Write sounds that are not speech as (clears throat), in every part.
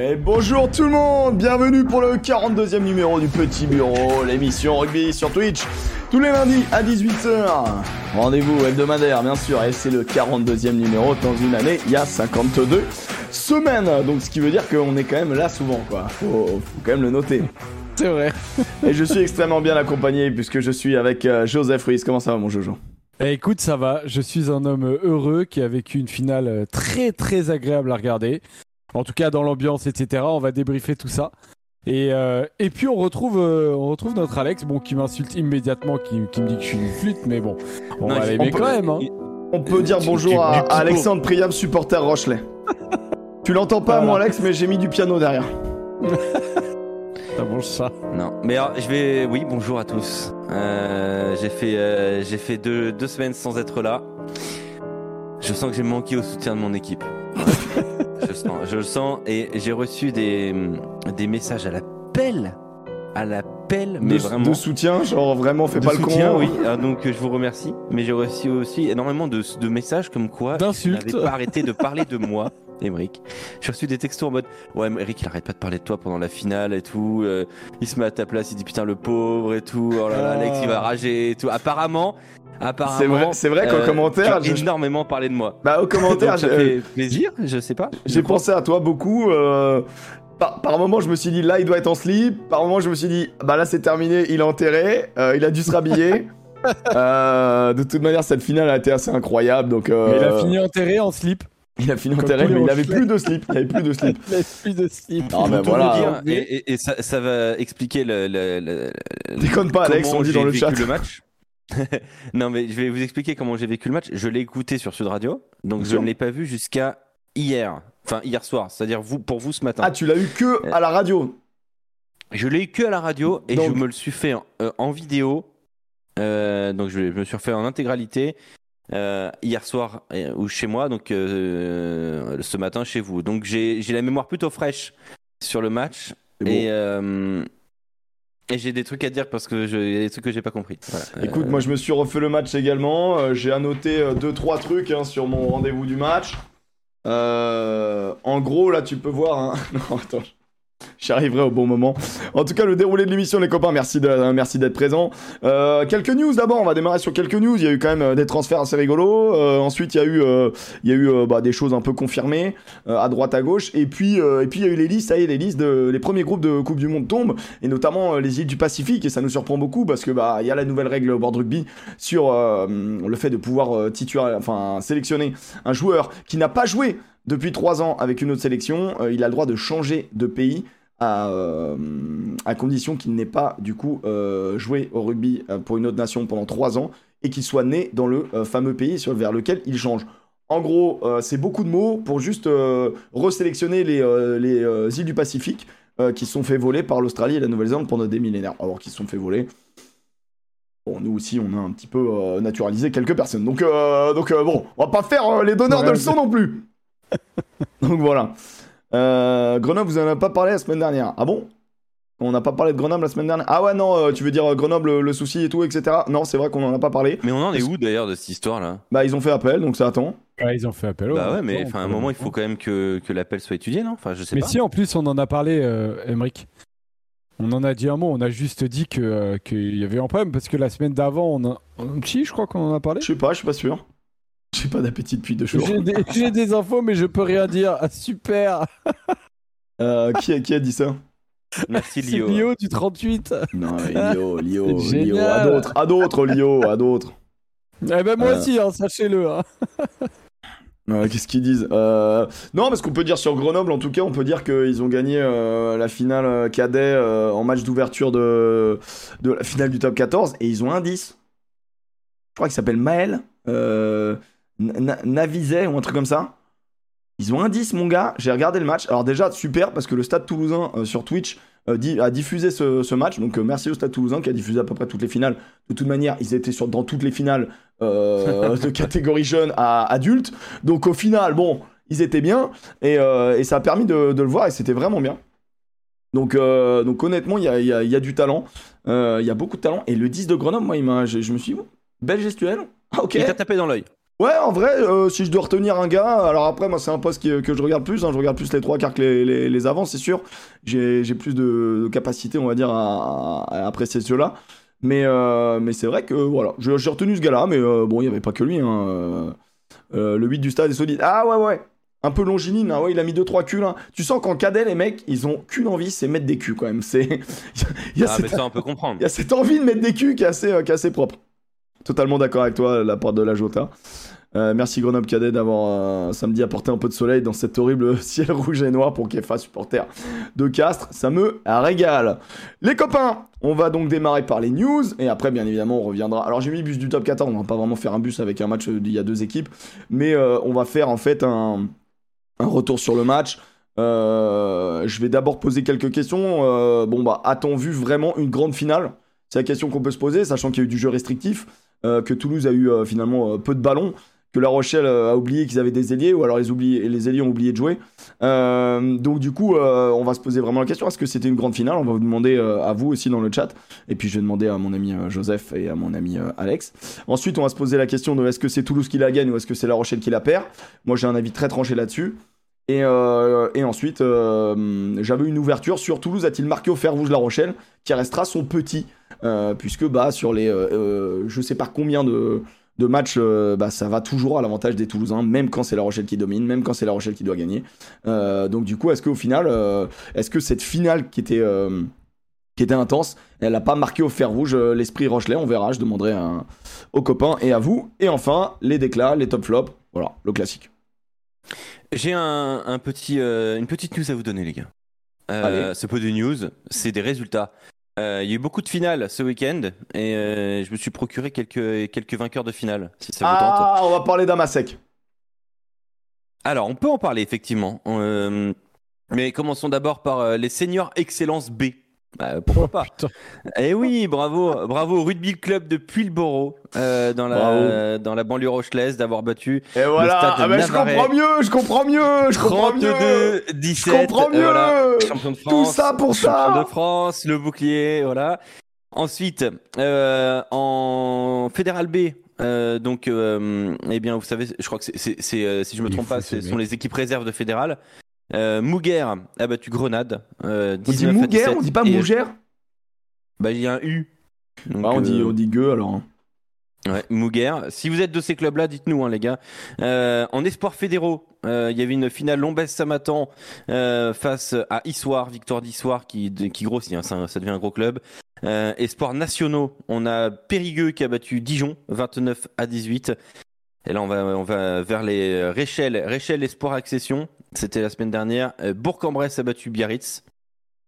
Et bonjour tout le monde, bienvenue pour le 42e numéro du Petit Bureau, l'émission rugby sur Twitch, tous les lundis à 18h. Rendez-vous hebdomadaire bien sûr, et c'est le 42e numéro dans une année, il y a 52 semaines, donc ce qui veut dire qu'on est quand même là souvent quoi, faut, faut quand même le noter. C'est vrai. Et je suis extrêmement bien accompagné puisque je suis avec euh, Joseph Ruiz, comment ça va mon Jojo? Eh, écoute, ça va. Je suis un homme heureux qui a vécu une finale euh, très très agréable à regarder. En tout cas, dans l'ambiance, etc. On va débriefer tout ça. Et, euh, et puis on retrouve, euh, on retrouve notre Alex, bon, qui m'insulte immédiatement, qui, qui me dit que je suis une flûte, mais bon, on Non, va l'aimer on peut- quand même. Hein. On peut dire bonjour du- à, du à pipeau. Alexandre Priam, supporter Rochelet. (laughs) tu l'entends pas Voilà. moi Alex, mais j'ai mis du piano derrière. Ça mange ça. Non, mais alors, je vais. Oui, bonjour à tous. Euh, j'ai fait, euh, j'ai fait deux, deux semaines sans être là. Je sens que j'ai manqué au soutien de mon équipe. (laughs) je, le sens, je le sens et j'ai reçu des, des messages à la pelle, à la pelle, mais de, vraiment. de soutien, genre vraiment fais de pas le soutien, con. oui. Ah, donc je vous remercie. Mais j'ai reçu aussi énormément de, de messages comme quoi D'insultes. n'avait pas arrêté de parler de moi, (laughs) Emeric. J'ai reçu des textos en mode Ouais, Eric, il arrête pas de parler de toi pendant la finale et tout. euh, il se met à ta place, il dit Putain, le pauvre et tout. Oh là là, Ah. Alex, il va rager et tout. Apparemment, apparemment. C'est vrai, c'est vrai qu'en euh, commentaire, je- énormément parlé de moi. Bah au (laughs) commentaire, Donc, ça j'ai- fait plaisir, je sais pas. j'ai pensé à toi beaucoup. euh, par, par moment, je me suis dit là, il doit être en slip. Par moment, je me suis dit bah là, c'est terminé, il est enterré, euh, il a dû se rhabiller. (laughs) Euh, de toute manière, cette finale a été assez incroyable. Donc, euh, Mais il a fini enterré en slip. il a fini comme enterré, mais il avait plus de slip. Il avait plus de slip. (laughs) Il a plus de slip. Vont tout voilà. Dire, et, et- et ça, ça va expliquer le, le- Déconne pas, Alex, on dit j'ai dans le chat. le match. Non, mais je vais vous expliquer comment j'ai vécu le match. Je l'ai écouté sur Sud Radio, donc Bien je ne l'ai pas vu jusqu'à hier. Enfin, hier soir, c'est-à-dire vous, pour vous ce matin. Ah, tu l'as eu que à la radio. Je l'ai eu que à la radio et Donc- je me le suis fait en, euh, en vidéo. Euh, donc je, je me suis refait en intégralité euh, hier soir euh, ou chez moi, donc euh, ce matin chez vous. Donc j'ai la mémoire plutôt fraîche sur le match bon. et, euh, et j'ai des trucs à dire parce que je- y a des trucs que j'ai pas compris. Voilà. Écoute, moi je me suis refait le match également. Euh, J'ai annoté 2-3 trucs hein, sur mon rendez-vous du match. Euh, en gros, là tu peux voir. hein. (laughs) Non, attends. J'y arriverai au bon moment. En tout cas, le déroulé de l'émission, les copains, merci euh, merci d'être présents. Euh, quelques news d'abord, on va démarrer sur quelques news. Il y a eu quand même euh, des transferts assez rigolos. Euh, ensuite, il y a eu, euh, il y a eu bah, des choses un peu confirmées à droite, à gauche. Et puis, et puis il y a eu les listes, ça y est, les listes de, premiers groupes de Coupe du Monde tombent, et notamment les îles du Pacifique. Et ça nous surprend beaucoup parce que bah il y a la nouvelle règle au board rugby sur le fait de pouvoir titulaire- enfin sélectionner un joueur qui n'a pas joué depuis trois ans avec une autre sélection. Euh, il a le droit de changer de pays à, euh, à condition qu'il n'ait pas du coup euh, joué au rugby euh, pour une autre nation pendant trois ans et qu'il soit né dans le fameux pays sur, vers lequel il change. En gros, c'est beaucoup de mots pour juste resélectionner les, les îles du Pacifique qui se sont fait voler par l'Australie et la Nouvelle-Zélande pendant des millénaires. Alors qu'ils se sont fait voler. Bon, nous aussi, on a un petit peu naturalisé quelques personnes. Donc, euh, donc bon, on va pas faire les donneurs de leçons non plus. (laughs) donc voilà. Euh, Grenoble, vous en avez pas parlé la semaine dernière. Ah bon? On n'a pas parlé de Grenoble la semaine dernière Ah ouais, non, euh, tu veux dire euh, Grenoble, le, souci et tout, etc. Non, c'est vrai qu'on en a pas parlé. Mais on en est où d'ailleurs de cette histoire là Bah, ils ont fait appel, donc ça attend. Ouais, ils ont fait appel. Bah ouais, mais enfin à un moment il faut quand même que, que l'appel soit étudié, non? Enfin je sais Mais pas. si, en plus, on en a parlé, euh, Emmerich. On en a dit un mot, on a juste dit que, euh, qu'il y avait un problème, parce que la semaine d'avant, on a... Si, je crois qu'on en a parlé. Je sais pas, je suis pas sûr. J'ai pas d'appétit depuis deux jours. J'ai des, j'ai des infos, mais je peux rien dire. Ah, super (laughs) Euh, qui, a, qui a dit ça? Merci C'est Lio. Lio du 38 Non, (laughs) Lio, Lio, C'est Lio, à d'autres, à d'autres, Lio, à d'autres. Eh ben moi Euh. aussi, hein, sachez-le. hein. (laughs) Euh, Qu'est-ce qu'ils disent? Euh, Non, parce qu'on peut dire sur Grenoble, en tout cas, on peut dire qu'ils ont gagné euh, la finale cadet euh, en match d'ouverture de, de la finale du top 14 et ils ont un 10. Je crois qu'il s'appelle Maël euh, Navizet ou un truc comme ça. Ils ont un 10, mon gars. J'ai regardé le match. Alors, déjà, super parce que le stade toulousain euh, sur Twitch euh, di- a diffusé ce, ce match. Donc, euh, merci au stade toulousain qui a diffusé à peu près toutes les finales. De toute manière, ils étaient sur, dans toutes les finales (laughs) de catégorie jeune à adulte. Donc au final, bon, ils étaient bien et, et ça a permis de, de le voir et c'était vraiment bien. Donc, donc honnêtement, il y a, il y a- il y a du talent. Il y a beaucoup de talent. Et le 10 de Grenoble, moi, il je, je me suis dit, oh, belle gestuelle. Ah, ok. Il t'a tapé dans l'œil. Ouais, en vrai, euh, si je dois retenir un gars, alors après, moi, c'est un poste qui- que je regarde plus. hein, je regarde plus les trois quarts que les, les, les avants, c'est sûr. J'ai plus de, de capacité, on va dire, à, à apprécier ceux-là. Mais, euh, mais c'est vrai que, voilà, j'ai retenu ce gars-là, mais euh, bon, il n'y avait pas que lui. hein, le 8 du stade est solide. Ah ouais, ouais. Un peu longiligne, hein, ouais, il a mis 2-3 culs. hein. Tu sens qu'en cadet, les mecs, ils ont qu'une envie, c'est mettre des culs quand même. C'est... (laughs) Ah, cette- mais ça, on peut comprendre. il y a cette envie de mettre des culs qui est assez, qui est assez propre. Totalement d'accord avec toi, la porte de la Jota. Euh, merci Grenoble Cadet d'avoir euh, samedi apporté un peu de soleil dans cet horrible (laughs) ciel rouge et noir pour Kefa, supporter de Castres. Ça me régale. Les copains, on va donc démarrer par les news et après, bien évidemment, on reviendra. Alors, j'ai mis bus du top 14. On va pas vraiment faire un bus avec un match d'il y a deux équipes, mais euh, on va faire en fait un, retour sur le match. Euh, je vais d'abord poser quelques questions. Euh, bon, bah, a-t-on vu vraiment une grande finale? C'est la question qu'on peut se poser, sachant qu'il y a eu du jeu restrictif, euh, que Toulouse a eu euh, finalement euh, peu de ballons, que La Rochelle euh, a oublié qu'ils avaient des ailiers, ou alors les, oubliés, les ailiers ont oublié de jouer. Euh, donc, du coup, euh, on va se poser vraiment la question est-ce que c'était une grande finale? On va vous demander à vous aussi dans le chat. Et puis, je vais demander à mon ami Joseph et à mon ami Alex. Ensuite, on va se poser la question de est-ce que c'est Toulouse qui la gagne ou est-ce que c'est La Rochelle qui la perd? Moi, j'ai un avis très tranché là-dessus. Et, ensuite, j'avais une ouverture sur Toulouse a-t-il marqué au fer rouge La Rochelle, qui restera son petit, puisque bah, sur les je sais pas combien de, de matchs, euh, bah, ça va toujours à l'avantage des Toulousains, même quand c'est La Rochelle qui domine, même quand c'est La Rochelle qui doit gagner. Euh, donc du coup, est-ce qu'au final, euh, est-ce que cette finale qui était, qui était intense, elle n'a pas marqué au fer rouge l'esprit Rochelet? On verra, je demanderai à- aux copains et à vous. Et enfin, les déclats, les top flops, voilà, le classique. J'ai un, un petit, une petite news à vous donner, les gars. C'est pas des news, c'est des résultats. Euh, Il y a eu beaucoup de finales ce week-end et euh, je me suis procuré quelques, quelques vainqueurs de finale, si ça vous tente. Ah, on va parler d'Amasek. Alors, on peut en parler, effectivement. Euh, mais commençons d'abord par les seniors Excellence B. Bah, pourquoi pas Putain. Eh oui, bravo, bravo au Rugby Club de Puylboro, euh, dans, la, dans la banlieue rochelaise, d'avoir battu Et voilà, stade de ah bah, je comprends mieux, je comprends mieux, je comprends mieux. 32 17 Je comprends mieux. voilà, champion de Tout France ça pour champion ça. de France le bouclier voilà ensuite euh, en fédéral B euh, donc euh, eh bien vous savez je crois que c'est, si je me trompe pas ce sont les équipes réserves de fédéral euh, Mouguer a battu Grenade euh, On dit 19 à Mouguer, 17, on dit pas Mougère bah il y a un U Donc, Bah, on, dit, euh, on dit gueux alors. hein. Ouais, Mouguer. Si vous êtes de ces clubs-là, dites-nous, hein, les gars. Euh, en espoir fédéraux, euh, il y avait une finale Lombès-Samatan euh, face à Issoire, victoire d'Issoire qui, qui grossit, hein, ça, ça devient un gros club. Espoirs nationaux, on a Périgueux qui a battu Dijon, 29 à 18. Et là, on va, on va vers les Réchel, Réchel Espoir Accession, c'était la semaine dernière. Euh, Bourg-en-Bresse a battu Biarritz.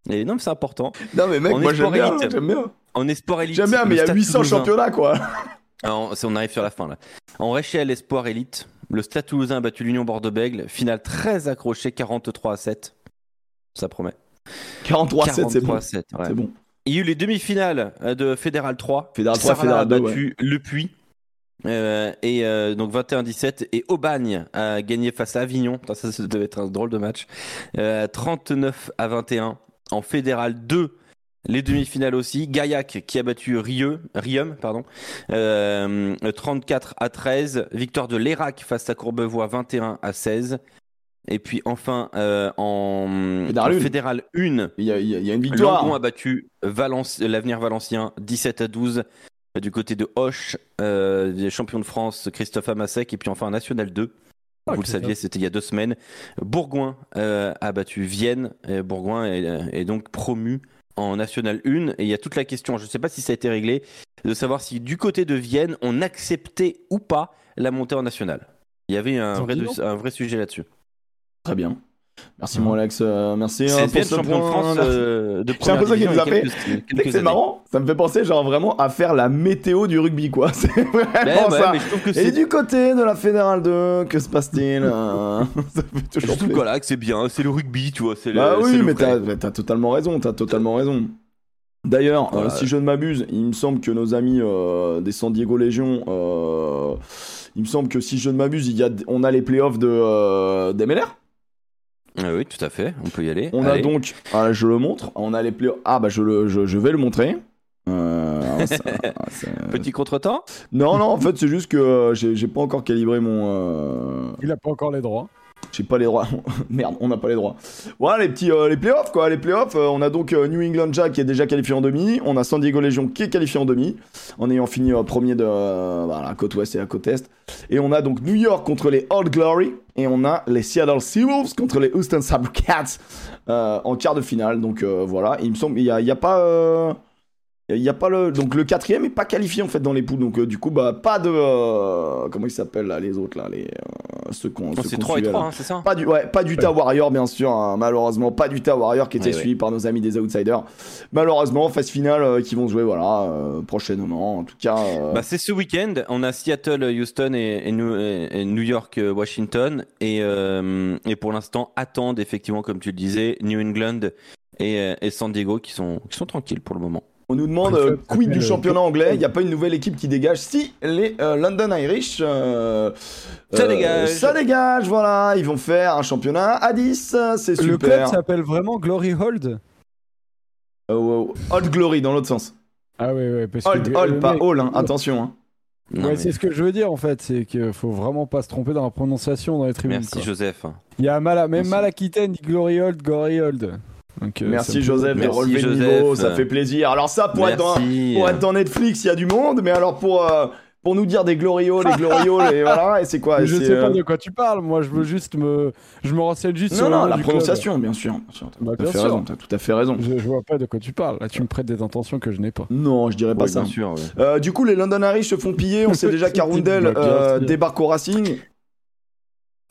Et non, mais c'est important. Non mais mec, en moi j'aime bien, élite. j'aime bien. En espoir élite, J'aime bien, mais il y a Stade 800 Toulousain. championnats quoi. (laughs) Alors, c'est- on arrive sur la fin là. En Réchelle Espoir Elite, le Stade Toulousain a battu l'Union Bordeaux-Bègles. Finale très accrochée, 43 à 7. Ça promet. 43-7, c'est 43 bon. à 7, ouais. C'est bon. Il y a eu les demi-finales euh, de Fédéral 3. Fédéral 3, Sarlat Fédéral a 2, battu Le Puy. Euh, et euh, donc 21-17 et Aubagne a gagné face à Avignon. Putain, ça, ça devait être un drôle de match. Euh, 39 à 21 en fédéral 2 les demi-finales aussi. Gaillac qui a battu Rieux, Rium pardon. Euh, 34 à 13 victoire de l'Erac face à Courbevoie 21 à 16 et puis enfin euh, en Fédéral en une. fédéral 1 Il y une victoire. Langon a battu Valence, l'avenir valencien 17 à 12 du côté de Hoche, euh, des champions de France Christophe Amasek et puis enfin National 2. Ah, Vous le saviez, c'était il y a deux semaines. Bourgoin euh, a battu Vienne. Et Bourgoin est, est donc promu en National 1. Et il y a toute la question, je ne sais pas si ça a été réglé, de savoir si du côté de Vienne, on acceptait ou pas la montée en National. Il y avait vrai, un vrai sujet là-dessus. Très bien. Merci mon Alex, euh, merci C'est hein, pour ce champion de point. France Merci. euh, de J'ai première l'impression qu'il division nous a fait- C'est marrant, ça me fait penser genre vraiment à faire la météo du rugby quoi. (laughs) C'est vraiment ça. mais je que Et c'est du côté de la Fédérale 2, que se passe-t-il euh, (laughs) Ça fait Je trouve c'est bien, c'est le rugby, tu vois. c'est Bah le, c'est oui, le mais t'as totalement raison, t'as totalement raison. D'ailleurs, euh, si je ne m'abuse, il me semble que nos amis euh, des San Diego Légion, euh, il me semble que si je ne m'abuse, a, on a les playoffs de d'MLR. Ah oui, tout à fait, on peut y aller. On Allez. a donc, ah, je le montre, on a les. Ah bah je, le, je, je vais le montrer. Euh, ça- c'est- (laughs) Petit contretemps? Non, non, en fait, c'est juste que euh, j'ai j'ai pas encore calibré mon. euh, Il a pas encore les droits. J'ai pas les droits. (laughs) Merde, on n'a pas les droits. Voilà les petits euh, les playoffs quoi. Les playoffs, euh, on a donc euh, New England Jack qui est déjà qualifié en demi. On a San Diego Legion qui est qualifié en demi, en ayant fini premier de voilà, la côte ouest et la côte est. Et on a donc New York contre les Old Glory et on a les Seattle Seawolves contre les Houston Sabercats en quart de finale. Donc voilà, il me semble il y y a pas il y a pas le donc le quatrième est pas qualifié en fait dans les poules donc euh, du coup bah pas de euh, comment ils s'appellent là les autres là les euh, ceux qu'on ceux C'est qu'on 3 et suivait, 3, là. hein, c'est ça? Pas du, ouais, pas d'Utah Warrior, bien sûr, hein, malheureusement. Pas d'Utah Warrior qui était Ouais, ouais. suivi par nos amis des Outsiders. Malheureusement, phase finale euh, qui vont jouer, voilà, euh, prochainement. En tout cas, Bah, c'est ce week-end. On a Seattle, Houston et, et New, et New York, Washington. Et, euh, et pour l'instant, attendent effectivement, comme tu le disais, New England et, et San Diego qui sont, qui sont tranquilles pour le moment. On nous demande euh, quid du euh, championnat anglais. Il n'y a pas une nouvelle équipe qui dégage. Si, les euh, London Irish. euh, Ça euh, dégage. Ça dégage, voilà. Ils vont faire un championnat à 10. C'est Le club s'appelle vraiment Glory Hold? Old Glory dans l'autre sens. Ah ouais, ouais. Parce Old, que, old, pas mec- All, hein, attention. hein. Non, ouais, mais- c'est ce que je veux dire en fait, c'est qu'il faut vraiment pas se tromper dans la prononciation dans les tribunes. Merci quoi. Joseph. Il y a mal à, même Merci. mal Aquitaine dit Glory Hold, Glory Hold. Donc, euh, Merci me- Joseph de relever le niveau, ça fait plaisir. Alors ça, pour être dans. Pour être dans Netflix, il y a du monde, mais alors pour, euh, pour nous dire des glorios, les glorios, et voilà, et c'est quoi je sais pas euh, de quoi tu parles, moi je veux juste me. Je me renseigne juste sur Non, non, la du club. prononciation, bien sûr. Bien sûr, t'as Bah, tout à bien fait sûr. raison, t'as tout à fait raison. Je, je vois pas de quoi tu parles. Là, tu me prêtes des intentions que je n'ai pas. Non, je dirais pas Ouais, ça. bien sûr. ouais. Euh, du coup, les London Irish se font piller. On (laughs) sait déjà qu'Arundel euh, bien débarque au Racing.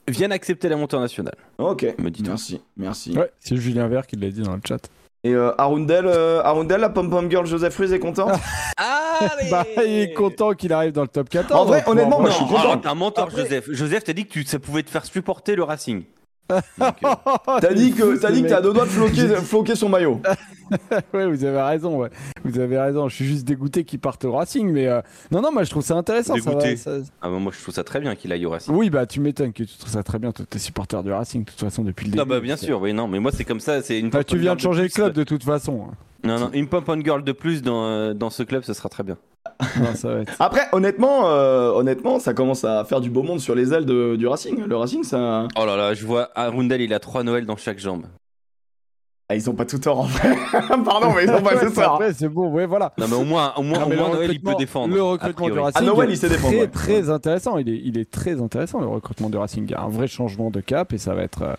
Viennent accepter la montée en nationale. Ok, Me merci, merci. Ouais, c'est Julien Vert qui l'a dit dans le chat. Et euh, Arundel, euh, Arundel, la pom-pom girl Joseph Ruiz est content (laughs) Allez Bah, il est content qu'il arrive dans le top 14. En vrai, honnêtement, moi, je suis Non, content. un menteur, Après- Joseph. Joseph, t'as dit que tu, ça pouvait te faire supporter le Racing. (laughs) Donc, euh, T'as dit que t'as dit que t'as deux doigts de floquer, de (laughs) floquer son maillot. Ouais, vous avez raison, ouais. Vous avez raison. Je suis juste dégoûté qu'il parte au Racing, mais euh, non, non, moi je trouve ça intéressant. Ça va, ça- ah, bah, moi, je trouve ça très bien qu'il aille au Racing. Oui, bah tu m'étonnes que tu trouves ça très bien. Toi, t'es supporter du Racing, de toute façon, depuis le début. Non, bah, bien sûr, oui, non, mais moi, c'est comme ça. C'est une Bah, tu viens de changer le plus. club de toute façon. Non, non, une pom-pom girl de plus dans, euh, dans ce club, ce sera très bien. (laughs) Non, ça va être. Après, honnêtement, euh, honnêtement, ça commence à faire du beau monde sur les ailes de- du Racing. Le Racing, ça. Oh là là, je vois Arundel, il a trois Noël dans chaque jambe. Ah, ils ont pas tout tort en fait. (laughs) Pardon, mais ils ont pas (laughs) tout tort. Après, c'est bon, ouais, voilà. Non, mais au moins, au moins, Non, au moins Noël, il peut recrutement- défendre. Le recrutement du priori. Racing. Ah, Noël, il sait défendre, Très, ouais. très intéressant. Il est, il est très intéressant, le recrutement du Racing. Il y a un vrai changement de cap et ça va être, euh,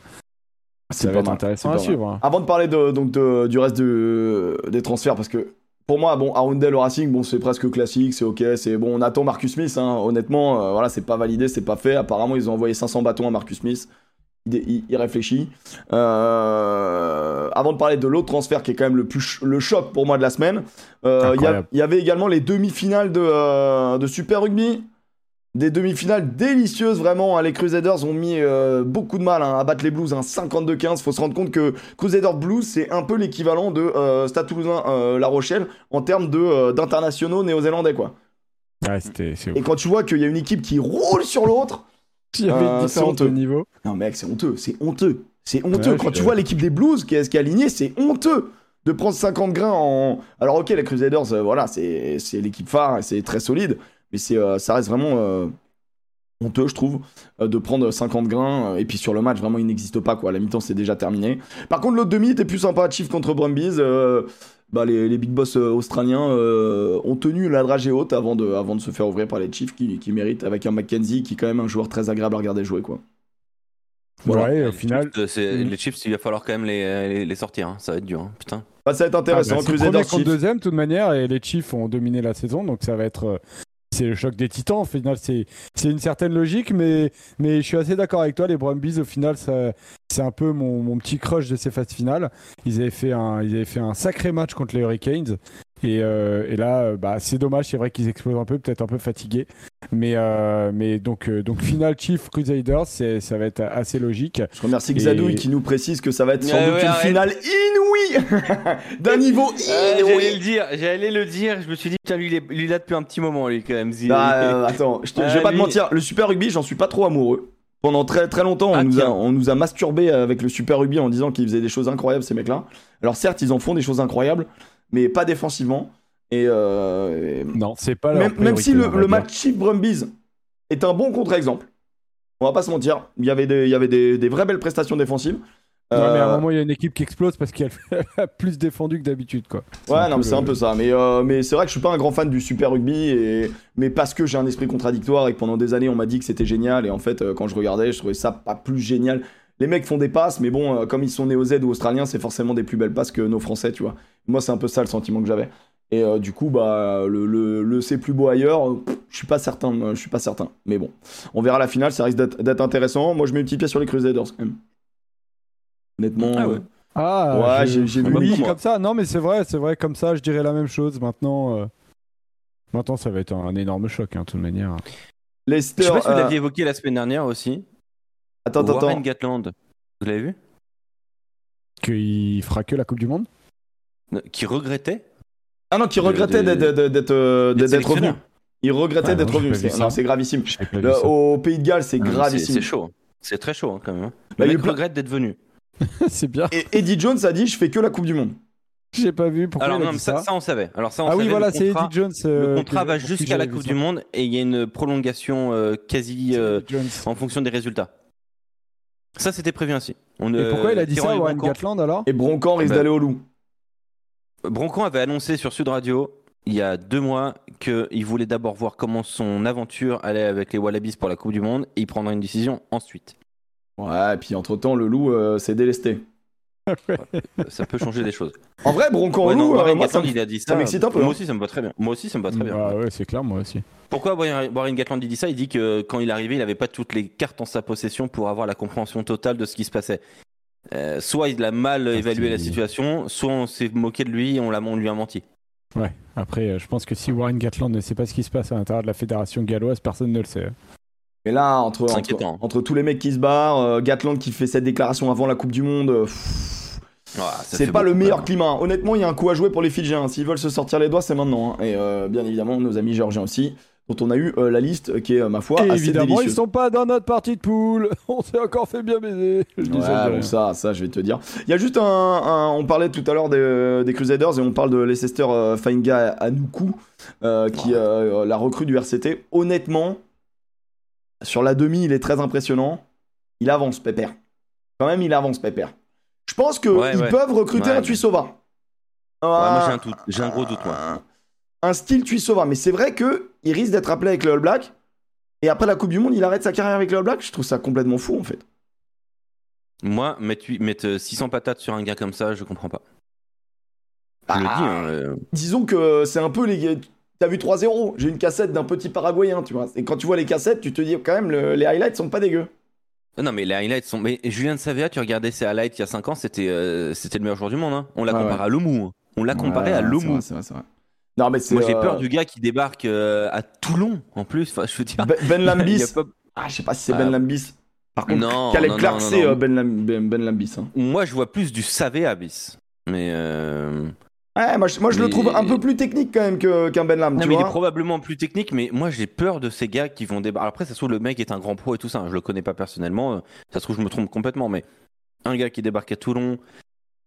C'est ça va être intéressant à suivre. hein. Avant de parler de, donc de- du reste de- des transferts, parce que pour moi, bon, Arundel au Racing, bon, c'est presque classique, c'est ok, c'est bon. On attend Marcus Smith, hein, honnêtement, euh, voilà, c'est pas validé, c'est pas fait. Apparemment, ils ont envoyé 500 bâtons à Marcus Smith. Il, réfléchit. Euh, avant de parler de l'autre transfert qui est quand même le plus le choc pour moi de la semaine, euh, il y, avait également les demi-finales de, euh, de Super Rugby. Des demi-finales délicieuses, vraiment. hein. Les Crusaders ont mis beaucoup de mal hein, à battre les Blues, hein, 52-15. Faut se rendre compte que Crusaders Blues, c'est un peu l'équivalent de Stade Toulousain La Rochelle en termes d'internationaux néo-zélandais, quoi. Ouais, Et quand tu vois qu'il y a une équipe qui roule sur l'autre, Il y avait euh, une c'est de honteux. niveau. non, mec, c'est honteux, c'est honteux. C'est honteux. Ouais, Quand tu vois l'équipe des Blues qui est, qui est alignée, c'est honteux de prendre 50 grains en. Alors, ok, les Crusaders, euh, voilà, c'est l'équipe phare et c'est très solide, mais c'est euh, ça reste vraiment euh, honteux, je trouve, de prendre 50 grains. et puis sur le match, vraiment, il n'existe pas, quoi. La mi-temps, c'est déjà terminé. Par contre, l'autre demi était plus sympa. Chief contre Brumbies. euh, bah, les, les big boss euh, australiens euh, ont tenu la dragée haute avant de, avant de se faire ouvrir par les Chiefs qui, qui méritent, avec un McKenzie qui est quand même un joueur très agréable à regarder jouer, quoi. Voilà. Ouais, au Les final. Euh. Les chips, il va falloir quand même les, les, les sortir. hein. Ça va être dur, hein. putain. Bah, ça va être intéressant. Ah, bah, premier contre deuxième, de toute manière, et les Chiefs ont dominé la saison, donc ça va être. C'est le choc des titans. Au final, c'est une certaine logique, mais, je suis assez d'accord avec toi. Les Brumbies, au final, c'est un peu mon, petit crush de ces phases finales. Ils avaient ils avaient fait un sacré match contre les Hurricanes. Et, euh, et là, euh, bah, c'est dommage. C'est vrai qu'ils explosent un peu, peut-être un peu fatigués. Mais, euh, mais donc, euh, donc finale Chiefs Crusaders, ça va être assez logique. Je remercie Et- Xadouille qui nous précise que ça va être sans Ouais, doute ouais, une finale inouïe (laughs) D'un niveau Euh, j'allais le inouï dire, j'allais le dire. Je me suis dit, putain, lui, il est, lui, là depuis un petit moment, lui, quand même. Bah, euh, Attends, je, te- je vais Ah, pas te mentir, le Super Rugby, j'en suis pas trop amoureux. Pendant très très longtemps, on, Ah, nous a, on nous a masturbé avec le Super Rugby en disant qu'ils faisaient des choses incroyables, ces mecs-là. Alors certes, ils en font des choses incroyables, mais pas défensivement. Et, euh, et- Non, c'est pas leur même, même si le, match Chiefs Brumbies est un bon contre-exemple, on va pas se mentir, il y avait des, il y avait des, des vraies belles prestations défensives. Ouais, mais à Euh, un moment, il y a une équipe qui explose parce qu'elle (laughs) a plus défendu que d'habitude, quoi. Ouais, non, mais c'est un peu ça. Mais, euh, mais c'est vrai que je suis pas un grand fan du Super Rugby, et... mais parce que j'ai un esprit contradictoire et que pendant des années on m'a dit que c'était génial, et en fait, euh, quand je regardais, je trouvais ça pas plus génial. Les mecs font des passes, mais bon, euh, comme ils sont néo-Z ou australiens, c'est forcément des plus belles passes que nos Français, tu vois. Moi, c'est un peu ça le sentiment que j'avais. Et euh, du coup, bah, le, le, le c'est plus beau ailleurs, euh, je suis pas certain, euh, je suis pas certain. Mais bon, on verra la finale, ça risque d'être intéressant. Moi, je mets une petite pièce sur les Crusaders quand même. Honnêtement. Ah ouais. euh, Ah, Ouais, j'ai- vu oui, comme ça. Non, mais c'est vrai, c'est vrai, comme ça, je dirais la même chose. Maintenant, euh, maintenant ça va être un, un énorme choc, hein, de toute manière. Leicester. Je sais pas si vous euh, l'aviez évoqué la semaine dernière aussi. Attends, attends, Warren attends. Gatland. Vous l'avez vu? Qu'il fera que la Coupe du Monde? Qui regrettait Ah non, qui regrettait d'être- euh, sélectionneur. Il regrettait Ah d'être vu C'est ça. non, c'est gravissime. Le- au Pays de Galles, c'est Ah, C'est gravissime. c'est chaud. C'est très chaud hein, quand même. hein. Bah, Le il mec regrette d'être venu. (laughs) c'est bien. Et Eddie Jones a dit Je fais que la Coupe du Monde. J'ai pas vu. Pourquoi Alors il a non, dit mais ça, ça, ça, on savait. Alors ça on Ah oui, voilà, le c'est contrat- Eddie Jones. Le euh, contrat que- va jusqu'à la Coupe du Monde et il y a une prolongation euh, quasi euh, en fonction des résultats. Ça c'était prévu ainsi. On, Et euh, pourquoi il a dit ça, et Warren Gatland, alors? Et Broncan risque Bah. d'aller au loup. Broncan avait annoncé sur Sud Radio il y a deux mois qu'il voulait d'abord voir comment son aventure allait avec les Wallabies pour la Coupe du Monde et il prendra une décision ensuite. Ouais, et puis entre temps, le loup euh, s'est délesté. Ça peut changer des choses. En vrai, Broncan au Ouais, non, loup, euh, moi, Gatland, il a dit ça ça. m'excite un peu, Moi hein. aussi, ça me va très bien. Moi aussi, ça me va très bien. Bah ouais, c'est clair, moi aussi. Pourquoi Warren Warren Gatland il dit ça? Il dit que quand il est arrivé, il n'avait pas toutes les cartes en sa possession pour avoir la compréhension totale de ce qui se passait. Euh, soit il a mal évalué la situation, soit on s'est moqué de lui et on, l'a- on lui a menti. Ouais. Après, euh, je pense que si Warren Gatland ne sait pas ce qui se passe à l'intérieur de la fédération galloise, personne ne le sait. Et là, entre, C'est entre, tous les mecs qui se barrent, euh, Gatland qui fait cette déclaration avant la Coupe du Monde, euh, c'est pas le meilleur climat. Honnêtement, il y a un coup à jouer pour les Fidjiens. S'ils veulent se sortir les doigts, c'est maintenant. hein. Et euh, bien évidemment, nos amis géorgiens aussi, dont on a eu euh, la liste euh, qui est, euh, ma foi, Et assez évidemment, ils délicieuse. sont pas dans notre partie de poule. (laughs) On s'est encore fait bien baiser. Je dis ça, bon, ça, ça, je vais te dire. Il y a juste un, un- on parlait tout à l'heure des, des Crusaders et on parle de Leicester euh, Fainga Anoukou, euh, qui euh, la recrue du RCT. Honnêtement, sur la demi, il est très impressionnant. Il avance, Pépère. Quand même, il avance, Pépère. Je pense qu'ils Ouais, ouais. peuvent recruter Ouais, un. Ouais, moi j'ai un, gros doute, moi. Un, style Tuisova. Mais c'est vrai que il risque d'être appelé avec le All Black. Et après la Coupe du Monde, il arrête sa carrière avec le All Black. Je trouve ça complètement fou, en fait. Moi, mettre, mettre euh, 600 patates sur un gars comme ça, je comprends pas. Je le dis, Ah. hein, euh, disons que c'est un peu les. T'as vu 3-0, j'ai une cassette d'un petit Paraguayen, tu vois. Et quand tu vois les cassettes, tu te dis quand même, le- les highlights sont pas dégueux. Ah Non mais les highlights sont. Mais Julien de Savea, tu regardais ses highlights il y a 5 ans, c'était euh, c'était le meilleur joueur du monde. hein. On l'a Ouais, comparé ouais. à Lomou. hein. On l'a comparé Ouais, à Lomou. C'est vrai, c'est vrai. Non, mais. Moi j'ai euh, peur du gars qui débarque euh, à Toulon en plus. Enfin, je veux dire. Ben, Ben (laughs) Lambis. pas- Ah, je sais pas si c'est Ah. Ben Lambis. Par contre, Non, Caleb non, Clark, c'est euh, ben, Lam- ben, Ben Lambis. hein. Moi je vois plus du Savea bis. Mais. euh, Ouais, moi, je, moi, je le trouve un peu plus technique quand même que- qu'un Ben Lam, Non tu mais il est probablement plus technique, mais moi j'ai peur de ces gars qui vont débarquer. Après ça se trouve le mec est un grand pro et tout ça. hein. Je le connais pas personnellement. euh, Ça se trouve je me trompe complètement, mais un gars qui débarque à Toulon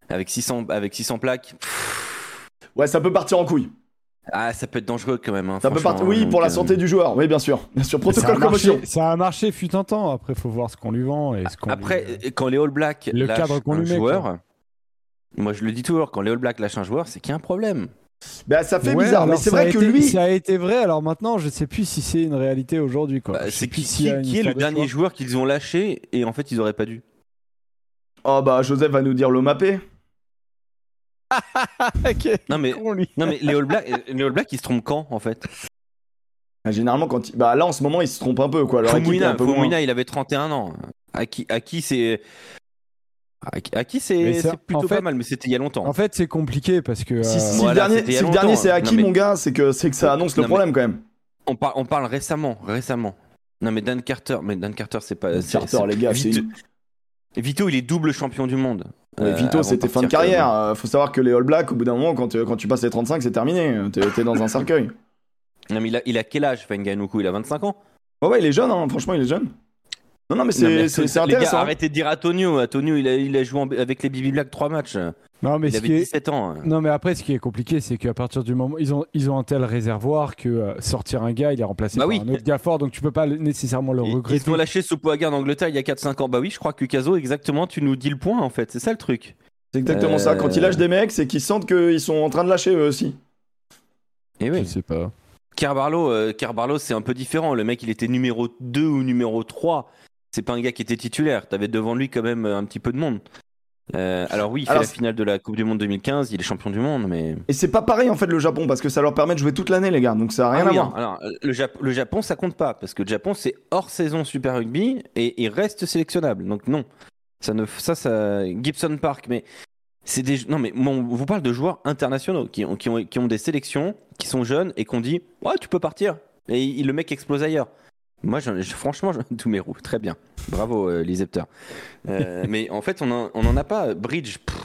avec 600 avec 600 plaques. pff, Ouais, ça peut partir en couille. Ah, ça peut être dangereux quand même. hein, Ça peut partir. Oui, donc, pour la euh, santé du joueur. Oui, bien sûr. (laughs) Bien sûr. Protocole commotion. marché, ça a marché fut un temps. Après, faut voir ce qu'on lui vend et ce qu'on Après, lui- euh, quand les All Blacks Le lâchent cadre qu'on un lui met, joueur, moi je le dis toujours, quand les All Blacks lâchent un joueur, c'est qu'il y a un problème. Bah, ça fait Ouais, bizarre. Mais c'est vrai que été- lui. Ça a été vrai. Alors maintenant, je sais plus si c'est une réalité aujourd'hui. quoi. Bah, c'est qui, est le de dernier choix. joueur qu'ils ont lâché et en fait ils auraient pas dû Oh, bah, Joseph va nous dire le (laughs) Non mais, con, lui. non mais les All Blacks, euh, les All Blacks ils se trompent quand en fait? Ah, Généralement, quand il... Bah, là, en ce moment, il se trompe un peu, quoi. Moins- Fomuna, il avait 31 ans. À qui, à qui c'est. À qui, à qui c'est plutôt en fait- pas mal, mais c'était il y a longtemps. En fait, c'est compliqué parce que. Si, euh, si Voilà, le dernier, si dernier c'est hein. acquis, Non, mais- mon gars, c'est que, c'est que ça annonce le mais- problème quand même. On, par- on parle récemment, récemment. Non mais Dan Carter, mais Dan Carter c'est pas. Carter, les gars, c'est Vito, une- Vito, il est double champion du monde. Ouais, Euh, Vito, c'était fin de carrière. Euh, faut savoir que les All Blacks, au bout d'un moment, quand, tu- quand tu passes les 35, c'est terminé. T'es dans un cercueil. Non mais il a, il a quel âge, Fenganuku Il a 25 ans? Ouais, ouais, il est jeune, hein. franchement, il est jeune. Non, non, mais c'est c'est les gars, intéressant. arrêtez de dire Antonio. Antonio, il a, il a joué en- avec les Bibi Black 3 matchs. Non, mais il ce avait qui est... 17 ans. Non, mais après, ce qui est compliqué, c'est qu'à partir du moment ils ont ils ont un tel réservoir que euh, sortir un gars, il est remplacé Bah par oui. un autre gars fort, donc tu peux pas nécessairement le Ils- Ils regretter. ont lâché Sopoaga en Angleterre il y a 4-5 ans. Bah oui, je crois que Caso, exactement, tu nous dis le point en fait. C'est ça le truc. C'est exactement ça. Quand ils lâchent des mecs, c'est qu'ils sentent qu'ils sont en train de lâcher eux aussi. Et Je oui. sais pas. Carbarlo, euh, c'est un peu différent. Le mec, il était numéro 2 ou numéro 3. C'est pas un gars qui était titulaire. T'avais devant lui quand même euh, un petit peu de monde. Euh, alors oui, il fait Alors, la finale de la Coupe du Monde 2015. Il est champion du monde, mais Et c'est pas pareil en fait le Japon parce que ça leur permet de jouer toute l'année les gars. Donc ça a rien Ah à voir. alors, le, Jap- le Japon, ça compte pas parce que le Japon, c'est hors saison Super Rugby et il reste sélectionnable. Donc non, ça ne, ça, ça, Gibson Park, mais c'est des, non mais bon, on vous parle de joueurs internationaux qui ont, qui ont, qui ont des sélections, qui sont jeunes et qu'on dit, ouais, tu peux partir. Et il- le mec explose ailleurs. Moi, franchement, je, (laughs) tous mes roues, très bien. Bravo, euh, les. Euh, mais en fait, on en, on en a pas. Bridge, pff,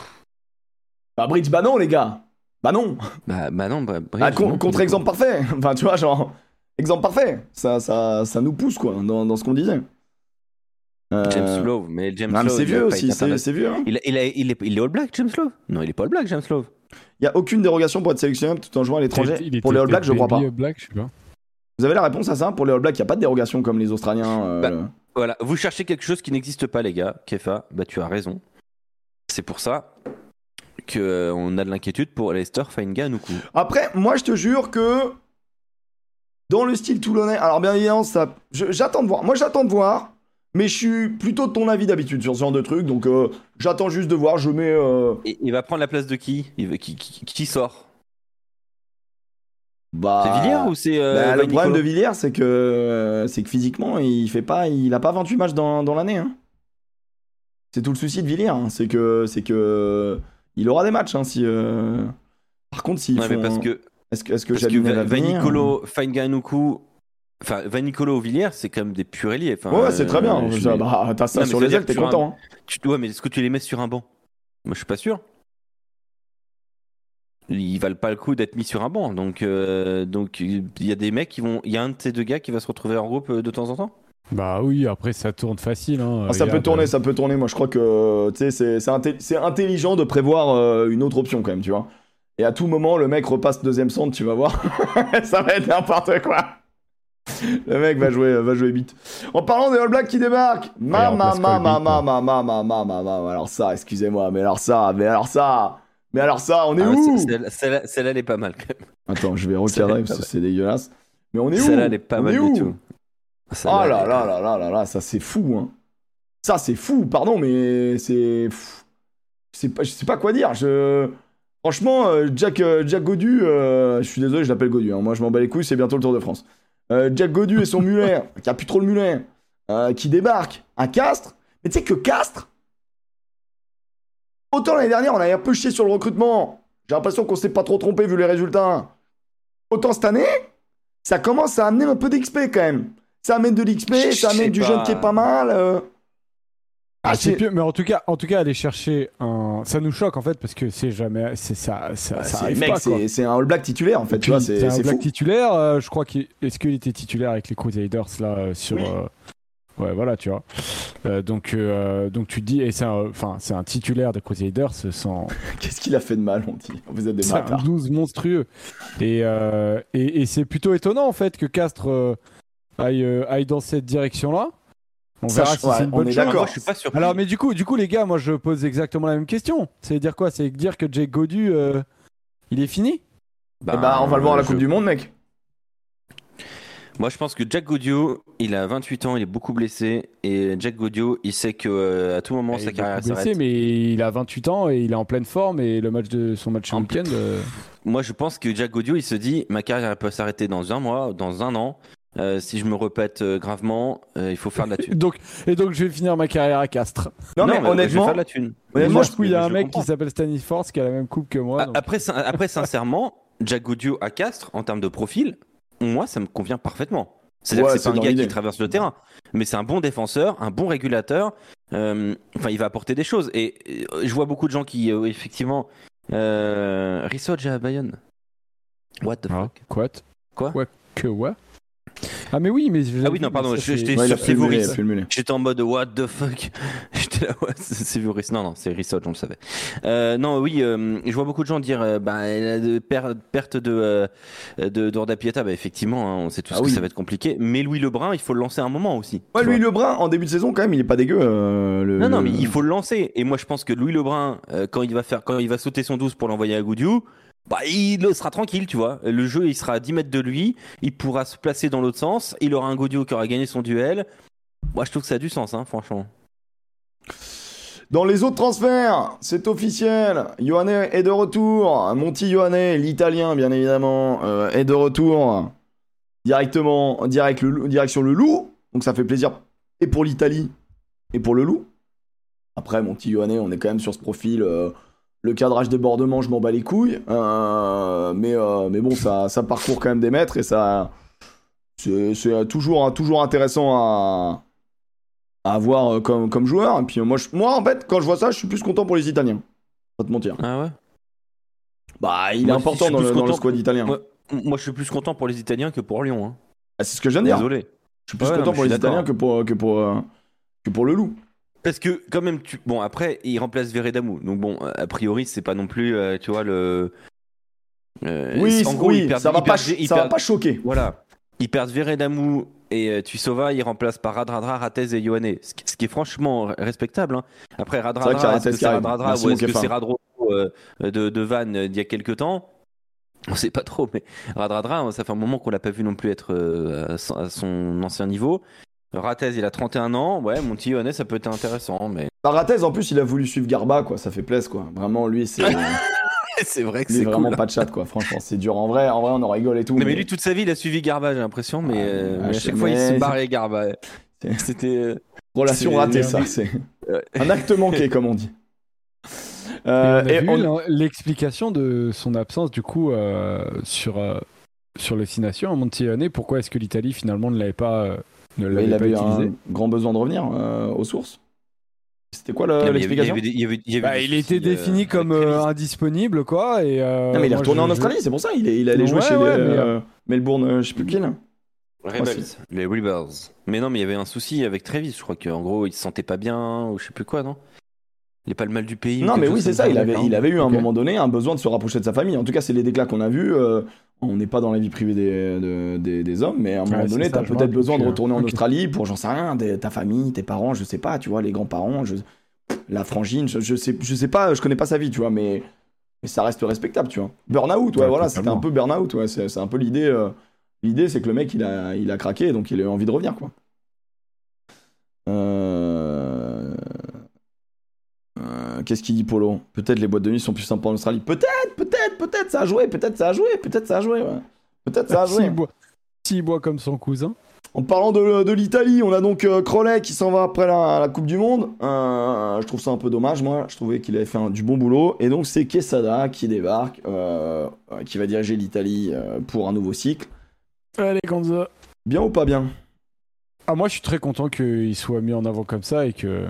Bah Bridge, bah non les gars. Bah non. bah, bah non, bah, Bridge, Bah, con- non, contre-exemple parfait. (laughs) Enfin tu vois genre exemple parfait. Ça ça ça nous pousse quoi dans, dans ce qu'on disait. Euh, James Love, mais James non, mais Love, c'est vieux aussi. C'est vieux. hein. Il, il, a- il est, il est All Black, James Love? Non, il est pas All Black, James Love. Il y a aucune dérogation pour être sélectionné tout en jouant à l'étranger. Pour les All Blacks, je crois pas. All Black, je sais pas. Vous avez la réponse à ça Pour les All Blacks, il n'y a pas de dérogation comme les Australiens. euh, Bah, Voilà, vous cherchez quelque chose qui n'existe pas, les gars. Kefa, bah tu as raison. C'est pour ça que euh, on a de l'inquiétude pour Lester Fainga Nuku. Après, moi, je te jure que dans le style toulonnais, alors bien évidemment, ça, j'attends de voir. Moi, j'attends de voir, mais je suis plutôt de ton avis d'habitude sur ce genre de truc, donc euh, j'attends juste de voir. Je mets. euh, Et il va prendre la place de qui, qui sort? Bah, C'est Villiers ou c'est euh, bah, le problème de Villiers, c'est que euh, c'est que physiquement, il fait pas, il a pas 28 matchs dans, dans l'année. hein. C'est tout le souci de Villiers, hein, c'est que c'est que il aura des matchs. hein, si, euh, Par contre, Ouais, font- parce que, est-ce que est-ce que que Va- Vanicolo, enfin Vanicolo Villiers, c'est quand même des purs ailiers. Ouais, c'est très bien. Ça, bah, ça Non, sur les ailes, t'es content. Tu- ouais, mais est-ce que tu les mets sur un banc? Moi, je suis pas sûr. Ils valent pas le coup d'être mis sur un banc. Donc, euh, donc il y a des mecs qui vont. Il y a un de ces deux gars qui va se retrouver en groupe euh, de temps en temps? Bah oui, après ça tourne facile. Hein. Ah, ça peut tourner, euh, ça peut tourner. Moi, je crois que tu sais, c'est c'est inté- intelligent de prévoir euh, une autre option quand même, tu vois. Et à tout moment, le mec repasse deuxième centre, tu vas voir. (laughs) ça va être n'importe quoi. Le mec va jouer, va jouer vite. En parlant des All Blacks qui débarquent, ma ma ma ma ma hein. ma ma ma ma ma ma. Alors ça, excusez-moi, mais alors ça, mais alors ça, mais alors ça, on est Ah, où Celle-là, celle-là, elle est pas mal quand même. Attends, je vais recadrer parce que c'est dégueulasse. Mais on est où Celle-là, elle est pas On mal est du tout. Oh Celle-là, là là là là là là, ça c'est fou, hein. Ça c'est fou, pardon, mais c'est. pff, Je sais pas, je sais pas quoi dire. Je... Franchement, euh, Jack, euh, Jack Godu, euh, je suis désolé, je l'appelle Godu. hein. Moi, je m'en bats les couilles, c'est bientôt le Tour de France. Euh, Jack Godu et son (laughs) mulet, qui a plus trop le mulet, euh, qui débarque à Castres. Mais tu sais que Castres, autant l'année dernière, on avait un peu chié sur le recrutement. J'ai l'impression qu'on s'est pas trop trompé vu les résultats. Autant cette année, ça commence à amener un peu d'XP quand même. Ça amène de l'XP, Je ça amène du pas. jeune qui est pas mal. euh. Ah, c'est pieux, mais en tout cas, en tout cas, aller chercher un, ça nous choque en fait parce que c'est jamais, c'est ça, ça, Bah, ça arrive mec, pas quoi. c'est un All Black titulaire en fait, tu vois, c'est un c'est black fou. titulaire. euh, je crois qu'il, est-ce qu'il était titulaire avec les Crusaders là euh, sur, Oui. Ouais, voilà, tu vois. Euh, donc, euh, donc tu te dis, et c'est un, enfin, c'est un titulaire des Crusaders sans, (laughs) Qu'est-ce qu'il a fait de mal, on dit Vous êtes des C'est un bâtards. 12 monstrueux. Et, euh, et, et c'est plutôt étonnant en fait que Castres euh, aille, euh, aille dans cette direction-là. On Ça, verra je- si ouais, c'est une on bonne d'accord. Je suis pas sûr. Alors, mais du coup, du coup, les gars, moi je pose exactement la même question. C'est dire quoi? C'est dire que Jake Godu, euh, il est fini? Eh bah, on va le voir à la je- Coupe du Monde, mec. Moi, je pense que Jack Godio, il a 28 ans, il est beaucoup blessé. Et Jack Godio, il sait que euh, à tout moment, sa carrière beaucoup blessé, s'arrête. mais il a 28 ans et il est en pleine forme. Et le match de son match En week-end. euh, Moi, je pense que Jack Godio, il se dit ma carrière elle peut s'arrêter dans un mois, dans un an. Euh, si je me répète euh, gravement, euh, il faut faire de la (laughs) thune. donc, et donc, je vais finir ma carrière à Castres. Non, mais, je vais honnêtement, faire de la thune. honnêtement, Moi, je- il y a un mec comprends. qui s'appelle Stanis Force qui a la même coupe que moi. A- donc- Après, après, sincèrement, Jack Godio à Castres, en termes de profil, moi, ça me convient parfaitement. C'est-à-dire Ouais, que c'est pas un gars qui traverse le terrain, mais c'est un bon défenseur, un bon régulateur. Euh, enfin, il va apporter des choses. Et euh, je vois beaucoup de gens qui, euh, effectivement, euh, Rissoja à Bayonne. What the Ah, fuck? quoi? Quoi? Que what Ah mais oui, mais Ah oui, non, pardon, j'étais- Ouais, sur mêler. J'étais en mode what the fuck? (laughs) J'étais là, ouais, c'est Sévoris. Non, non, c'est Rissot, on le savait. Euh, non, oui, euh, je vois beaucoup de gens dire euh, bah, de per- perte de, de d'Orda Pieta. Bah, effectivement, hein, on sait tous Ah que oui. ça va être compliqué. Mais Louis Lebrun, il faut le lancer à un moment aussi. Ouais, vois. Lebrun, en début de saison, quand même, il est pas dégueu. le- Non, non, mais il faut le lancer. Et moi, je pense que Louis Lebrun, quand il va faire, quand il va sauter son 12 pour l'envoyer à Goudiou, bah, il sera tranquille, tu vois. Le jeu, il sera à 10 mètres de lui. Il pourra se placer dans l'autre sens. Il aura un Goudiou qui aura gagné son duel. Moi, je trouve que ça a du sens, hein, franchement. Dans les autres transferts, c'est officiel. Ioane est de retour. Monti Ioane, l'italien, bien évidemment, euh, est de retour. Directement, direct le, direction le loup. Donc ça fait plaisir. Et pour l'Italie, et pour le loup. Après, Monti Ioane, on est quand même sur ce profil. euh, le cadrage débordement, je m'en bats les couilles. Euh, mais, euh, mais bon, ça, ça parcourt quand même des mètres et ça. C'est toujours, toujours intéressant à, à avoir euh, comme, comme joueur. Et puis moi, je- moi, en fait, quand je vois ça, je suis plus content pour les Italiens. Pas te mentir. Ah ouais? Bah, il est Moi, important dans le, dans le squad italien. Moi, moi, je suis plus content pour les Italiens que pour Lyon. Hein. Ah, c'est ce que je viens de dire. Désolé. Je suis plus Ouais, content pour les. Italiens que pour, que, pour, que pour le loup. Parce que quand même, tu... bon après, il remplace Veredamou. Donc bon, a priori, c'est pas non plus, euh, tu vois le. Euh, oui, en gros, oui, ils perdent- ça va, ils pas, ça va pas choquer. Voilà. Ils perdent Veredamou et euh, Tuisova, ils remplacent par Radradra, Ratez et Ioane. Ce qui, ce qui est franchement respectable. hein. Après, Radradra, est-ce que c'est. Radradra ou est-ce que c'est Radro euh, de, euh, d'il y a quelques temps? On sait pas trop, mais Radradra, ça fait un moment qu'on l'a pas vu non plus être à son ancien niveau. Ratez, il a 31 ans. Ouais, mon petit Ioane, ça peut être intéressant, mais. Baratez, en plus, il a voulu suivre Garba, quoi. Ça fait plaisir, quoi. Vraiment, lui, c'est (laughs) c'est vrai que c'est vraiment cool. pas de chat, quoi. Franchement, c'est dur. En vrai, en vrai, on en rigole et tout. Non, mais lui, toute sa vie, il a suivi Garba, j'ai l'impression, mais, Ah, euh, mais à chaque fois, il se barrait Garba. (laughs) C'était. euh, relation ratée, ça. C'est (laughs) un acte manqué, comme on dit. Et Euh, on a et l'en- l'explication de son absence du coup euh, sur euh, sur les six nations à Montione. Pourquoi est-ce que l'Italie finalement ne l'avait pas euh, ne il l'avait pas utilisé un grand besoin de revenir euh, aux sources. C'était quoi le- il l'explication il Bah, était défini euh, comme euh, indisponible quoi et euh, Non, mais il est retourné en Australie, c'est pour ça. Il, est, il allait jouer Ouais, chez ouais, les, mais, euh, Melbourne, euh, je sais plus qui là. Rebels, c'est- les Rebels. Mais non, mais il y avait un souci avec Travis. Je crois qu'en gros, il se sentait pas bien ou je sais plus quoi, non? Il est pas le mal du pays. Non, mais oui, c'est ça. Il avait, d'accord. il avait eu à un moment donné un besoin de se rapprocher de sa famille. En tout cas, c'est les déclats qu'on a vus. euh, on n'est pas dans la vie privée des, de- des, des hommes, mais à un moment Ouais, donné, je me peut-être besoin de plus, retourner en. Australie pour, j'en sais rien, des- ta famille, tes parents, je sais pas, tu vois, les grands-parents, je, la frangine, je, je sais, je sais pas, je connais pas sa vie, tu vois, mais, mais ça reste respectable, tu vois. Burnout, ouais, Ouais, voilà, c'était un peu burnout, ouais, c'est c'est un peu l'idée. euh, l'idée, c'est que le mec, il a, il a craqué, donc il a eu envie de revenir, quoi. Euh... Euh, Qu'est-ce qu'il dit Polo Peut-être les boîtes de nuit sont plus sympas en Australie. Peut-être, peut-être, peut-être ça a joué, peut-être ça a joué, peut-être ça a joué, ouais. Peut-être ça a (laughs) joué. S'il boit, comme son cousin. En parlant de, de l'Italie, on a donc euh, Crowley qui s'en va après la, la Coupe du Monde. Euh, je trouve ça un peu dommage, moi. Je trouvais qu'il avait fait un- du bon boulot. Et donc c'est Quesada qui débarque, euh, qui va diriger l'Italie pour un nouveau cycle. Allez Gonza. Bien ou pas bien? Ah moi je suis très content qu'il soit mis en avant comme ça et que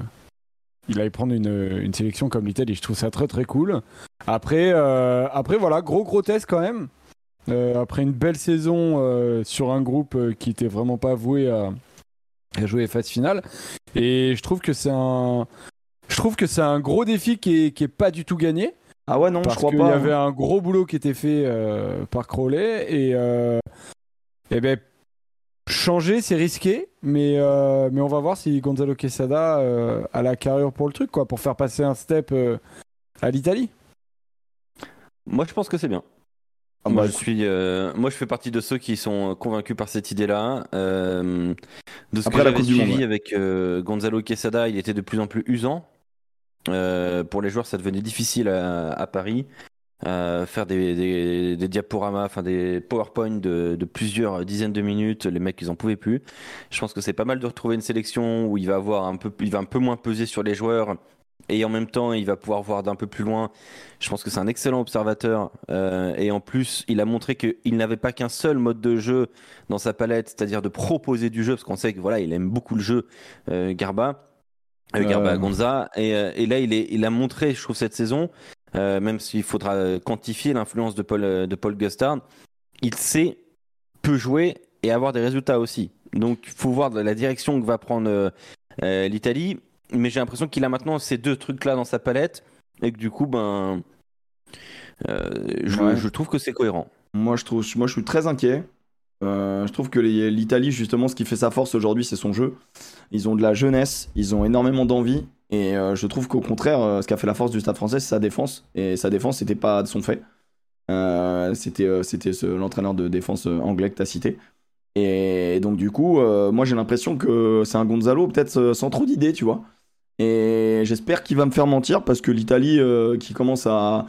il aille prendre une, une sélection comme l'Italie. Je trouve ça très très cool. Après euh, après voilà gros gros test quand même. Euh, après une belle saison euh, sur un groupe qui était vraiment pas voué à, à jouer les phases finales. Et je trouve que c'est un je trouve que c'est un gros défi qui est, qui est pas du tout gagné. Ah ouais, non, Parce je crois qu'il pas. y avait un gros boulot qui était fait par Crowley et, euh, eh ben, changer c'est risqué, mais, euh, mais on va voir si Gonzalo Quesada euh, a la carrure pour le truc, quoi, pour faire passer un step euh, à l'Italie. Moi, je pense que c'est bien. Ah moi, bah, je suis, euh, moi, je fais partie de ceux qui sont convaincus par cette idée-là. Euh, de ce Après que la j'avais Coupe du suivi Monde, ouais. avec euh, Gonzalo Quesada, il était de plus en plus usant. Euh, pour les joueurs, ça devenait difficile à, à Paris. Euh, faire des, des, des diaporamas, enfin des PowerPoint de, de plusieurs dizaines de minutes, les mecs ils en pouvaient plus. Je pense que c'est pas mal de retrouver une sélection où il va avoir un peu, il va un peu moins peser sur les joueurs et en même temps il va pouvoir voir d'un peu plus loin. Je pense que c'est un excellent observateur euh, et en plus il a montré qu'il n'avait pas qu'un seul mode de jeu dans sa palette, c'est-à-dire de proposer du jeu parce qu'on sait que voilà il aime beaucoup le jeu euh, Garba. Euh, Garba. Gonza et, euh, et là il, est, il a montré je trouve cette saison même s'il faudra quantifier l'influence de Paul, euh, de Paul Gustard, il sait, peut jouer et avoir des résultats aussi. Donc, il faut voir la direction que va prendre euh, euh, l'Italie. Mais j'ai l'impression qu'il a maintenant ces deux trucs-là dans sa palette et que du coup, ben, euh, je, Ouais. je trouve que c'est cohérent. Moi, je trouve, moi, je suis très inquiet. Euh, je trouve que l'Italie, justement, ce qui fait sa force aujourd'hui, c'est son jeu. Ils ont de la jeunesse, ils ont énormément d'envie. Et euh, je trouve qu'au contraire, euh, ce qui a fait la force du Stade français, c'est sa défense. Et sa défense, c'était pas de son fait. Euh, c'était euh, l'entraîneur de défense anglais que tu as cité. Et donc, du coup, moi, j'ai l'impression que c'est un Gonzalo, peut-être sans trop d'idées, tu vois. Et j'espère qu'il va me faire mentir parce que l'Italie qui commence à,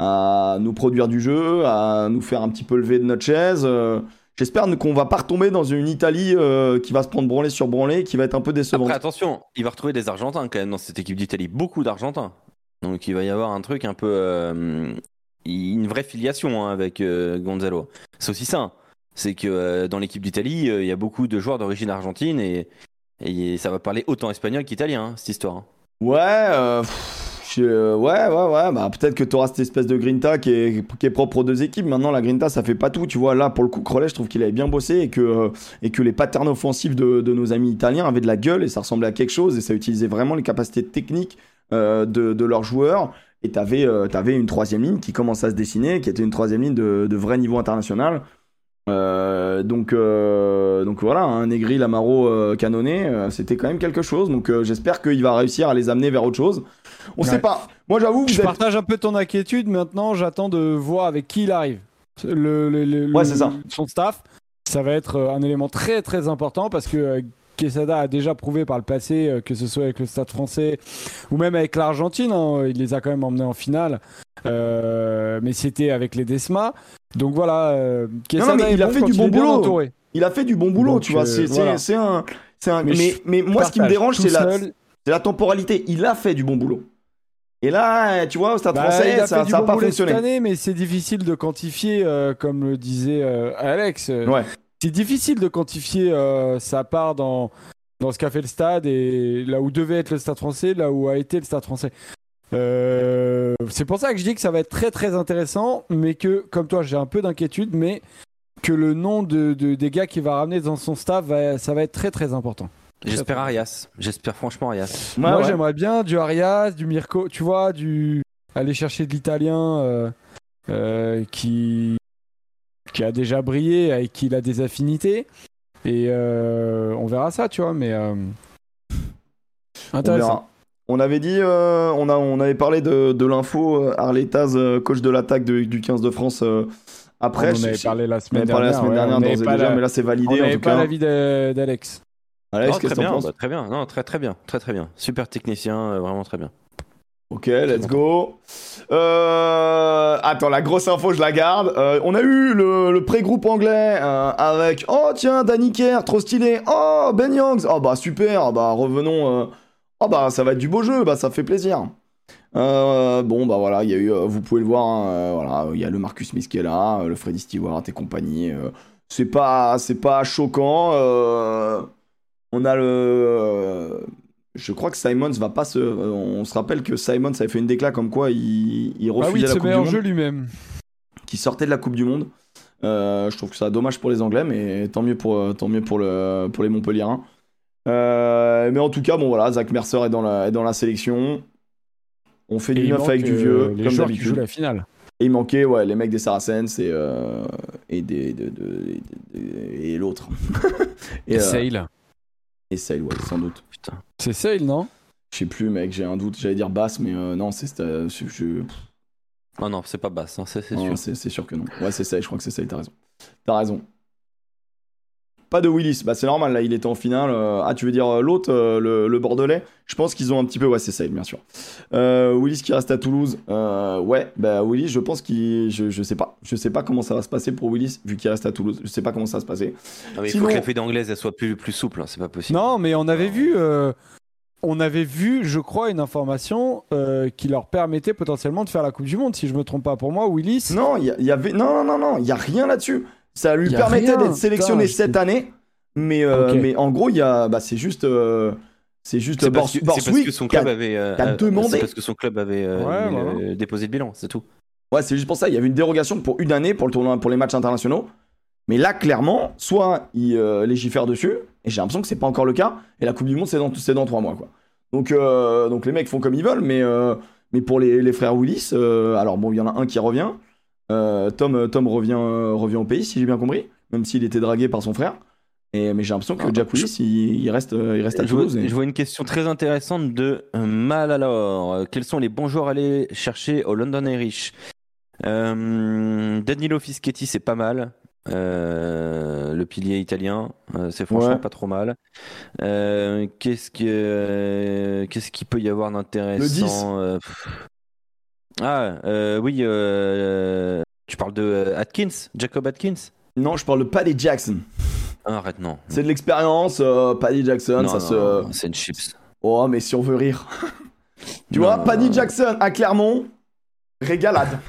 à nous produire du jeu, à nous faire un petit peu lever de notre chaise. J'espère qu'on va pas retomber dans une Italie euh, qui va se prendre branlé sur branlé, qui va être un peu décevante. Après, attention, il va retrouver des Argentins quand même dans cette équipe d'Italie. Beaucoup d'Argentins. Donc, il va y avoir un truc un peu. euh, une vraie filiation hein, avec euh, Gonzalo. C'est aussi ça. hein. C'est que dans l'équipe d'Italie, il y a beaucoup de joueurs d'origine argentine et, et ça va parler autant espagnol qu'italien, hein, cette histoire. hein. Ouais, euh, pff, euh, ouais, ouais, ouais. Bah, peut-être que tu auras cette espèce de grinta qui est, qui est propre aux deux équipes. Maintenant, la grinta, ça fait pas tout. Tu vois, là, pour le coup, Crowley, je trouve qu'il avait bien bossé et que, euh, et que les patterns offensifs de, de nos amis italiens avaient de la gueule et ça ressemblait à quelque chose et ça utilisait vraiment les capacités techniques euh, de, de leurs joueurs. Et tu avais, une troisième ligne qui commençait à se dessiner, qui était une troisième ligne de, de vrai niveau international. Donc, donc voilà, un Negri, Lamaro, euh, Canoné, euh, c'était quand même quelque chose. Donc j'espère qu'il va réussir à les amener vers autre chose. On Ouais. sait pas. Moi j'avoue, Je êtes. partage un peu ton inquiétude. Maintenant, j'attends de voir avec qui il arrive. Le, le- le- Ouais, c'est ça. Son staff, ça va être euh, un élément très très important parce que euh, Quesada a déjà prouvé par le passé, euh, que ce soit avec le Stade français ou même avec l'Argentine, hein, il les a quand même emmenés en finale. Euh, mais c'était avec les Desma. Donc voilà, euh, mais est il a bon fait du bon boulot. Il a fait du bon boulot, Donc, tu vois. euh, c'est voilà. un. un- Mais mais, je mais moi, ce qui me dérange, c'est la, la temporalité. Il a fait du bon boulot. Et là, tu vois, au Stade Bah, français, ça n'a bon pas fonctionné. cette année, mais c'est difficile de quantifier, euh, comme le disait euh, Alex. Ouais. C'est difficile de quantifier euh, sa part dans, dans ce qu'a fait le stade et là où devait être le stade français, là où a été le stade français. C'est pour ça que je dis que ça va être très très intéressant, mais que, comme toi, j'ai un peu d'inquiétude, mais que le nom de, de- des gars qu'il va ramener dans son staff, va- ça va être très très important. J'espère Arias. J'espère franchement Arias. Moi, ouais. j'aimerais bien du Arias, du Mirko, tu vois, du aller chercher de l'italien euh, euh, qui qui a déjà brillé, avec qui il a des affinités, et euh, on verra ça, tu vois, mais euh, On intéressant. verra. On avait dit, euh, on, a, on avait parlé de, de l'info Arletaz, coach de l'attaque du 15 de France. euh, après, on en je- avait parlé la on semaine avait parlé dernière. la semaine ouais, dernière on pas déjà, la- mais là c'est on validé en n'avait tout pas cas. l'avis d'Alex. Non, qu'est-ce très bien, bah, très bien. Non, très très bien, très très bien. Super technicien, euh, vraiment très bien. Ok, let's go. Euh, Attends, la grosse info, je la garde. Euh, on a eu le, le pré-groupe anglais euh, avec Oh tiens, Danny Kerr, trop stylé. Oh, Ben Youngs. Oh bah super, bah revenons. Oh bah ça va être du beau jeu, bah ça fait plaisir. Bon bah voilà, il y a eu, vous pouvez le voir, hein, voilà, il y a le Marcus Smith qui est là, le Freddy Stewart et compagnie. c'est pas, c'est pas choquant. On a le, euh, je crois que Simons va pas se. euh, On se rappelle que Simons avait fait une déclat comme quoi il, il Ah refusait oui, la Coupe du Monde, jeu lui-même. qui sortait de la Coupe du Monde. Euh, je trouve que ça dommage pour les Anglais, mais tant mieux pour, tant mieux pour, le, pour les Montpelliérains. Euh, mais en tout cas, bon voilà, Zach Mercer est dans la, est dans la sélection. On fait Et du neuf avec du vieux, les comme joueurs qui jouent d'habitude. la finale. Et il manquait ouais, les mecs des Saracens et, euh, et, des, de- de- de- et l'autre. (laughs) et, euh, Sale. Et Sale, ouais, sans doute. Putain. C'est Sale, non? Je sais plus, mec, j'ai un doute. J'allais dire basse, mais euh, non, c'est euh, je- Oh non, c'est pas basse, hein, c'est sûr. c'est sûr que non. Ouais, c'est ça, je crois que c'est ça, t'as raison. T'as raison. Pas de Willis, bah c'est normal, là il était en finale. euh, Ah, tu veux dire euh, l'autre, euh, le, le Bordelais Je pense qu'ils ont un petit peu. Ouais, c'est ça, bien sûr. Euh, Willis qui reste à Toulouse. Euh, ouais, bah Willis, je pense qu'il. Je, je sais pas. Je sais pas comment ça va se passer pour Willis, vu qu'il reste à Toulouse. Je sais pas comment ça va se passer. Non, mais il Sinon- faut que la feuille d'anglaise elle soit plus, plus souple, hein, c'est pas possible. Non, mais on avait vu, euh, on avait vu, je crois, une information euh, qui leur permettait potentiellement de faire la Coupe du Monde, si je me trompe pas. Pour moi, Willis. Non, il y, a- il y avait. Non, non, non, non, il y a rien là-dessus. Ça lui permettait d'être sélectionné putain, cette année, mais, euh, mais en gros, il y a. Bah, c'est juste. euh, c'est juste C'est parce, que- c'est parce Borswick que son club avait demandé. c'est parce que son club avait euh, euh, déposé le bilan, c'est tout. Ouais, c'est juste pour ça. Il y avait une dérogation pour une année pour le tournoi, pour les matchs internationaux. Mais là, clairement, soit ils euh, légifèrent dessus, et j'ai l'impression que c'est pas encore le cas, et la Coupe du Monde, c'est dans, c'est dans trois mois, quoi. Donc, euh, donc les mecs font comme ils veulent, mais, euh, mais pour les, les frères Willis, euh, alors bon, il y en a un qui revient. Euh, Tom, Tom revient, euh, revient au pays, si j'ai bien compris, même s'il était dragué par son frère. Et, mais j'ai l'impression que Ah, Jack Willis, il, il reste, euh, il reste à Je vois, Toulouse. et- je vois une question très intéressante de euh, Malalor. Euh, Quels sont les bons joueurs à aller chercher au London Irish? Euh, Danilo Fischetti, c'est pas mal. Euh, le pilier italien, euh, c'est franchement Ouais. pas trop mal. Euh, qu'est-ce que euh, qu'est-ce qu'il peut y avoir d'intéressant euh. Ah euh, oui, euh, tu parles de euh, Atkins, Jacob Atkins? Non, je parle de Paddy Jackson. Ah, arrête non. C'est de l'expérience, euh, Paddy Jackson, Non, ça non, se. c'est une chips. Oh, mais si on veut rire. (laughs) tu Non, vois, Paddy. Jackson à Clermont, régalade. (laughs)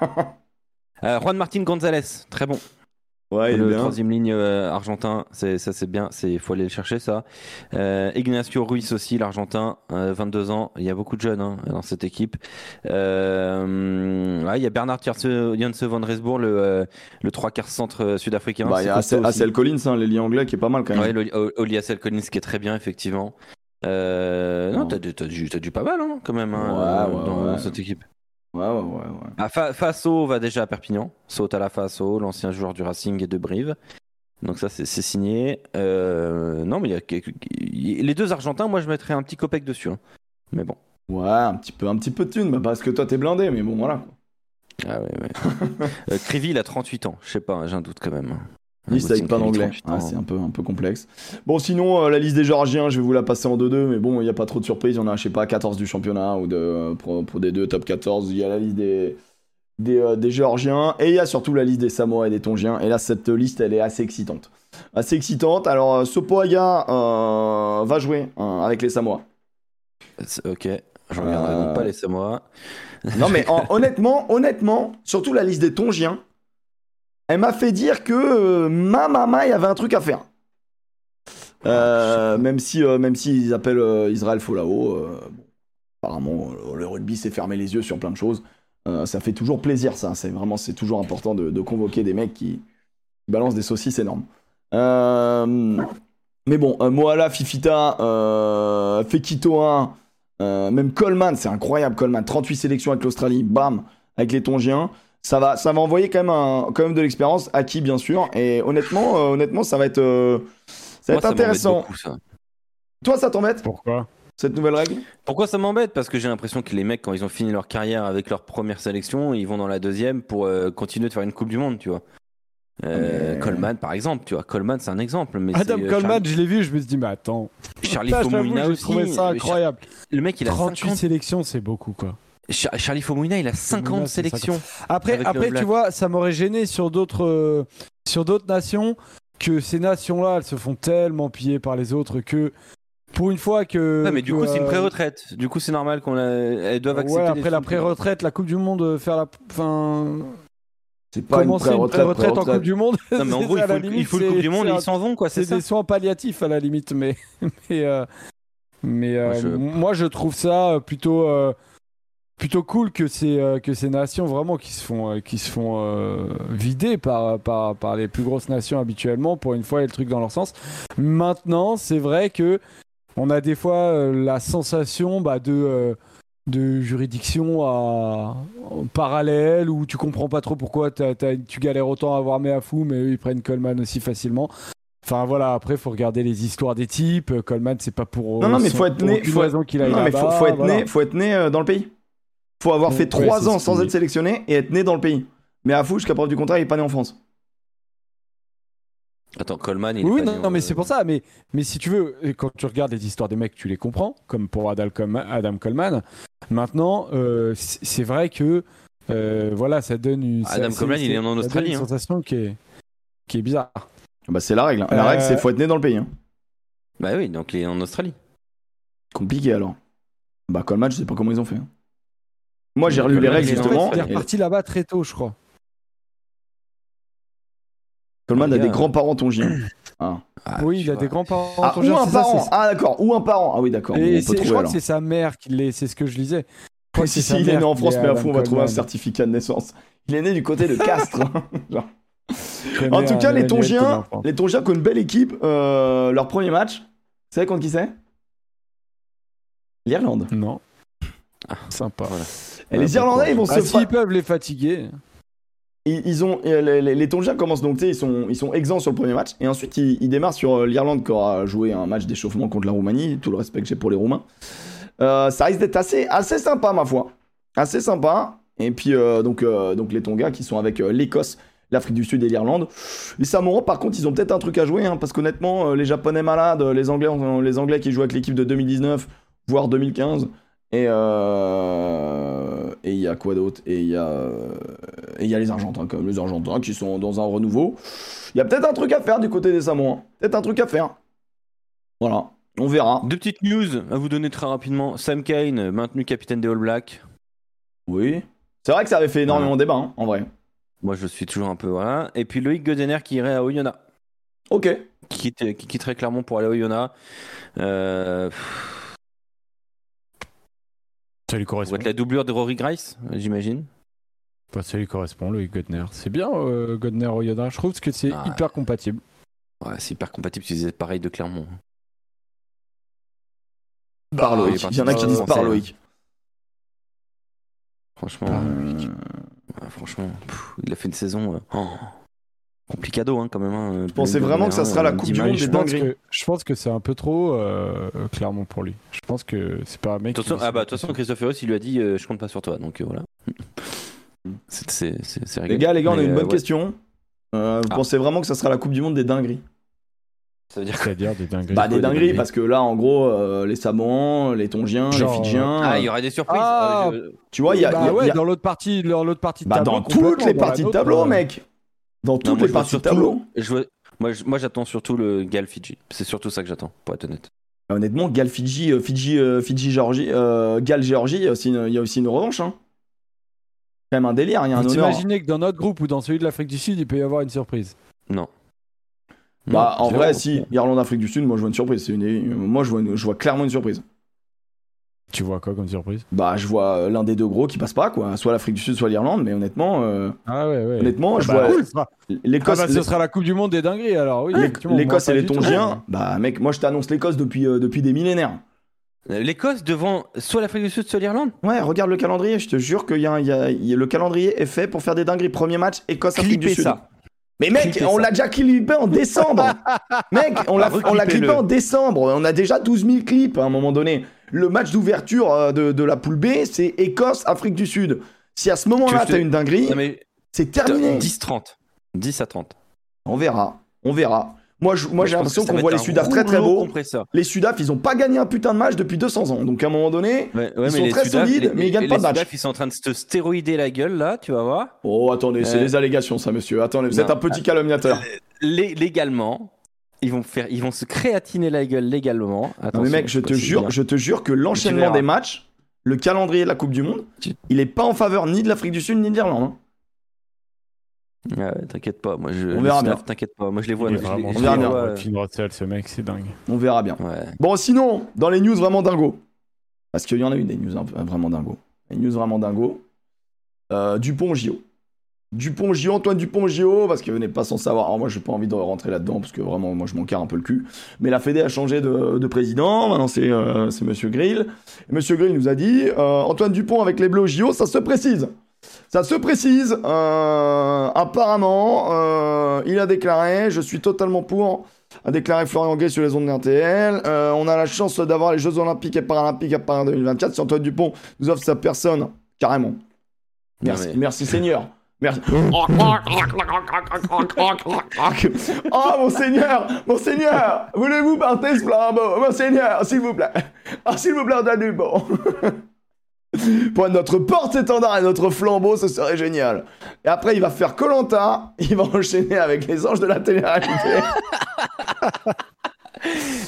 (laughs) Euh, Juan Martin Gonzalez, très bon. Ouais, il est le bien. troisième ligne euh, argentin, c'est ça c'est bien, c'est faut aller le chercher ça. Euh, Ignacio Ruiz aussi, l'argentin, euh, 22 ans. Il y a beaucoup de jeunes hein, dans cette équipe. Euh, ouais, il y a Bernard Janse van Resbourg, le euh, le trois quarts centre euh, sud-africain. Bah, il y a Assel, Collins, hein, l'ailier anglais, qui est pas mal quand même. Ouais, Oli Assel Collins qui est très bien effectivement. Euh, non, Non. t'as du, du, du pas mal hein, quand même hein, Ouais, dans cette équipe. Ouais, ouais, ouais. ouais. Ah, Fa- Faso va déjà à Perpignan. Saute à la Faso, l'ancien joueur du Racing et de Brive. Donc ça, c'est signé. Euh, non, mais il y a quelques- les deux Argentins, moi, je mettrais un petit copec dessus. hein. Mais bon. Ouais, un petit peu, un petit peu de thune, bah, parce que toi t'es blindé, mais bon, voilà. Ah ouais, ouais. (laughs) euh, Krivy, il a 38 ans. Je sais pas, j'ai un doute quand même. Liste avec Krivy, d'anglais. 38 Ah, c'est un peu, un peu complexe. Bon, sinon, euh, la liste des Géorgiens, je vais vous la passer en 2-2, mais bon, il n'y a pas trop de surprises. Il y en a, je sais pas, 14 du championnat ou de, pour, pour des deux top 14. Il y a la liste des, des, euh, des Géorgiens et il y a surtout la liste des Samoa et des Tongiens. Et là, cette liste, elle est assez excitante. Assez excitante. Alors, euh, Sopoaga euh, va jouer euh, avec les Samoa. Ok, je regarderai Euh, donc pas les Samoa. Non, mais en- (laughs) honnêtement, honnêtement, surtout la liste des Tongiens, elle m'a fait dire que euh, ma maman, il y avait un truc à faire. Euh, même si, euh, même s'ils appellent euh, Israël Folao, bon, apparemment, le rugby s'est fermé les yeux sur plein de choses. Ça fait toujours plaisir, ça. C'est vraiment, c'est toujours important de, de convoquer des mecs qui balancent des saucisses énormes. Mais bon, Moala, Fifita, Fekitoa, euh, même Coleman, c'est incroyable, Coleman, 38 sélections avec l'Australie, bam, avec les Tongiens. Ça va, ça va envoyer quand même, un, quand même de l'expérience, acquis bien sûr. Et honnêtement, euh, honnêtement, ça va être, euh, ça va Moi, être intéressant. beaucoup, ça. Toi, ça t'embête Pourquoi? cette nouvelle règle? Pourquoi ça m'embête? Parce que j'ai l'impression que les mecs, quand ils ont fini leur carrière avec leur première sélection, ils vont dans la deuxième pour euh, continuer de faire une Coupe du Monde, tu vois. Euh, Mais- Coleman, par exemple, tu vois. Coleman, c'est un exemple. Mais Adam euh, Coleman, Charlie, je l'ai vu, je me suis dit, mais attends. Charlie j'avoue, Fomoina j'ai aussi. trouvé ça incroyable. Char- Le mec, il a 38 50... sélections, c'est beaucoup, quoi. Char- Charlie Fomoina, il a 50 Fomoina, c'est sélections. Après, Avec le après Black. tu vois, ça m'aurait gêné sur d'autres euh, sur d'autres nations que ces nations-là, elles se font tellement piller par les autres que pour une fois que. Ouais, mais du que, coup, c'est une euh, pré-retraite. Du coup, c'est normal qu'on elles doivent accepter. Ouais, après la pré-retraite, la Coupe du Monde, euh, faire la. Enfin. C'est pas Commencer une pré-retraite, pré-retraite en. Coupe du Monde. Non, mais (laughs) en c'est gros, il faut, la le- il limite, faut le Coupe c'est- du Monde et c'est ils s'en vont, quoi. C'est des soins palliatifs à la limite, mais. mais (laughs) euh, mais euh, Moi, je- moi, je trouve ça euh, plutôt. euh, Plutôt cool que ces, euh, que ces nations vraiment qui se font, euh, qui se font euh, vider par, par, par les plus grosses nations habituellement, pour une fois, et le truc dans leur sens. Maintenant, c'est vrai que on a des fois la sensation bah, de, de juridiction à, en parallèle où tu comprends pas trop pourquoi tu galères autant à avoir Meafou, mais eux ils prennent Coleman aussi facilement. Enfin voilà, après faut regarder les histoires des types. Coleman, c'est pas pour. Non, non, mais faut être né- faut qu'il aille Non, mais faut, faut être voilà. né, faut être né dans le pays. Faut avoir fait Ouais, 3 c'est ans sans être sélectionné et être né dans le pays. Mais à fou, jusqu'à preuve du contraire, il est pas né en France. Attends, Coleman, il est Oui, pas non, non, mais c'est pour ça. Mais, mais si tu veux, et quand tu regardes les histoires des mecs, tu les comprends, comme pour Adam Coleman. Adam Coleman. Maintenant, euh, c'est vrai que euh, voilà, ça donne une. Adam c'est- Coleman, il est en Australie, Une hein. sensation qui est, qui est bizarre. Bah, c'est la règle. hein. La Euh, règle, c'est faut être né dans le pays. hein. Bah oui, donc il est en Australie. Compliqué alors. Bah, Coleman, je sais pas comment ils ont fait. hein. Moi, j'ai relu les règles justement. Il est reparti là-bas très tôt, je crois. Coleman a Les des grands-parents tongiens. (coughs) Ah. Ah, oui, il a vois. des grands-parents. Ah, tongiens, ou un ça, parent. Ah, d'accord. Ou un parent. Ah oui, d'accord. Bon, Et on c'est- peut je crois que c'est sa mère qui l'est, c'est ce que je lisais. Je (laughs) si, si, il est né en France, mais à fond, on va trouver un certificat de naissance. Il est né du côté de (laughs) Castres. (laughs) En tout cas, les Tongiens, les Tongiens qui ont une belle équipe. euh, leur premier match, vous savez contre qui c'est? L'Irlande. Non. Ah. Sympa. Voilà. Et les Irlandais, ils vont Ah, se s'ils peuvent les fatiguer. ils, ils ont euh, les, les- les Tongiens commencent donc, tu sais, ils sont ils sont exempts sur le premier match et ensuite ils, ils démarrent sur euh, l'Irlande qui aura joué un match d'échauffement contre la Roumanie. Tout le respect que j'ai pour les Roumains. Euh, ça risque d'être assez assez sympa ma foi, assez sympa. Et puis euh, donc euh, donc les Tonga qui sont avec euh, l'Écosse. L'Afrique du Sud et l'Irlande. Les Samoans, par contre, ils ont peut-être un truc à jouer, hein, parce qu'honnêtement, euh, les Japonais malades, les Anglais, les Anglais qui jouent avec l'équipe de 2019, voire 2015, et euh, et il y a quoi d'autre? Et il y a euh, et il y a les Argentins, comme les Argentins qui sont dans un renouveau. Il y a peut-être un truc à faire du côté des Samoans. Peut-être un truc à faire. Voilà, on verra. Deux petites news à vous donner très rapidement. Sam Kane, maintenu capitaine des All Blacks. Oui. C'est vrai que ça avait fait énormément débat, hein, en vrai. Moi, je suis toujours un peu. Voilà. Et puis Loïc Godener qui irait à Oyonnax. Ok. Qui, quitte- qui quitterait Clermont pour aller à Oyonnax. Euh, pff, Ça lui ça va correspond. être la doublure de Rory Grice, j'imagine. Bah, ça lui correspond, Loïc Godner. C'est bien, euh, Godner Oyonnax. Je trouve que c'est Ah. hyper compatible. Ouais, c'est hyper compatible si vous êtes pareil de Clermont. Par il est Loïc. Il y en a qui disent par. Loïc. Franchement, Ah, euh, ouais, franchement, pff, il a fait une saison. euh, oh, complicado hein, quand même. Hein, Je pensais vraiment que ça sera la Coupe du Monde je, des pense dingueries. que, je pense que c'est un peu trop, euh, clairement, pour lui. Je pense que c'est pas un mec. De qui toute façon, ah bah, de se toute façon, mettre Christophe il lui a dit euh, Je compte pas sur toi. Donc euh, voilà. (laughs) C'est- C'est c'est- c'est réglé. Les gars, les gars, on a une euh, bonne ouais. question. Euh, vous Ah. pensez vraiment que ça sera la Coupe du Monde des dingueries? Ça veut dire. C'est-à-dire des dingueries. Bah des des dingueries parce que là en gros euh, les Samoans, les Tongiens, Genre, les Fidjiens, Ah, il y euh, aurait des surprises. Ah, Euh, je- tu vois il y a, bah il y a- ouais, il y a- dans l'autre partie, dans l'autre partie de bah, tableau. dans toutes les parties de tableau euh, mec. Dans Non, toutes moi, les parties de surtout- tableau. je Moi, je- moi, j'attends surtout le Gal Fidji. C'est surtout ça que j'attends, pour être honnête. Euh, Honnêtement, Gal Fidji, euh, Fidji, euh, Fidji, Géorgie, euh, Gal Géorgie, il y a aussi une, il y a aussi une revanche. Hein. Quand même un délire, il y a un Vous honneur. imaginez que dans notre groupe ou dans celui de l'Afrique du Sud, il peut y avoir une surprise Non. Bah Non, en vrai si Irlande Afrique du Sud, moi je vois une surprise. C'est une- euh, Moi je vois, une- je vois clairement une surprise. Tu vois quoi comme surprise? Bah je vois euh, l'un des deux gros qui passe pas quoi, soit l'Afrique du Sud, soit l'Irlande. Mais honnêtement, euh, Ah ouais, ouais. honnêtement, Ah je bah, vois cool, ça. Ah l'Écosse. bah, ce sera la Coupe du Monde des dingueries alors, oui. L'Écosse et les tout. Tongiens, bah mec, moi je t'annonce l'Écosse depuis, euh, depuis des millénaires. L'Écosse devant soit l'Afrique du Sud, soit l'Irlande? Ouais, regarde le calendrier, je te jure que y a, y a- y a- le calendrier est fait pour faire des dingueries. Premier match, Écosse-Afrique du Sud. ça. Mais mec, on l'a déjà clippé en décembre. (laughs) mec, on l'a, on l'a clippé en décembre. On a déjà 12 000 clips à un moment donné. Le match d'ouverture euh, de, de la poule B, c'est Écosse-Afrique du Sud. Si à ce moment-là, Tu te- une dinguerie, c'est terminé. 10-30. 10 à 30. On verra. On verra. Moi, je- moi j'ai l'impression qu'on voit les Sudaf très très beaux. Les Sudaf, ils ont pas gagné un putain de match depuis 200 ans. Donc à un moment donné. Ouais, ouais, Ils mais sont les très Sudaf- solides, les- mais ils gagnent les pas de match. Sudaf, ils sont en train de se stéroïder la gueule là, tu vas voir. Oh, attendez, c'est Euh, des allégations, ça, monsieur. Attendez, vous non. êtes un petit calomniateur. Lé- légalement, ils vont faire, ils vont se créatiner la gueule légalement. Non, mais mec, je te jure, bien. je te jure que l'enchaînement des matchs, le calendrier de la Coupe du Monde, Tu- il est pas en faveur ni de l'Afrique du Sud ni de l'Irlande. hein. Ah ouais, t'inquiète pas, moi je. On les verra bien. T'inquiète pas, moi je les vois. Je les- On verra bien. ce mec, c'est dingue. On verra bien. Ouais. Bon, sinon, dans les news vraiment dingo, parce qu'il y en a eu des news peu- vraiment dingo. Les news vraiment dingo. Euh, Dupont JO. Dupont JO, Antoine Dupont JO, parce que vous n'êtes pas sans savoir. Alors, moi, j'ai pas envie de rentrer là-dedans, parce que vraiment, moi, je m'en carre un peu le cul. Mais la Fédé a changé de, de président. Maintenant, c'est euh, c'est Monsieur Grill. Et Monsieur Grill nous a dit euh, Antoine Dupont avec les Bleus JO, ça se précise. Ça se précise. Euh, apparemment, euh, il a déclaré Je suis totalement pour a déclaré Florian Gay sur les ondes d'RTL. On a la chance d'avoir les Jeux Olympiques et Paralympiques à Paris 2024. Si Antoine Dupont nous offre sa personne, carrément. Merci, mais- merci Seigneur. Merci. (laughs) Oh mon Seigneur, mon Seigneur, voulez-vous porter ce flambeau, mon Seigneur, s'il vous plaît. Ah, s'il vous plaît, Antoine Dupont. (laughs) Pour notre porte-étendard et notre flambeau, ce serait génial. Et après, il va faire Colanta, il va enchaîner avec les anges de la télé-réalité. (laughs)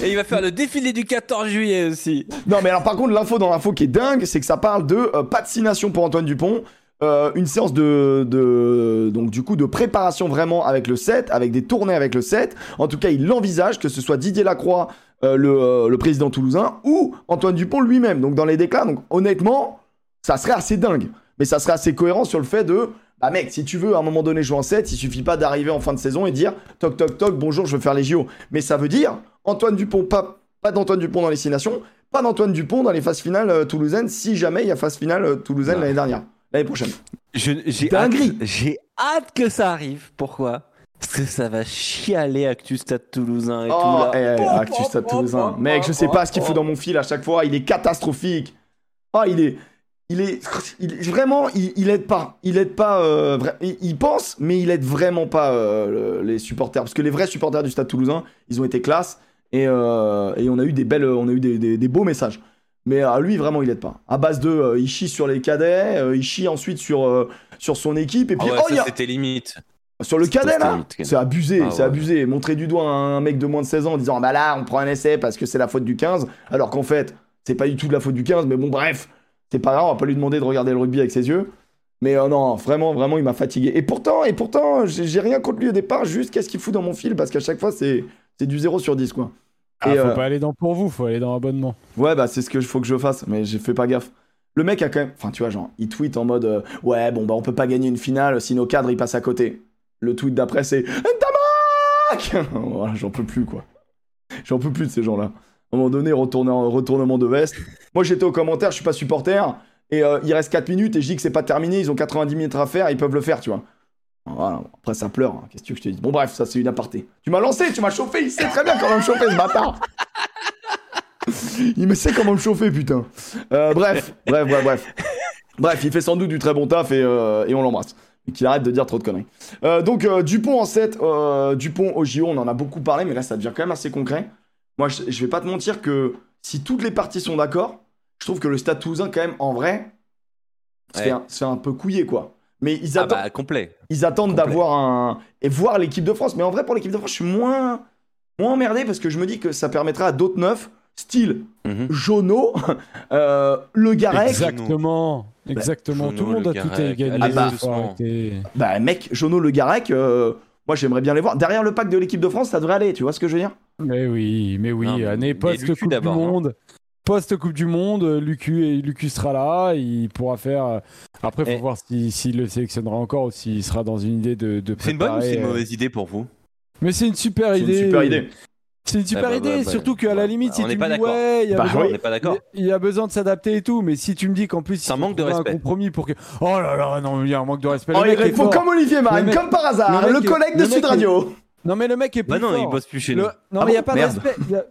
Et il va faire le défilé du 14 juillet aussi. Non, mais alors par contre, l'info dans l'info qui est dingue, c'est que ça parle de euh, vaccination pour Antoine Dupont. Euh, une séance de, de donc du coup de préparation vraiment avec le 7, avec des tournées avec le 7. En tout cas, il l'envisage que ce soit Didier Lacroix, euh, le, euh, le président toulousain, ou Antoine Dupont lui-même. Donc dans les déclats, donc honnêtement, ça serait assez dingue, mais ça serait assez cohérent sur le fait de Bah mec, si tu veux à un moment donné jouer en 7, il suffit pas d'arriver en fin de saison et dire toc toc toc, bonjour, je veux faire les JO. Mais ça veut dire Antoine Dupont, pas, pas d'Antoine Dupont dans les 6 nations, pas d'Antoine Dupont dans les phases finales toulousaines, si jamais il y a phase finale toulousaine l'année dernière, l'année prochaine. Je- J'ai hâte, Dinguerie. j'ai hâte que ça arrive. Pourquoi? Parce que ça va chialer Actu Stade Toulousain et Oh, tout là. eh, Actu Stade Toulousain. Mec, je sais pas ce qu'il fout dans mon fil à chaque fois, il est catastrophique. Oh, il est. Il est, il est- vraiment, il, il aide pas. Il aide pas. euh, vra- il, il pense, mais il aide vraiment pas euh, le- les supporters. Parce que les vrais supporters du Stade Toulousain, ils ont été classe et, euh, et on a eu des belles, on a eu des, des- des beaux messages. Mais à lui, vraiment, il aide pas. À base de, euh, il chie sur les cadets, euh, il chie ensuite sur euh, sur son équipe et Ah puis ouais, oh, a- c'était limite. sur le cadet là, c'est abusé, Ah c'est ouais. abusé. Montrer du doigt un mec de moins de 16 ans en disant bah là on prend un essai parce que c'est la faute du 15, alors qu'en fait c'est pas du tout de la faute du 15, mais bon bref, c'est pas grave, on va pas lui demander de regarder le rugby avec ses yeux. Mais euh, non, vraiment, vraiment, il m'a fatigué. Et pourtant, et pourtant, j'ai rien contre lui au départ, juste qu'est-ce qu'il fout dans mon fil, parce qu'à chaque fois c'est c'est du 0 sur 10 quoi. Ah, Et, faut euh, pas aller dans pour vous, faut aller dans abonnement. Ouais, bah c'est ce qu'il faut que je fasse, mais j'ai fait pas gaffe. Le mec a quand même. Enfin, tu vois, genre, il tweet en mode euh, Ouais, bon, bah on peut pas gagner une finale si nos cadres ils passent à côté. Le tweet d'après c'est Ntamak (laughs) Voilà, j'en peux plus quoi. J'en peux plus de ces gens-là. À un moment donné, retourner en- retournement de veste. Moi j'étais au commentaire, je suis pas supporter, et euh, il reste 4 minutes et je dis que c'est pas terminé, ils ont 90 minutes à faire, ils peuvent le faire, tu vois. Voilà, après ça pleure, hein. qu'est-ce que tu veux que je te dise? Bon, bref, ça c'est une aparté. Tu m'as lancé, tu m'as chauffé, il sait très bien comment me chauffer ce bâtard (laughs) Il me sait comment me chauffer, putain. Euh, bref, bref, bref, bref. Bref, il fait sans doute du très bon taf et, euh, et on l'embrasse. Et qu'il arrête de dire trop de conneries. Euh, donc, Dupont en 7, euh, Dupont au JO, on en a beaucoup parlé, mais là, ça devient quand même assez concret. Moi, je, je vais pas te mentir que si toutes les parties sont d'accord, je trouve que le Stade Toulousain, quand même, en vrai, se, Ouais. fait, un, se fait un peu couiller, quoi. Mais ils Ah attendent, bah complet. ils attendent complet. d'avoir un. et voir l'équipe de France. Mais en vrai, pour l'équipe de France, je suis moins, moins emmerdé parce que je me dis que ça permettra à d'autres neufs, style Mhm. Jono, (laughs) euh, Le Garec. Exactement, exactement. Jono, Tout le monde le a tout Garec, doucement. arrêter. Bah, mec, Jono, Le Garec, euh, moi j'aimerais bien les voir. Derrière le pack de l'équipe de France, ça devrait aller, tu vois ce que je veux dire? Mais oui, mais oui, Non, année mais post Lucu Coupe du Monde. Post Coupe du Monde, Lucu et Lucu sera là, il pourra faire. euh, Après, faut Et- voir s'il s'il le sélectionnera encore ou s'il sera dans une idée de. de C'est une bonne ou c'est une euh, mauvaise idée pour vous? Mais c'est une super C'est une idée. super idée. C'est une super Ah bah, idée, bah, bah, surtout qu'à la ouais, limite, bah, si on tu me dis ouais, il y a Bah besoin, oui. On n'est pas d'accord il y a besoin de s'adapter et tout, mais si tu me dis qu'en plus, C'est un faut manque de respect. un compromis pour que. Oh là là, non, il y a un manque de respect. Oh, le il mec fort. comme Olivier Marine, mec- comme par hasard, le le, mec est- collègue de le Sud est- Radio. Non, mais le mec est plus Bah non, fort. il bosse plus chez Le- nous. Non, Ah mais il n'y a bon pas Merde. de respect. Y a-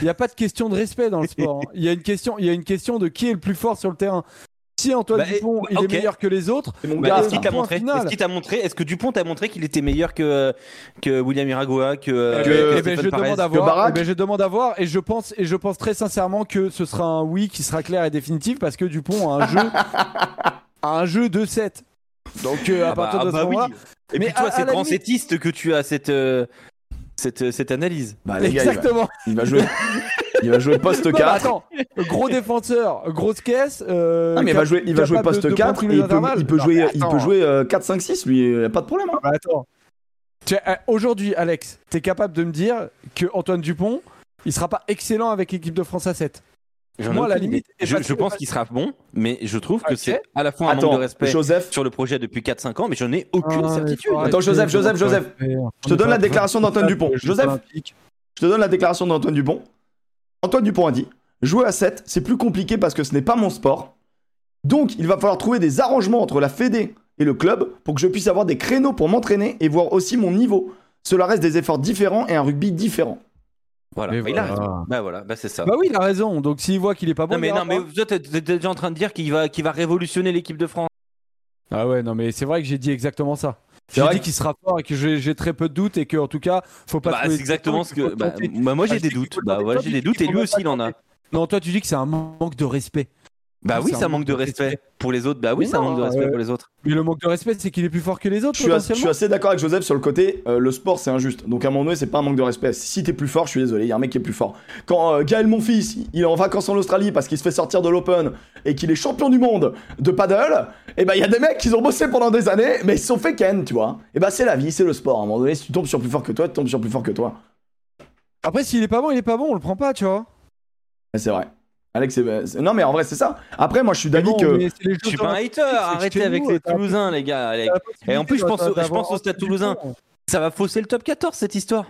Il n'y a pas de question de respect dans le sport. hein. Il y a une question, il y a une question de qui est le plus fort sur le terrain. Si Antoine Bah, Dupont bah, il ok. est meilleur que les autres, Bah, est-ce qu'il t'a montré. Est-ce qu'il t'a montré Est-ce que Dupont t'a montré qu'il était meilleur que que William Iragua, que, euh, Que- que eh ben, je demande à voir. Eh ben, je demande à voir et je pense et je pense très sincèrement que ce sera un oui qui sera clair et définitif parce que Dupont a un (laughs) jeu a un jeu de 7. Donc euh, à Ah bah- partir ah de ce bah oui. moment-là, Et Mais puis toi, c'est grand limite- sétiste que tu as cette euh, cette cette analyse. Bah, les gars, il va, exactement. il va jouer. Il va jouer poste (laughs) Non, mais 4. attends, gros défenseur, grosse caisse. euh, Ah, mais il va jouer, il va jouer de- poste de 4 contrôler et il peut, il peut Non, jouer, il peut jouer euh, 4-5-6, lui, y a pas de problème. hein. Bah, attends. Euh, Aujourd'hui, Alex, t'es capable de me dire que Antoine Dupont, il sera pas excellent avec l'équipe de France à 7 J'en ai Moi, à la aucune limite, je, je pense qu'il sera bon, mais je trouve que c'est à la fois un manque Attends, de respect Joseph, sur le projet depuis 4-5 ans, mais j'en ai aucune Ah, certitude. Attends, Joseph, Joseph, Joseph. Je te donne la déclaration d'Antoine Dupont. Joseph, je te donne la déclaration d'Antoine Dupont. Antoine Dupont a dit Jouer à 7, c'est plus compliqué parce que ce n'est pas mon sport. Donc, il va falloir trouver des arrangements entre la Fédé et le club pour que je puisse avoir des créneaux pour m'entraîner et voir aussi mon niveau. Cela reste des efforts différents et un rugby différent. Voilà, Et bah, il a voilà. raison. Bah voilà, bah c'est ça. Bah oui, il a raison. Donc s'il voit qu'il est pas bon, non mais il non mais vous êtes t'es déjà en train de dire qu'il va qu'il va révolutionner l'équipe de France. Ah ouais, non mais c'est vrai que j'ai dit exactement ça. J'ai dit qu'il sera fort et que j'ai très peu de doutes et que en tout cas, faut pas. Bah, c'est exactement ce que bah, moi Ah, j'ai des qu'il doutes. Bah Toi, j'ai des doutes et lui aussi il en a. Non, toi tu dis que c'est un manque de respect. Bah oui, C'est ça manque de respect respect. pour les autres. Bah oui, ça manque de respect euh, pour les autres. Mais le manque de respect, c'est qu'il est plus fort que les autres Je suis, as- je suis potentiellement. assez d'accord avec Joseph sur le côté, euh, le sport c'est injuste. Donc à un moment donné, c'est pas un manque de respect. Si t'es plus fort, je suis désolé, il y a un mec qui est plus fort. Quand euh, Gaël Monfils, il est en vacances en Australie parce qu'il se fait sortir de l'Open et qu'il est champion du monde de paddle, et ben il y a des mecs qui ont bossé pendant des années, mais ils se sont fait ken, tu vois. Et ben c'est la vie, c'est le sport. À un moment donné, si tu tombes sur plus fort que toi, tu tombes sur plus fort que toi. Après, s'il est pas bon, il est pas bon, on le prend pas, tu vois. Mais c'est vrai. Alex, c'est- non mais en vrai c'est ça. Après moi je suis d'avis bon, que mais c'est les Je suis pas un hater, arrêtez avec les Toulousains, les gars. possibilité Et en plus, je pense au- je pense au Stade Toulousain. pont. Ça va fausser le top 14 cette histoire.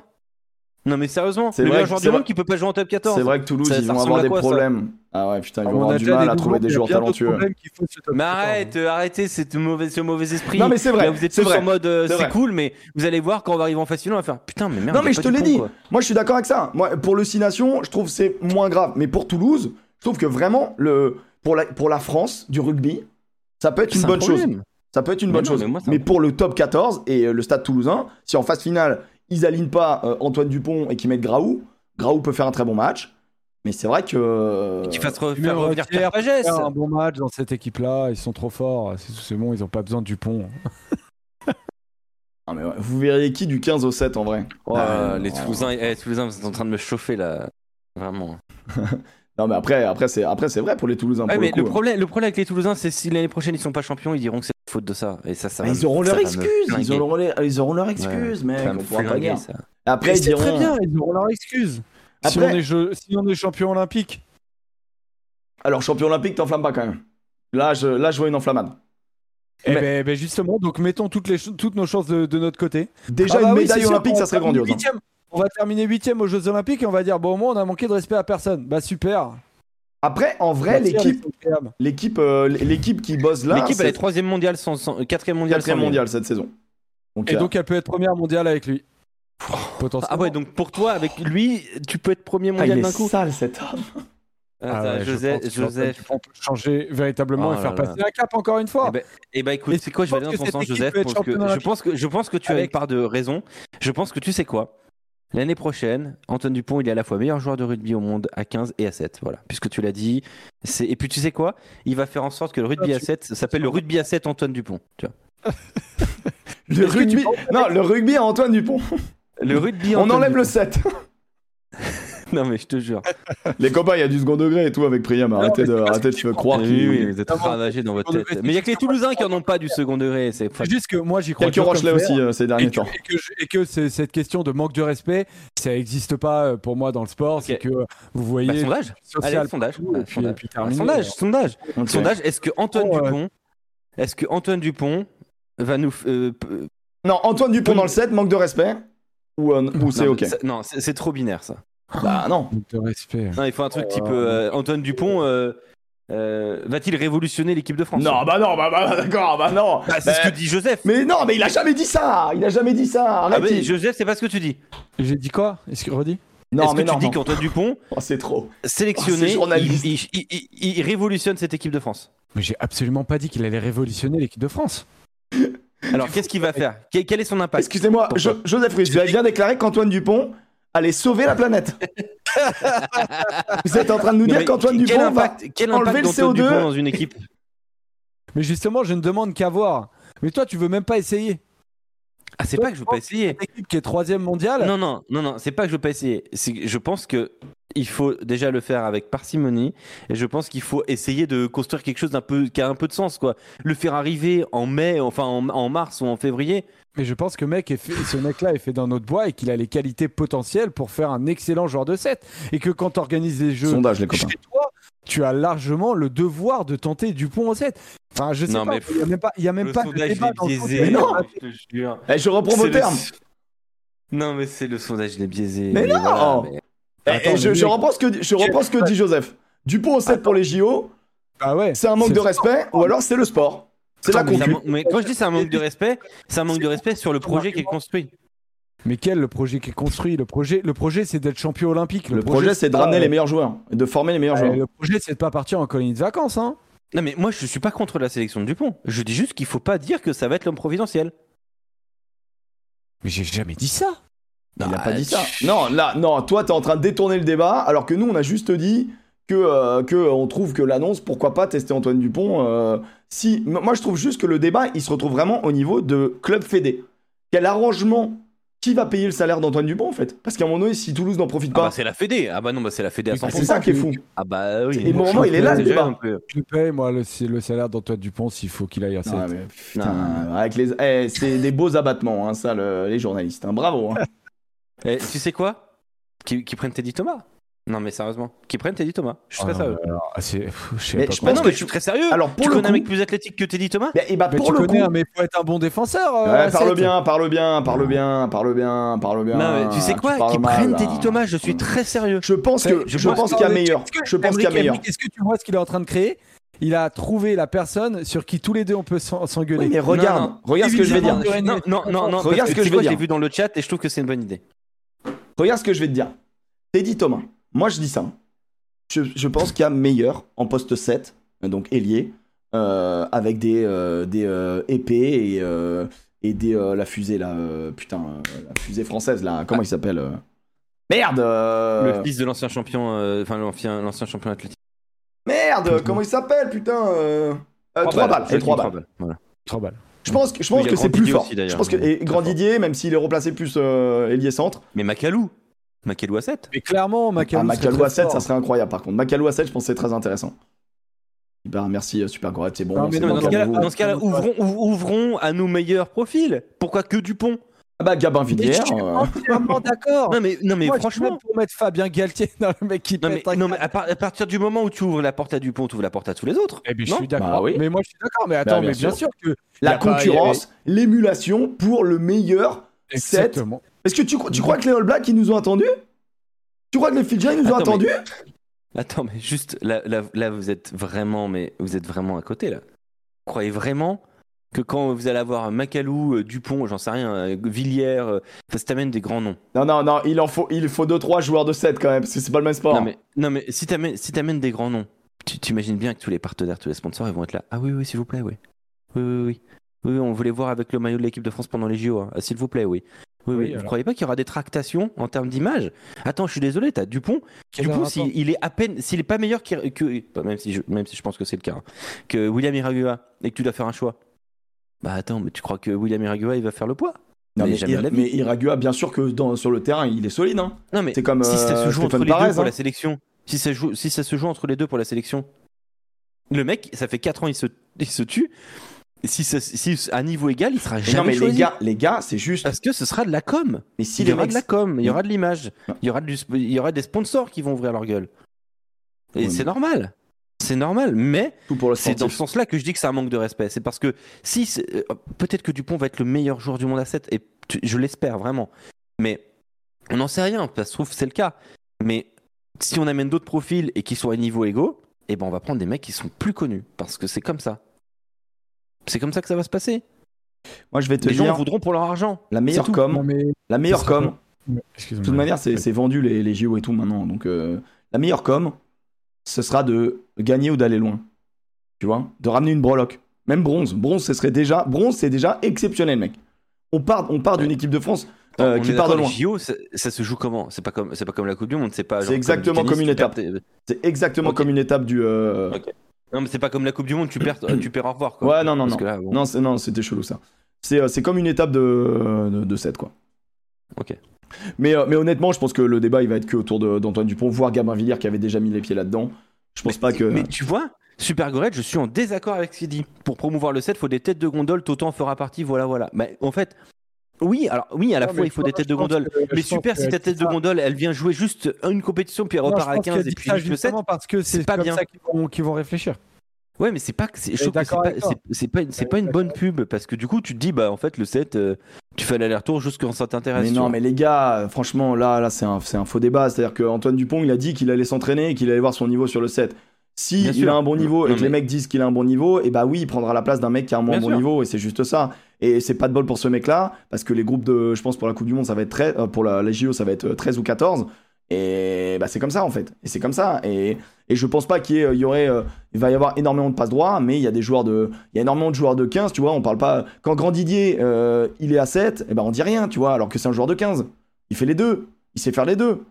Non mais sérieusement, C'est le vrai joueur du monde qui peut pas jouer en top 14. c'est vrai que Toulouse Ça- ils ça vont avoir des quoi, problèmes. Ah ouais putain ils On vont a avoir du mal à trouver des joueurs talentueux. Mais 14. arrête, euh, arrêtez cette mauvaise, ce mauvais esprit. Non mais c'est vrai. Là, vous êtes tous vrai. en mode euh, C'est cool, mais vous allez voir quand on va arriver en finale, on va faire putain, mais merde. Non mais je te l'ai dit. Moi je suis d'accord avec ça. Moi pour le 6 Nations je trouve que c'est moins grave. Mais pour Toulouse je trouve que vraiment le pour la pour la France du rugby ça peut être une un bonne chose. Ça peut être une Mais bonne non, chose. mais moi, pour le top 14 et euh, le stade toulousain, si en phase finale, ils alignent pas euh, Antoine Dupont et qu'ils mettent Graou, Graou peut faire un très bon match. Mais c'est vrai que. euh, Qu'il fasse Mais re- faire revenir Pierre Pagès. un bon match dans cette équipe-là. Ils sont trop forts. C'est bon, ils ont pas besoin du pont. (laughs) mais ouais, vous verriez qui du 15 au 7 en vrai? Oh, Ah, les. Toulousains, eh, les Toulousains, vous êtes en train de me chauffer là. Vraiment. (laughs) Non, mais après, après c'est après, c'est vrai pour les Toulousains. Ouais, pour mais le, coup, le hein. problème, le problème avec les Toulousains, c'est si l'année prochaine ils sont pas champions, ils diront que c'est la faute de ça. Et ça, ça Mais va ils auront ça leur excuse. Ils auront, les- ils auront leur excuse, On pourra pas dire. ça. Après, Mais ils c'est diront. très bien, ils auront leur excuse. Si, on est jeu- si on est champion olympique. Alors, champion olympique, t'enflammes pas quand même. Là, je, là, je vois une enflammade. Eh Mais- ben, ben justement, donc mettons toutes, les, toutes nos chances de, de notre côté. Déjà, Ah bah une oui, médaille olympique, ça serait grandiose. hein. huitième. On va terminer huitième aux Jeux Olympiques et on va dire bon, au moins on a manqué de respect à personne. Bah super. Après, en vrai, l'équipe, euh, l'équipe qui bosse là, L'équipe, elle est troisième mondiale, sans, sans- euh, quatrième mondiale. quatrième mondiale cette saison. Donc, Et euh, donc elle peut être première mondiale avec lui. Potentiellement. Ah ouais, donc pour toi, avec lui, tu peux être premier ah, mondial il d'un est coup. sale cet homme. Ah Attends, ouais, je Joseph, Joseph. Dupont peut changer véritablement Oh et faire là là. passer un cap encore une fois. Eh ben, eh ben, écoute, Et c'est quoi Je vais aller dans ton sens, Joseph, que je pense que je pense que tu as une part de raison. Je pense que tu sais quoi? L'année prochaine, Antoine Dupont, il est à la fois meilleur joueur de rugby au monde à 15 et à 7, voilà. Puisque tu l'as dit, c'est et puis tu sais quoi? Il va faire en sorte que le rugby Ah, à 7 ça s'appelle le rugby à 7 Antoine Dupont, tu vois. Le rugby, non, le rugby à Antoine Dupont. Le rugby On Antoine enlève le Dupont. 7. (laughs) (laughs) Non mais je te jure. Les copains, il y a du second degré et tout avec Priam. Arrêtez de, arrêtez de croire Oui, vous êtes ravagés dans votre tête. Mais il y a que les Toulousains qui en ont pas du second degré, c'est juste que moi j'y crois Quelques Rochelet aussi euh, ces Et derniers que, temps. et que, cette question de manque de respect, ça n'existe pas euh, pour moi dans le sport. C'est que euh, vous voyez. Bah, sondage Allez, sondage. sondage. sondage, sondage. Sondage, est-ce que Antoine Dupont est-ce que Antoine Dupont va nous Non, Antoine Dupont dans le 7, manque de respect Ou, euh, ou c'est ok? ça- Non, c'est trop binaire ça. Bah non. De respect. Non, il faut un truc Oh, type euh, Antoine Dupont euh, euh, va-t-il révolutionner l'équipe de France? Non, bah non, bah, bah d'accord, bah non. Bah, c'est ce Bah, que dit Joseph. Mais non, mais il a jamais dit ça Il a jamais dit ça Ah Arrête mais Joseph, c'est pas ce que tu dis. J'ai dit quoi? Est-ce que redis? Non, Est-ce mais que tu non, dis non. qu'Antoine Dupont, (laughs) Oh, c'est trop. sélectionné, Oh, c'est journaliste. il, il- il- il révolutionne cette équipe de France? Mais j'ai absolument pas dit qu'il allait révolutionner l'équipe de France. Alors qu'est-ce qu'il va faire? Quel, quel est son impact? Excusez-moi, Jo- Joseph Ruiz, vous avez bien déclaré qu'Antoine Dupont allait sauver la planète. (laughs) vous êtes en train de nous dire qu'Antoine quel Dupont va... impact, quel enlever impact le d'Antoine CO2? Dupont dans une équipe Mais justement, je ne demande qu'à voir. Mais toi, tu veux même pas essayer. Ah, c'est pas que je veux pas essayer. Cette équipe qui est troisième mondiale. Non, non, non, non, c'est pas que je veux pas essayer. Je pense que il faut déjà le faire avec parcimonie et je pense qu'il faut essayer de construire quelque chose d'un peu qui a un peu de sens quoi. Le faire arriver en mai, enfin en, en mars ou en février. Mais je pense que mec est fait- ce mec-là est fait dans notre bois et qu'il a les qualités potentielles pour faire un excellent joueur de 7. Et que quand tu organises les jeux Sondage, les copains. chez toi, tu as largement le devoir de tenter Dupont au 7. Enfin, je sais Non, pas, mais il n'y a même pas, il y a même le pas de sondage débat dans biaisé. Mais non. je te jure. Eh, je reprends le- termes. Non mais c'est le sondage il est biaisé. Mais non. voilà, mais- Attends, eh, je, je reprends ce que, je reprends ce que dit Joseph. Dupont au 7 pour les JO, Ah ouais. c'est un manque de respect ou alors c'est le sport. C'est la mais mais quand je dis c'est un manque de respect, c'est un manque de respect sur le projet qui est construit. Mais quel le projet qui est construit? Le projet, le projet c'est d'être champion olympique. Le projet, c'est de ramener les meilleurs joueurs de former les meilleurs Ouais, joueurs. Le projet, c'est de pas partir en colonie de vacances. Hein. Non mais moi je suis pas contre la sélection de Dupont. Je dis juste qu'il faut pas dire que ça va être l'homme providentiel. Mais j'ai jamais dit ça. Il a Bah, pas dit ça. tu- Non, là, non, toi, t'es en train de détourner le débat, alors que nous, on a juste dit que, euh, que on trouve que l'annonce, pourquoi pas tester Antoine Dupont. euh, si, moi, je trouve juste que le débat, il se retrouve vraiment au niveau de club fédé. Quel arrangement Qui va payer le salaire d'Antoine Dupont, en fait? Parce qu'à un moment donné, si Toulouse n'en profite Ah bah pas, c'est la Fédé. Ah bah non bah c'est la Fédé à Mais 100%. c'est ça qui est fou. Ah bah oui. Et bon, moment, il est là, le débat. Je paye moi le, le salaire d'Antoine Dupont s'il faut qu'il aille à 7. Ouais, mais putain, Non. avec les, eh, c'est des beaux abattements, hein, ça, le- les journalistes. hein. Bravo. hein. (laughs) Eh, tu sais quoi? Qui, qui prennent Teddy Thomas? Non, mais sérieusement. Qui prennent Teddy Thomas? Je suis Ah très non, sérieux. alors, ah, je sais Mais pas je quoi. Pense non, que mais tu- je suis très sérieux. Alors pour tu le connais un coup, mec plus athlétique que Teddy Thomas? Bah, et bah Mais pour tu le connais, coup, hein, faut être un bon défenseur. euh, Ouais, parle bien, parle bien, parle bien, parle bien, parle bien. Non, mais tu sais quoi? Qui prennent. Teddy Thomas. Je suis très sérieux. Je pense que Je je pense qu'il y a meilleur. Est-ce que- Je pense qu'il y a meilleur. Est-ce que tu vois ce qu'il est en train de créer? Il a trouvé la personne sur qui tous les deux on peut s'en- s'engueuler. Oui, mais regarde, Non, non. regarde ce que je vais dire. Non, non, non, non. Regarde ce que je l'ai dire. vu dans le chat et je trouve que c'est une bonne idée. Regarde ce que je vais te dire. Teddy Thomas. Moi, je dis ça. Je, je pense qu'il y a meilleur en poste 7, donc ailier, euh, avec des, euh, des euh, épées et, euh, et des, euh, la fusée, là. euh, putain, euh, la fusée française, là. Comment il s'appelle euh? Merde euh, Le fils de l'ancien champion, euh, enfin l'ancien l'ancien champion athlétique. Merde Comment il s'appelle, putain euh... euh, Trois balles, c'est Joachim trois balles. Trois Voilà. Trois balles. Je pense que, je pense que c'est plus fort. aussi, je pense que et Grand fort. Didier, même s'il est replacé plus euh, ailier centre, Mais Macalou. Macalou à 7. Mais clairement, Macalou. ah, Macalou très à 7, fort. ça serait incroyable par contre. Macalou à 7, je pense que c'est très intéressant. Bah, merci, euh, Super Gorette, c'est bon. Non, mais c'est non, Non, bon, mais dans ce cas-là, calmez-vous. dans ce cas-là, ouvrons, ouv- ouvrons à nos meilleurs profils. Pourquoi que Dupont? Ah bah, Gabin Mais Villiers. je suis euh, entièrement (laughs) d'accord. Non mais non mais Moi, franchement. pour mettre Fabien Galtier (laughs) dans le mec qui Non mais, non, mais à, par- à partir du moment où tu ouvres la porte à Dupont, tu ouvres la porte à tous les autres. Eh ben, je suis d'accord. Bah oui. Mais moi, je suis d'accord. Mais attends, bien mais bien sûr. sûr que. la concurrence, l'émulation pour le meilleur y a- 7. Exactement. Est-ce que tu, tu crois que les All Blacks, ils nous ont attendus? Tu crois que les Fidjiens, ils nous ont Attends, attendus? Attends mais juste là, là, là, vous êtes vraiment mais vous êtes vraiment à côté là. Vous croyez vraiment que quand vous allez avoir Macalou, euh, Dupont, j'en sais rien, euh, Villiers, euh, ça t'amène des grands noms. Non, non, non, il en faut, il faut 2-3 joueurs de 7 quand même, parce que c'est pas le même sport. Non mais non mais si t'amènes si t'amènes des grands noms, tu t'imagines bien que tous les partenaires, tous les sponsors, ils vont être là. Ah oui oui s'il vous plaît oui. Oui oui oui. Oui, oui, on voulait voir avec le maillot de l'équipe de France pendant les JO. hein. Ah, S'il vous plaît, oui. Oui, Oui, oui. Vous alors. croyez pas qu'il y aura des tractations en termes d'image? Attends, je suis désolé, t'as Dupont. Dupont, s'il il est à peine, s'il est pas meilleur que, même si je, même si je pense que c'est le cas, hein, que William Iragua et que tu dois faire un choix. Bah attends, mais tu crois que William Iragua il va faire le poids? Non, mais mais, mais Iragua, bien sûr que dans, sur le terrain, il est solide. Hein. Non mais C'est comme si ça euh, se joue entre les deux pour hein. la sélection, si ça joue, si ça se joue entre les deux pour la sélection, le mec, ça fait 4 ans, il se, il se tue. Si, ça- si à niveau égal, il sera Mais jamais non, mais les gars, les gars, c'est juste. Parce que ce sera de la com. Mais si il y aura mecs. de la com, il y aura de l'image, il y aura du, il y aura des sponsors qui vont ouvrir leur gueule. Et c'est mais- normal. C'est normal, mais c'est dans ce sens-là que je dis que c'est un manque de respect. C'est parce que si euh, peut-être que Dupont va être le meilleur joueur du monde à 7 et tu- je l'espère vraiment. Mais on n'en sait rien, ça se trouve c'est le cas. Mais si on amène d'autres profils et qui sont à niveau égaux, eh ben on va prendre des mecs qui sont plus connus parce que c'est comme ça. C'est comme ça que ça va se passer. Moi, je vais te Les gens voudront pour leur argent. la meilleure com. Non, mais. La meilleure com. De toute manière, c'est c'est vendu les, les JO et tout maintenant. Donc, euh, la meilleure com, ce sera de gagner ou d'aller loin. Tu vois? De ramener une breloque. Même bronze. Bronze, ce serait déjà. Bronze, c'est déjà exceptionnel, mec. On part, on part d'une équipe de France euh, qui part de loin. JO, ça, ça se joue comment? C'est pas comme, c'est pas comme la Coupe du Monde, c'est pas. C'est exactement comme une étape. C'est exactement comme une étape du. euh, Non, mais c'est pas comme la Coupe du Monde, tu perds, (clears throat) tu perds au revoir. Quoi. Ouais, non, non, Parce non. que là, bon, Non, c'est- non, c'était chelou ça. C'est euh, c'est comme une étape de, de, de 7, quoi. Ok. Mais, euh, mais honnêtement, je pense que le débat, il va être que autour d'Antoine Dupont, voire Gabin Villiers qui avait déjà mis les pieds là-dedans. Je pense pas que. Mais tu vois, Super Gorette, je suis en désaccord avec ce qu'il dit. Pour promouvoir le set, faut des têtes de gondole, Totan fera partie, voilà, voilà. Mais en fait, oui, alors oui, à la Non, fois, mais il faut des têtes de gondole. que- Mais super, si ta tête de gondole, elle vient jouer juste une compétition, puis elle Non, repart à pense 15 qu'elle et puis juste le 7. justement parce que c'est pas comme bien. ça qu'ils vont, qu'ils vont réfléchir. Ouais, mais c'est pas, que c'est- je suis trouve que c'est d'accord pas, pas, pas une bonne pub parce que du coup, tu te dis, bah en fait, le 7, euh, tu fais l'aller-retour juste quand ça t'intéresse. Mais non, mais les gars, euh, franchement, là, là c'est un, c'est un faux débat. C'est-à-dire qu'Antoine Dupont, il a dit qu'il allait s'entraîner et qu'il allait voir son niveau sur le 7. Si Bien il sûr. a un bon niveau et que les mecs disent qu'il a un bon niveau, et bah oui, il prendra la place d'un mec qui a un moins Bien bon sûr. niveau, et c'est juste ça. Et c'est pas de bol pour ce mec-là, parce que les groupes de, je pense pour la Coupe du Monde, ça va être très, euh, pour la, les JO, ça va être euh, 13 ou 14. Et bah c'est comme ça en fait. Et c'est comme ça. Et, et je pense pas qu'il y, euh, aurait, euh, il va y avoir énormément de passes droits, mais il y a des joueurs de, il y a énormément de joueurs de 15, tu vois. On parle pas. Quand Grand Didier, euh, il est à 7, et ben on dit rien, tu vois, alors que c'est un joueur de 15. Il fait les deux. Il sait faire les deux.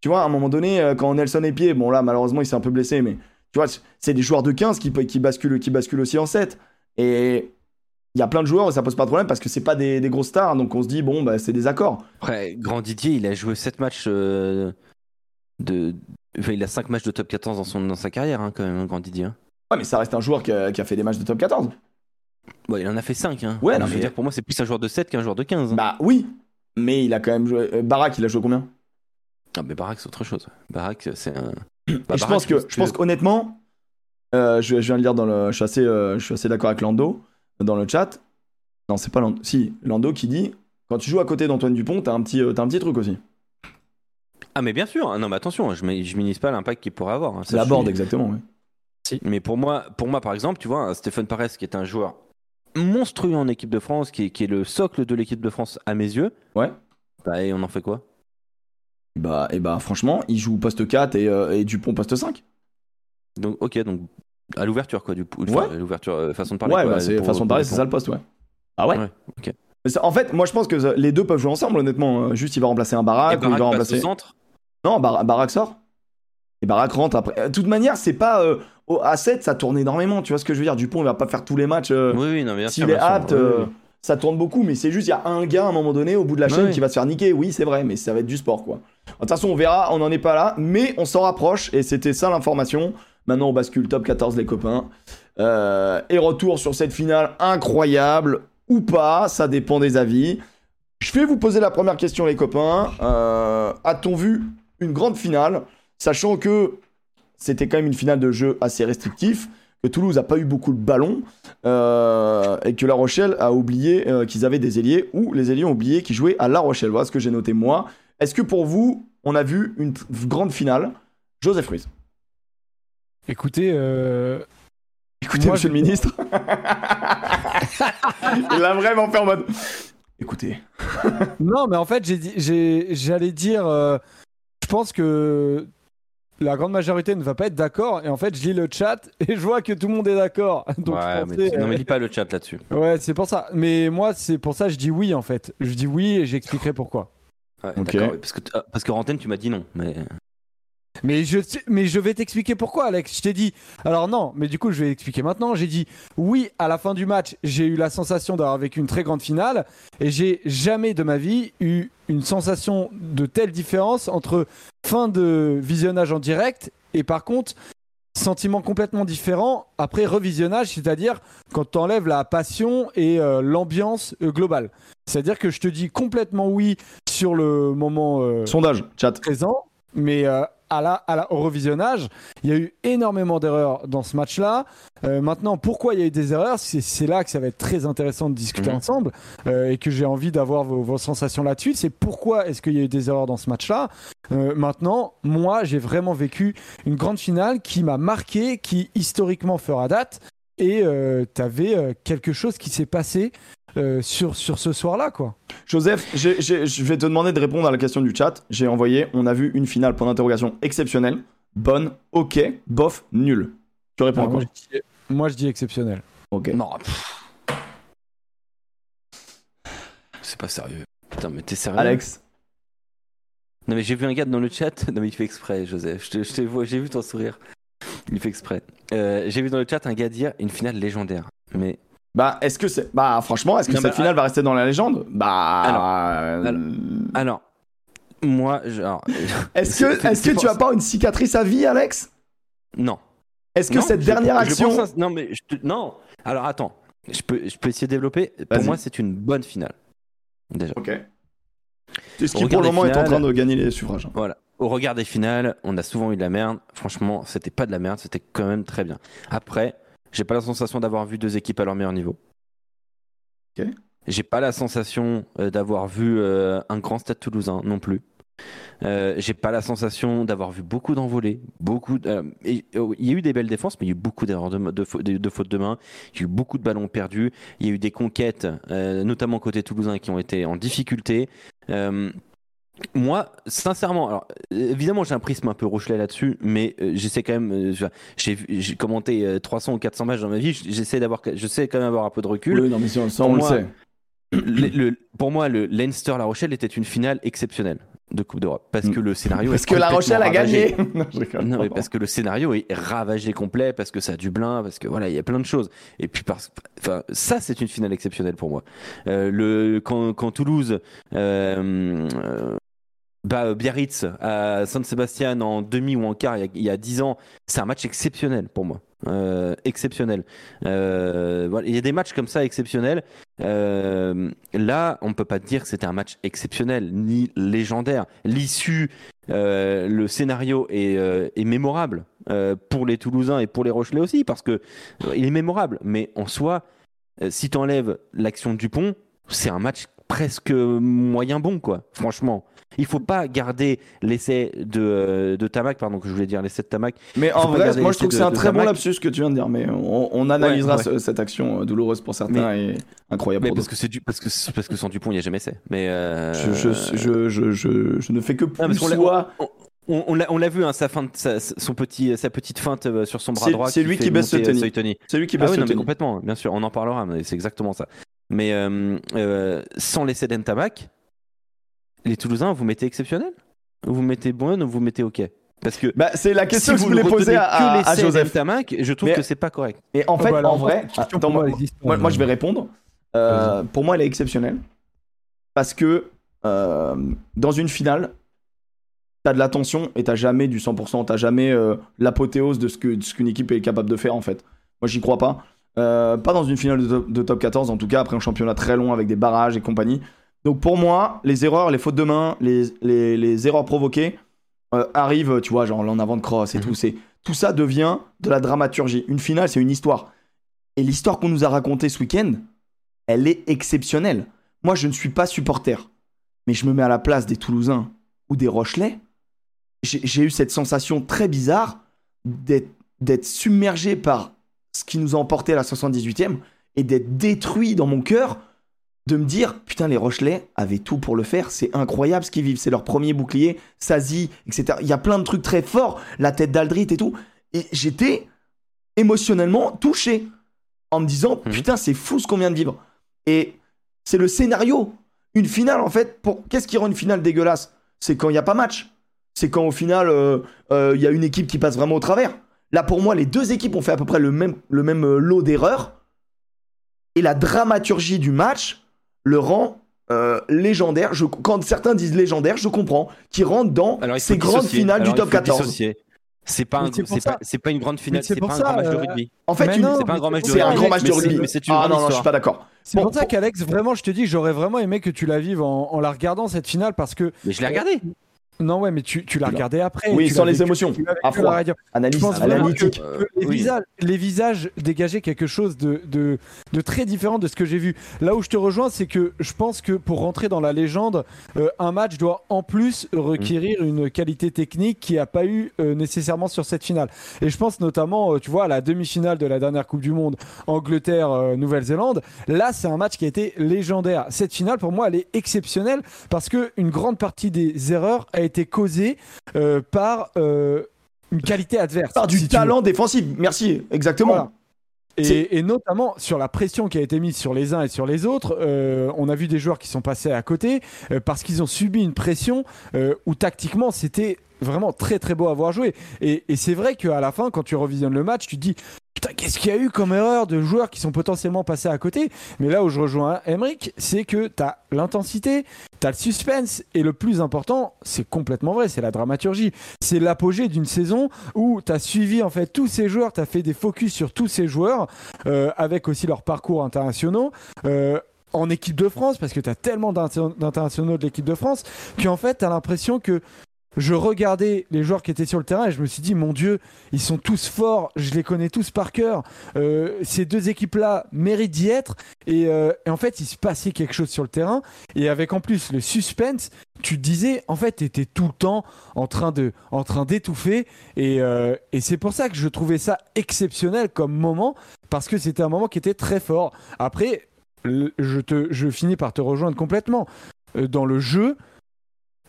Tu vois, à un moment donné, quand Nelson est pied, bon là, malheureusement, il s'est un peu blessé, mais tu vois, c'est des joueurs de 15 qui, qui, qui basculent aussi en 7. Et il y a plein de joueurs, et ça pose pas de problème parce que c'est pas des, des grosses stars, donc on se dit, bon, bah, c'est des accords. Après, Grand Didier, il a joué 7 matchs euh, de. Enfin, il a 5 matchs de top 14 dans, son, dans sa carrière, hein, quand même, Grand Didier. hein. Ouais, mais ça reste un joueur qui a, qui a fait des matchs de top 14. Bon, il en a fait 5. Hein. Ouais, non, je veux mais- dire, pour moi, c'est plus un joueur de 7 qu'un joueur de 15. hein. Bah oui, mais il a quand même joué. euh, Barak, il a joué combien? Ah, mais Barak, c'est autre chose. Barak, c'est un. Et Bah, je pense que, parce je pense qu'honnêtement, euh, je, je viens de lire dans le, je suis assez, je suis assez d'accord avec Lando dans le chat. Non, c'est pas Lando. Si, Lando qui dit quand tu joues à côté d'Antoine Dupont, t'as un petit, euh, t'as un petit truc aussi. Ah, mais bien sûr. Non, mais attention, je ne minimise pas l'impact qu'il pourrait avoir. hein. Ça, La board, suis- exactement. ouais. Mais pour moi, pour moi, par exemple, tu vois, Stéphane Pares, qui est un joueur monstrueux en équipe de France, qui est, qui est le socle de l'équipe de France à mes yeux. Ouais. Bah, et on en fait quoi? Bah, et bah, franchement, il joue poste 4 et, euh, et Dupont poste 5. Donc, ok, donc à l'ouverture, quoi, du coup. Ouais. Enfin, à l'ouverture, euh, façon de parler. Ouais, quoi, bah, c'est pour- façon de parler, c'est ça le poste, ouais. Ah ouais, Ouais, ok. En fait, moi je pense que les deux peuvent jouer ensemble, honnêtement. Euh, Juste, il va remplacer un Barak ou il va remplacer. au centre Non, Bar- Barak sort. Et Barak rentre après. Euh, De toute manière, c'est pas. euh, au- à 7, ça tourne énormément. Tu vois ce que je veux dire Dupont, il va pas faire tous les matchs. euh, Oui, oui, non, mais bien S'il est apte, Oui, euh, ça tourne beaucoup. Mais c'est juste, il y a un gars à un moment donné au bout de la chaîne Ouais. qui va se faire niquer. Oui, c'est vrai, mais ça va être du sport, quoi. De toute façon, on verra. On n'en est pas là. Mais on s'en rapproche. Et c'était ça l'information. Maintenant, on bascule top 14, les copains. Euh, et retour sur cette finale incroyable. Ou pas, ça dépend des avis. Je vais vous poser la première question, les copains. Euh, A-t-on vu une grande finale, sachant que c'était quand même une finale de jeu assez restrictif, que Toulouse a pas eu beaucoup de ballons, euh, et que La Rochelle a oublié qu'ils avaient des ailiers, ou les ailiers ont oublié qu'ils jouaient à La Rochelle? Voilà ce que j'ai noté moi. Est-ce que pour vous, on a vu une grande finale? Joseph Ruiz. Écoutez, euh, Écoutez, Moi, monsieur je- le ministre. (laughs) Il a vraiment fait en mode. Écoutez. non, mais en fait, j'ai dit- j'ai- j'allais dire, euh, je pense que la grande majorité ne va pas être d'accord. Et en fait, je lis le chat et je vois que tout le monde est d'accord. (laughs) Donc, Ouais, je mais, pensais, non, mais euh, lis pas le chat là-dessus. ouais, c'est pour ça. Mais moi, c'est pour ça que je dis oui, en fait. Je dis oui et j'expliquerai pourquoi. Ouais, parce que, parce que Rantaine, tu m'as dit non. Mais... Mais je, mais je vais t'expliquer pourquoi, Alex. Je t'ai dit. Alors non, mais du coup, je vais expliquer maintenant. J'ai dit oui à la fin du match. J'ai eu la sensation d'avoir vécu une très grande finale, et j'ai jamais de ma vie eu une sensation de telle différence entre fin de visionnage en direct et par contre sentiment complètement différent après revisionnage, c'est-à-dire quand tu enlèves la passion et euh, l'ambiance euh, globale. C'est-à-dire que je te dis complètement oui sur le moment euh, Sondage, chat. présent, mais à la, à la, au revisionnage, il y a eu énormément d'erreurs dans ce match-là. Euh, maintenant, pourquoi il y a eu des erreurs? C'est là que ça va être très intéressant de discuter Mhm. ensemble euh, et que j'ai envie d'avoir vos, vos sensations là-dessus. C'est pourquoi est-ce qu'il y a eu des erreurs dans ce match-là? Euh, Maintenant, moi, j'ai vraiment vécu une grande finale qui m'a marqué, qui historiquement fera date. Et tu avais quelque chose qui s'est passé euh, sur, sur ce soir-là, quoi. Joseph, je vais te demander de répondre à la question du chat. J'ai envoyé, on a vu une finale, point d'interrogation, exceptionnelle, bonne, ok, bof, nul. Tu réponds à Alors, quoi moi, je dis, moi, je dis exceptionnel. Ok. Non. C'est pas sérieux. Putain, mais t'es sérieux Alex, Non, mais j'ai vu un gars dans le chat. (laughs) Non, mais il fait exprès, Joseph. Je te, je te vois, j'ai vu ton sourire. Il fait exprès. Euh, j'ai vu dans le chat un gars dire une finale légendaire. Mais bah, est-ce que c'est. Bah, franchement, est-ce que Non, cette bah, finale va rester dans la légende? Bah. Alors, euh, alors, alors, moi, genre. (laughs) Est-ce c'est- que, est-ce que tu as pas une cicatrice à vie, Alex? Non. Est-ce que Non, cette dernière je action. Non, mais je te- non. Alors attends, je peux, je peux essayer de développer. Pour moi, c'est une bonne finale. Déjà. Ok. C'est ce qui pour le moment est en train de gagner les suffrages. hein? Voilà. Au regard des finales, on a souvent eu de la merde. Franchement, c'était pas de la merde, c'était quand même très bien. Après, j'ai pas la sensation d'avoir vu deux équipes à leur meilleur niveau. J'ai pas la sensation euh, d'avoir vu euh, un grand stade toulousain non plus. Euh, j'ai pas la sensation d'avoir vu beaucoup d'envolées, beaucoup. de- euh, et, euh, il y a eu des belles défenses, mais il y a eu beaucoup d'erreurs de, de, de- fautes de main. Il y a eu beaucoup de ballons perdus. Il y a eu des conquêtes, notamment côté toulousain, qui ont été en difficulté. Moi, sincèrement, alors euh, évidemment, j'ai un prisme un peu Rochelet là-dessus, mais euh, j'essaie quand même. euh, j'ai commenté euh, 300 ou 400 matchs dans ma vie. J'essaie d'avoir, je sais quand même avoir un peu de recul. Oui, non, mais ça, ça, Pour on le moi, sait. Le- le- pour moi, le Leinster-La Rochelle était une finale exceptionnelle de Coupe d'Europe parce que le scénario. Parce est que La Rochelle a ravagé. gagné. (laughs) non, je rigole. Non, mais parce que le scénario est ravagé complet, parce que ça a du blin, parce que voilà, il y a plein de choses. Et puis, parce, enfin, ça, c'est une finale exceptionnelle pour moi. Euh, le, quand, quand Toulouse euh, euh, bat Biarritz à San Sébastien en demi ou en quart il y a, il y a 10 ans, c'est un match exceptionnel pour moi. euh, exceptionnel. Euh, il y a des matchs comme ça exceptionnels. Euh, là, on peut pas dire que c'était un match exceptionnel ni légendaire. L'issue, euh, le scénario est, euh, mémorable euh, pour les Toulousains et pour les Rochelais aussi parce que euh, il est mémorable. Mais en soi, euh, si tu enlèves l'action Dupont, c'est un match presque moyen bon, quoi. Franchement, il faut pas garder l'essai de, euh, de Tamac, pardon, que je voulais dire l'essai de Tamac. Mais en vrai, moi je trouve que c'est un très bon lapsus que tu viens de dire, mais on, on analysera Ouais, ce- cette action euh, douloureuse pour certains et incroyable Mais parce que c'est du, parce que parce que sans Dupont, il n'y a jamais essai. Mais euh, Je, je, je, je, ne fais que plus l'a- soit. on, on l'a vu, hein, sa feinte, sa, son petit, sa petite feinte sur son bras droit. c'est lui fait qui baisse le. Soitoni. C'est lui qui Ah baisse oui, non, mais tennis. complètement, bien sûr, on en parlera, mais c'est exactement ça. Mais euh, euh, sans l'essai d'Entamac, les Toulousains, vous mettez exceptionnel? Vous mettez bon ou vous mettez OK Parce que Bah, c'est la question que si vous voulais poser à, Joseph. d'Entamac, je trouve Mais- que c'est pas correct. Et en fait, Oh, bah, alors, en vrai, attends, moi, moi je vais répondre. Euh, pour moi, elle est exceptionnelle. Parce que euh, dans une finale, t'as de la tension et t'as jamais du 100%. T'as jamais euh, l'apothéose de ce que de ce qu'une équipe est capable de faire, en fait. Moi, j'y crois pas. Euh, pas dans une finale de top, de top 14, en tout cas, après un championnat très long avec des barrages et compagnie. Donc, pour moi, les erreurs, les fautes de main, les, les, les erreurs provoquées euh, arrivent, tu vois, genre l'en avant de cross et Mhm. tout. C'est Tout ça devient de la dramaturgie. Une finale, c'est une histoire. Et l'histoire qu'on nous a racontée ce week-end, elle est exceptionnelle. Moi, je ne suis pas supporter, mais je me mets à la place des Toulousains ou des Rochelais. J'ai eu cette sensation très bizarre d'être d'être submergé par ce qui nous a emporté à la 78e et d'être détruit dans mon cœur, de me dire putain, les Rochelais avaient tout pour le faire, c'est incroyable ce qu'ils vivent, c'est leur premier bouclier, Sazi, etc. Il y a plein de trucs très forts, la tête d'Aldrit et tout. Et j'étais émotionnellement touché en me disant Mhm. putain, c'est fou ce qu'on vient de vivre. Et c'est le scénario. Une finale, en fait, pour qu'est-ce qui rend une finale dégueulasse? C'est quand il n'y a pas match. C'est quand au final, euh, euh, il y a une équipe qui passe vraiment au travers. Là, pour moi, les deux équipes ont fait à peu près le même, le même euh, lot d'erreurs. Et la dramaturgie du match le rend euh, légendaire. Je, quand certains disent légendaire, je comprends. Qui rentre dans Alors, ces grandes dissocier. finales Alors, du top faut 14. dissocier. C'est pas, un- pas, une grande finale, c'est pas un grand match de rugby. En fait, une- C'est pas un grand match de c'est un rugby, grand match de mais c'est- rugby. mais c'est une Ah grande non, non, je suis pas d'accord. C'est Bon, pour ça qu'Alex, vraiment, je te dis, j'aurais vraiment aimé que tu la vives en, en la regardant cette finale parce que. Mais je l'ai regardé. Non, ouais, mais tu, tu l'as regardé après. Oui, sans les vécu, émotions, à froid. Analyse analytique. que, Euh, que les, oui. visages, les visages dégageaient quelque chose de, de, de très différent de ce que j'ai vu. Là où je te rejoins, c'est que je pense que pour rentrer dans la légende, euh, un match doit en plus requérir une qualité technique qui n'a pas eu euh, nécessairement sur cette finale. Et je pense notamment, euh, tu vois, à la demi-finale de la dernière Coupe du Monde, Angleterre-Nouvelle-Zélande. Là, c'est un match qui a été légendaire. Cette finale, pour moi, elle est exceptionnelle parce que une grande partie des erreurs a été causée euh, par euh, une qualité adverse. Par du si talent défensif. Merci, exactement. Voilà. Et, et notamment sur la pression qui a été mise sur les uns et sur les autres, euh, on a vu des joueurs qui sont passés à côté euh, parce qu'ils ont subi une pression euh, où tactiquement c'était vraiment très très beau à voir jouer. Et, c'est vrai qu'à la fin, quand tu revisionnes le match, tu te dis putain qu'est-ce qu'il y a eu comme erreur de joueurs qui sont potentiellement passés à côté? Mais là où je rejoins Emric, c'est que tu as l'intensité, tu as le suspense et le plus important, c'est complètement vrai, c'est la dramaturgie. C'est l'apogée d'une saison où tu as suivi en fait tous ces joueurs, tu as fait des focus sur tous ces joueurs euh, avec aussi leurs parcours internationaux. euh, en équipe de France, parce que tu as tellement d'inter- d'internationaux de l'équipe de France, qu'en fait, tu as l'impression que je regardais les joueurs qui étaient sur le terrain et je me suis dit, mon Dieu, ils sont tous forts, je les connais tous par cœur. Euh, ces deux équipes-là méritent d'y être. Et, euh, et en fait, il se passait quelque chose sur le terrain. Et avec en plus le suspense, tu disais, en fait, tu étais tout le temps en train de, en train d'étouffer. Et, euh, et c'est pour ça que je trouvais ça exceptionnel comme moment, parce que c'était un moment qui était très fort. Après, je, te, je finis par te rejoindre complètement. Dans le jeu,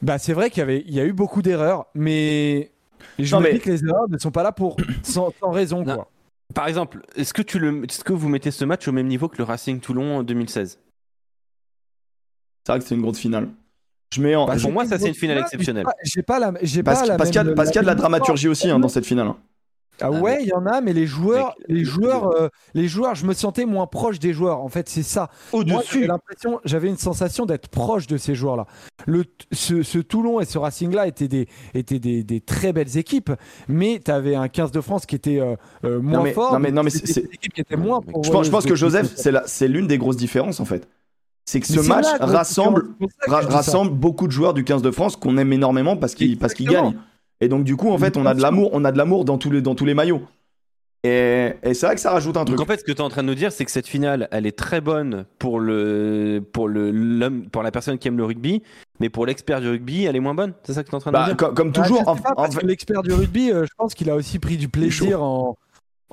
bah, c'est vrai qu'il y, avait, il y a eu beaucoup d'erreurs, mais je Non, me mais- dis que les erreurs ne sont pas là pour sans, sans raison. Non. Quoi. Par exemple, est-ce que, tu le, est-ce que vous mettez ce match au même niveau que le Racing Toulon en 2016 C'est vrai que c'est une grosse finale. Je mets en. Bah, pour moi, ça, c'est une finale J'ai pas- exceptionnelle. J'ai pas la, j'ai parce pas la parce qu'il y a, même- parce qu'il y a de la même dramaturgie aussi hein, dans cette finale. Ah ouais, il y en a, mais les joueurs, Mec, les le- joueurs, euh, les joueurs, je me sentais moins proche des joueurs. En fait, c'est ça. Au-dessus. l'impression, j'avais une sensation d'être proche de ces joueurs-là. Le, ce, ce Toulon et ce Racing-là étaient des, étaient des, des très belles équipes, mais tu avais un 15 de France qui était euh, euh, moins mais- fort. non, mais- non, mais c'est- moins. Je pense, je pourvoyeuses pense que Joseph, c'est l'une des grosses différences en fait. C'est que Mais ce match rassemble, beaucoup de joueurs du 15 de France qu'on aime énormément parce qu'ils parce qu'ils Exactement. gagnent. Et donc du coup, en fait, on a de l'amour, on a de l'amour dans tous les dans tous les maillots. Et, et c'est vrai que ça rajoute un truc. Donc en fait, ce que tu es en train de nous dire, c'est que cette finale, elle est très bonne pour le pour le l'homme pour la personne qui aime le rugby, mais pour l'expert du rugby, elle est moins bonne. C'est ça que tu es en train de Bah, nous dire co- comme Ah, toujours, je sais en- pas, en parce fait- que l'expert du rugby, euh, je pense qu'il a aussi pris du plaisir en,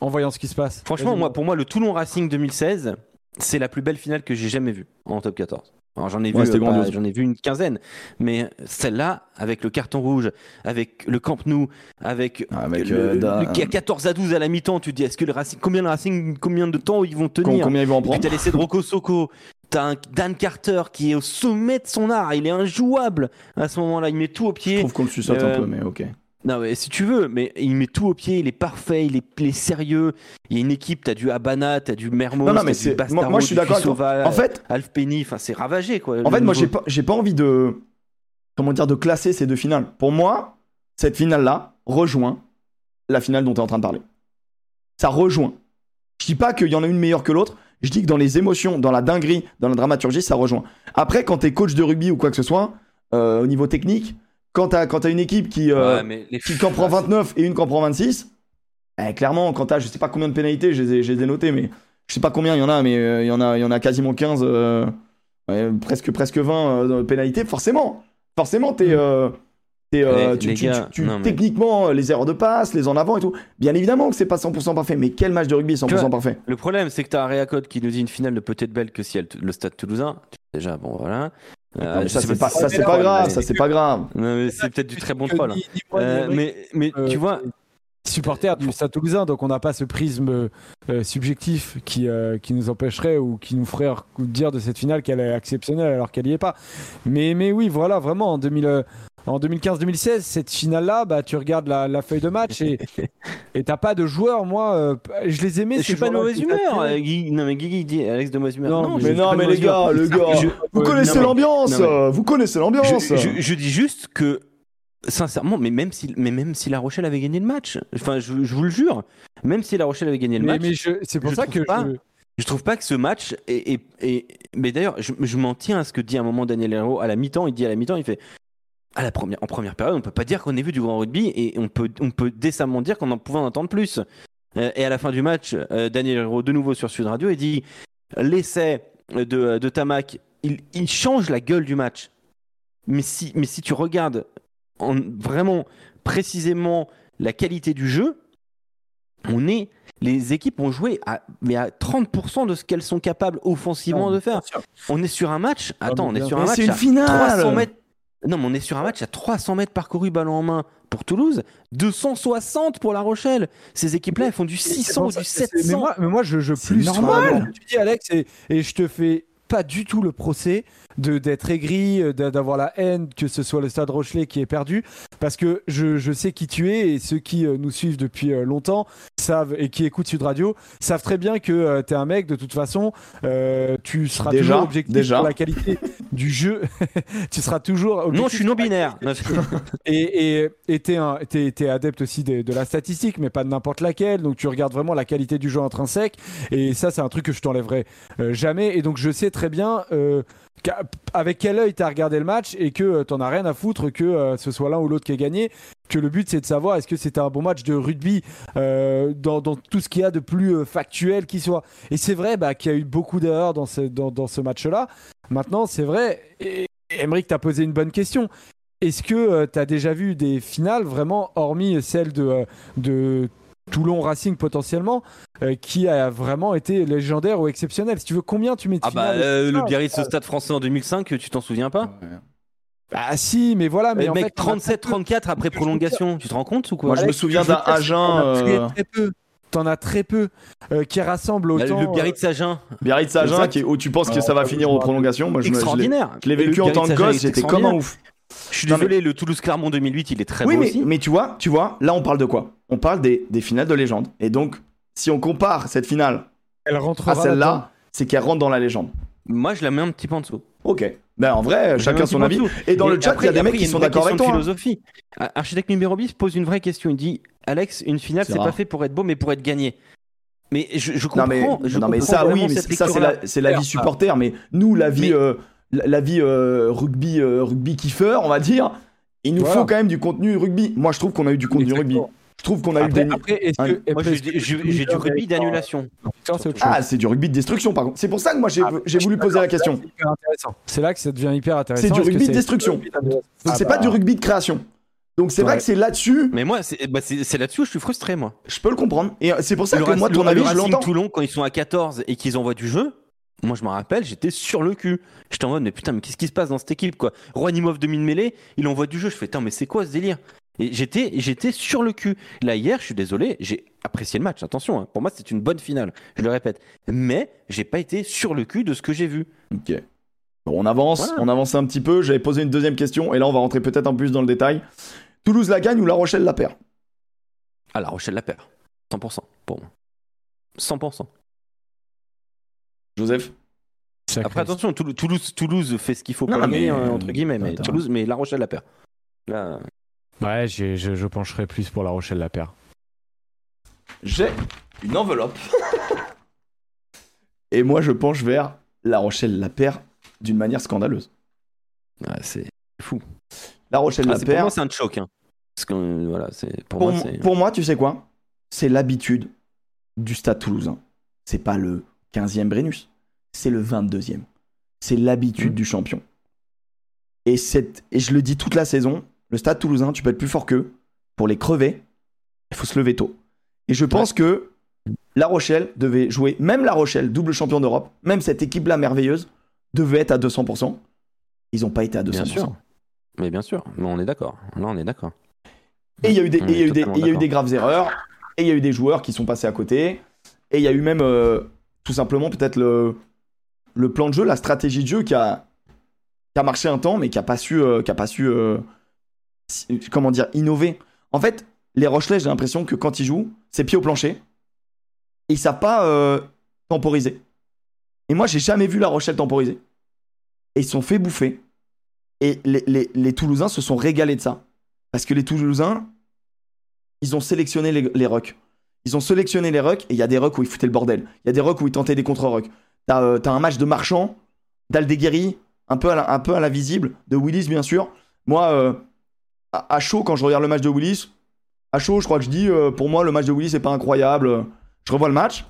en voyant ce qui se passe. Franchement, moi, pour moi, le Toulon Racing 2016, c'est la plus belle finale que j'ai jamais vue en top 14. Alors j'en ai Ouais, euh, j'en ai vu une quinzaine, mais celle-là, avec le carton rouge, avec le Camp Nou, avec Avec, le, euh, Da- le- qui a 14 à 12 à la mi-temps, tu te dis, est-ce que le Racing, combien le Racing, combien de temps ils vont tenir combien ils vont en prendre t'as laissé de Rocco Soko, t'as un Dan Carter qui est au sommet de son art, il est injouable à ce moment-là, il met tout au Je pied. trouve qu'on le suçote un Euh, peu, mais ok. Non, mais si tu veux, mais il met tout au pied, il est parfait, il est, il est sérieux. Il y a une équipe, t'as du Abana, t'as du Mermoz, t'as du Bastaro, moi, je suis d'accord. En fait, Alf Penny, enfin c'est ravagé quoi. En fait, moi, j'ai pas, j'ai pas envie de, comment dire, de classer ces deux finales. Pour moi, cette finale-là rejoint la finale dont tu es en train de parler. Ça rejoint. Je dis pas qu'il y en a une meilleure que l'autre. Je dis que dans les émotions, dans la dinguerie, dans la dramaturgie, ça rejoint. Après, quand t'es coach de rugby ou quoi que ce soit, euh, au niveau technique, quand t'as, quand t'as une équipe qui, euh, Ouais, mais les qui en prend 29 et une qui en prend 26, eh, clairement, quand t'as, je sais pas combien de pénalités, je les ai, je les ai notées, mais je sais pas combien il y en a, mais euh, il y en a, y en a quasiment 15, euh, ouais, presque, presque 20 euh, pénalités, forcément. Forcément, t'es, euh, t'es, euh, tu, les tu- gars, tu- non, mais- techniquement, les erreurs de passe, les en avant et tout. Bien évidemment que c'est pas 100% parfait, mais quel match de rugby est 100% Tu vois, parfait? Le problème, c'est que t'as un Réacode qui nous dit une finale ne peut être belle que si elle, le Stade Toulousain. Déjà, bon voilà. Euh, ça, c'est pas, ça, c'est pas grave, ça, c'est pas grave. C'est peut-être du très bon troll. hein. Euh, mais mais euh, tu vois, supporters du Stade Toulousain, donc on n'a pas ce prisme euh, subjectif qui, euh, qui nous empêcherait ou qui nous ferait dire de cette finale qu'elle est exceptionnelle alors qu'elle n'y est pas. Mais, mais oui, voilà, vraiment, en, 2000, euh, en 2015-2016, cette finale-là, bah, tu regardes la, la feuille de match et (laughs) et t'as pas de joueurs, moi, euh, je les aimais. je suis pas de mauvaise humeur. euh, Guy- Non mais Guigui dit Alex de mauvaise humeur. Non, Mais non, mais les gars, les gars, Je- vous euh, connaissez non, mais- l'ambiance, non, mais- vous connaissez l'ambiance. Je, dis juste que, sincèrement, mais même si, mais même si La Rochelle avait gagné le match, enfin, je, je vous le jure, même si La Rochelle avait gagné le Mais, match, mais c'est pour je ça que pas. je- je trouve pas que ce match est. est- est- Mais d'ailleurs, je, je m'en tiens à ce que dit à un moment Daniel Hero à la mi-temps. Il dit à la mi-temps, il fait. À la première, en première période, on peut pas dire qu'on ait vu du grand rugby et on peut, on peut décemment dire qu'on en pouvait en entendre plus. Euh, et à la fin du match, euh, Daniel Hero, de nouveau sur Sud Radio, il dit l'essai de, de Tamac, il, il change la gueule du match. Mais si, mais si tu regardes en, vraiment précisément la qualité du jeu, on est, les équipes ont joué à, mais à 30% de ce qu'elles sont capables offensivement Non, de faire. On est sur un match, attends, on est sur un match c'est une finale 300 mètres. Non, mais on est sur un match à 300 mètres parcourus ballon en main pour Toulouse, 260 pour La Rochelle. Ces équipes-là, elles font du C'est 600 pour ou du c'est- 700. Mais moi, mais moi, je, je plus normal. tu dis, Alex, et, et je te fais pas du tout le procès de d'être aigri, euh, d'a- d'avoir la haine que ce soit le Stade Rochelet qui est perdu, parce que je, je sais qui tu es et ceux qui euh, nous suivent depuis euh, longtemps savent et qui écoutent Sud Radio savent très bien que tu es un mec de toute façon, euh, tu seras Déjà, toujours objectif déjà. sur la qualité du jeu, (laughs) tu seras toujours objectif non, je suis non binaire. et et- t'es un- t'es- t'es adepte aussi de, de la statistique, mais pas de n'importe laquelle. Donc tu regardes vraiment la qualité du jeu intrinsèque. Et ça, c'est un truc que je t'enlèverai jamais. Et donc je sais très bien euh, avec quel œil t'as regardé le match et que euh, t'en as rien à foutre que euh, ce soit l'un ou l'autre qui ait gagné. Que le but c'est de savoir est-ce que c'était un bon match de rugby euh, dans, tout ce qu'il y a de plus euh, factuel qui soit. Et c'est vrai bah, qu'il y a eu beaucoup d'erreurs dans ce, dans, ce match-là. Maintenant, c'est vrai. Et, Emmerich t'a posé une bonne question. Est-ce que tu as déjà vu des finales vraiment, hormis celle de, euh, de Toulon Racing potentiellement, euh, qui a vraiment été légendaire ou exceptionnelle Si tu veux, combien tu mets de Ah bah, euh, le Ah, Biarritz au Stade français en 2005, tu t'en souviens pas Bah si, mais voilà. Mais en mec, fait, t'en as très peu. 37-34 après prolongation, tu te rends compte ou quoi Moi, je me souviens d'un Agen. t'en as très, euh, peu. T'en as très peu euh, qui rassemblent Bah, autant. Le Biarritz Agen, Biarritz Agen, Exact. qui est où tu penses que ça va finir aux prolongations. Moi, je extraordinaire. je l'ai vécu en tant que gosse, j'étais comme un ouf. Je suis Non, désolé, le Toulouse-Clermont 2008, il est très oui, beau mais, aussi. mais tu vois, tu vois, là on parle de quoi? On parle des, des finales de légende. Et donc, si on compare cette finale Elle rentrera à celle-là, c'est qu'elle rentre dans la légende. Moi, je la mets un petit peu en dessous. Ok. Ben en vrai, Je chacun un son avis. Et dans Et le chat, il y a des mecs qui sont d'accord avec toi. de hein. philosophie. Ar- Architecte numéro 10 pose une vraie question. Il dit Alex, une finale, C'est pas fait pour être beau, mais pour être gagné. Mais je, je comprends. Non mais, je non mais comprends ça oui, mais ça c'est la, vie supporter, mais nous la vie, Mais- euh, la, vie euh, rugby, euh, rugby kiffeur, on va dire, il nous Voilà. faut quand même du contenu rugby. Moi je trouve qu'on a eu du contenu rugby. Je trouve qu'on a eu des... après, est-ce que. Moi, j'ai du rugby d'annulation. Ça, c'est autre chose. Ah c'est du rugby de destruction par contre. C'est pour ça que moi j'ai Ah, j'ai voulu poser la question. C'est hyper intéressant. C'est là que ça devient hyper intéressant. C'est du rugby de destruction. Donc c'est pas du rugby de création. Donc c'est vrai Ouais. que c'est là-dessus, Mais moi, c'est bah, c'est- là-dessus où je suis frustré, moi. je peux le comprendre. Et euh, c'est pour ça Le que moi ton avis je l'entends. Toulon, quand ils sont à 14 et qu'ils envoient du jeu, moi je me rappelle, j'étais sur le cul. J'étais en mode, mais putain, mais qu'est-ce qui se passe dans cette équipe, quoi? Rouanimov demi-mêlée, il envoie du jeu. Je fais, putain, mais c'est quoi ce délire? Et j'étais, j'étais sur le cul. Là, hier, je suis désolé, j'ai apprécié le match, attention, hein. pour moi c'est une bonne finale, je le répète. Mais j'ai pas été sur le cul de ce que j'ai vu. Ok. Bon, on avance, Voilà. on avance un petit peu. J'avais posé une deuxième question et là on va rentrer peut-être un peu plus dans le détail. Toulouse la gagne ou La Rochelle la perd? Ah, La Rochelle la perd. 100% pour moi. 100%. Joseph Sacré. Après, attention, Toulouse, fait ce qu'il faut Non, pour la mais- gagner, hein, entre guillemets, mais. Toulouse, mais La Rochelle la perd. Là, Ouais, j'ai- je, je pencherai plus pour La Rochelle la paire. J'ai une enveloppe. et moi je penche vers La Rochelle la perd d'une manière scandaleuse. ouais, c'est fou. La Rochelle Ah, la c'est- pour perd. moi, c'est un choc. Hein. Parce que, euh, voilà, c'est pour, Pour, moi, pour moi, tu sais quoi? C'est l'habitude du stade toulousain. C'est pas le 15e Brennus, c'est le 22e. C'est l'habitude Mhm. du champion. Et, cette, et je le dis toute la saison, le stade toulousain, tu peux être plus fort qu'eux. Pour les crever, il faut se lever tôt. Et je pense que La Rochelle devait jouer, même La Rochelle, double champion d'Europe, même cette équipe-là merveilleuse, devait être à 200%. Ils n'ont pas été à 200%. Bien sûr. Mais bien sûr, mais on est d'accord. Là, on est d'accord. Et il y y a eu y a des graves erreurs. Et il y a eu des joueurs qui sont passés à côté. Et il y a eu même, euh, tout simplement, peut-être le, plan de jeu, la stratégie de jeu qui a, qui a marché un temps, mais qui a pas su, euh, a pas su euh, si- comment dire, innover. En fait, les Rochelais, j'ai l'impression que quand ils jouent, c'est pied au plancher. Et ils savent pas euh. Et moi, j'ai jamais vu la Rochelle temporiser. Et ils se sont fait bouffer. Et les, les- les Toulousains se sont régalés de ça. Parce que les Toulousains, ils ont sélectionné les, les rucks. Ils ont sélectionné les rucks et il y a des rucks où ils foutaient le bordel. Il y a des rucks où ils tentaient des contre-rucks. T'as euh, un match de Marchand, d'Aldeguerri, un, peu à la- un peu à la visible, de Willis bien sûr. Moi, euh, à, à chaud, quand je regarde le match de Willis, à chaud, je crois que je dis, euh, pour moi, le match de Willis n'est pas incroyable. Je revois le match.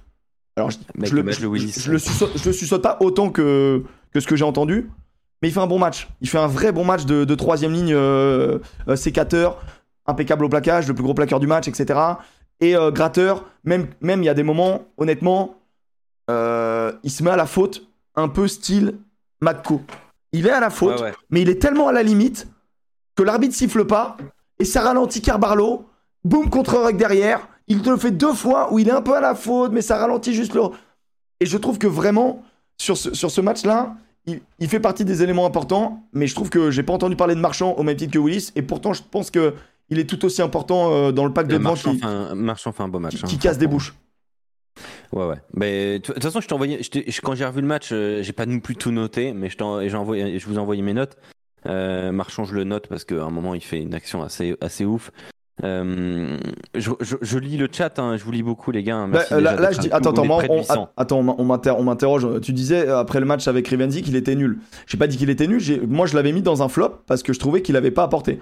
Alors, je, le match je- Willis, je le suçote, je le suçote pas autant que, que ce que j'ai entendu. Mais il fait un bon match. Il fait un vrai bon match de, de troisième ligne euh, sécateur, impeccable au plaquage, le plus gros plaqueur du match, etc. Et euh, gratteur, même même il y a des moments, honnêtement, euh, il se met à la faute, un peu style Matko. Il est à la faute, Ouais, ouais. mais il est tellement à la limite que l'arbitre siffle pas et ça ralentit Carbarlo. Boum contre Ruck derrière. Il te le fait deux fois où il est un peu à la faute, mais ça ralentit juste le. Et je trouve que vraiment, sur ce, sur ce match-là, il, il fait partie des éléments importants, mais je trouve que j'ai pas entendu parler de Marchand au même titre que Willis, et pourtant je pense que il est tout aussi important euh, dans le pack de Et devant Marchand, qui, fait un, Marchand fait un beau match. qui- hein, casse des bouches. Ouais, ouais. Mais de toute façon, je quand j'ai revu le match, euh, j'ai pas non plus tout noté, mais je, envoyé, je vous ai envoyé mes notes. Euh, Marchand, je le note parce qu'à un moment, il fait une action assez, assez ouf. Euh, je, je- je lis le chat, hein, je vous lis beaucoup, les gars. Merci Bah, là, je dis, attends, attends, on est moi, près de on, 800. attends, on m'inter- on m'interroge. Tu disais euh, après le match avec Rivenzi qu'il était nul. J'ai pas dit qu'il était nul. Moi, je l'avais mis dans un flop parce que je trouvais qu'il avait pas apporté.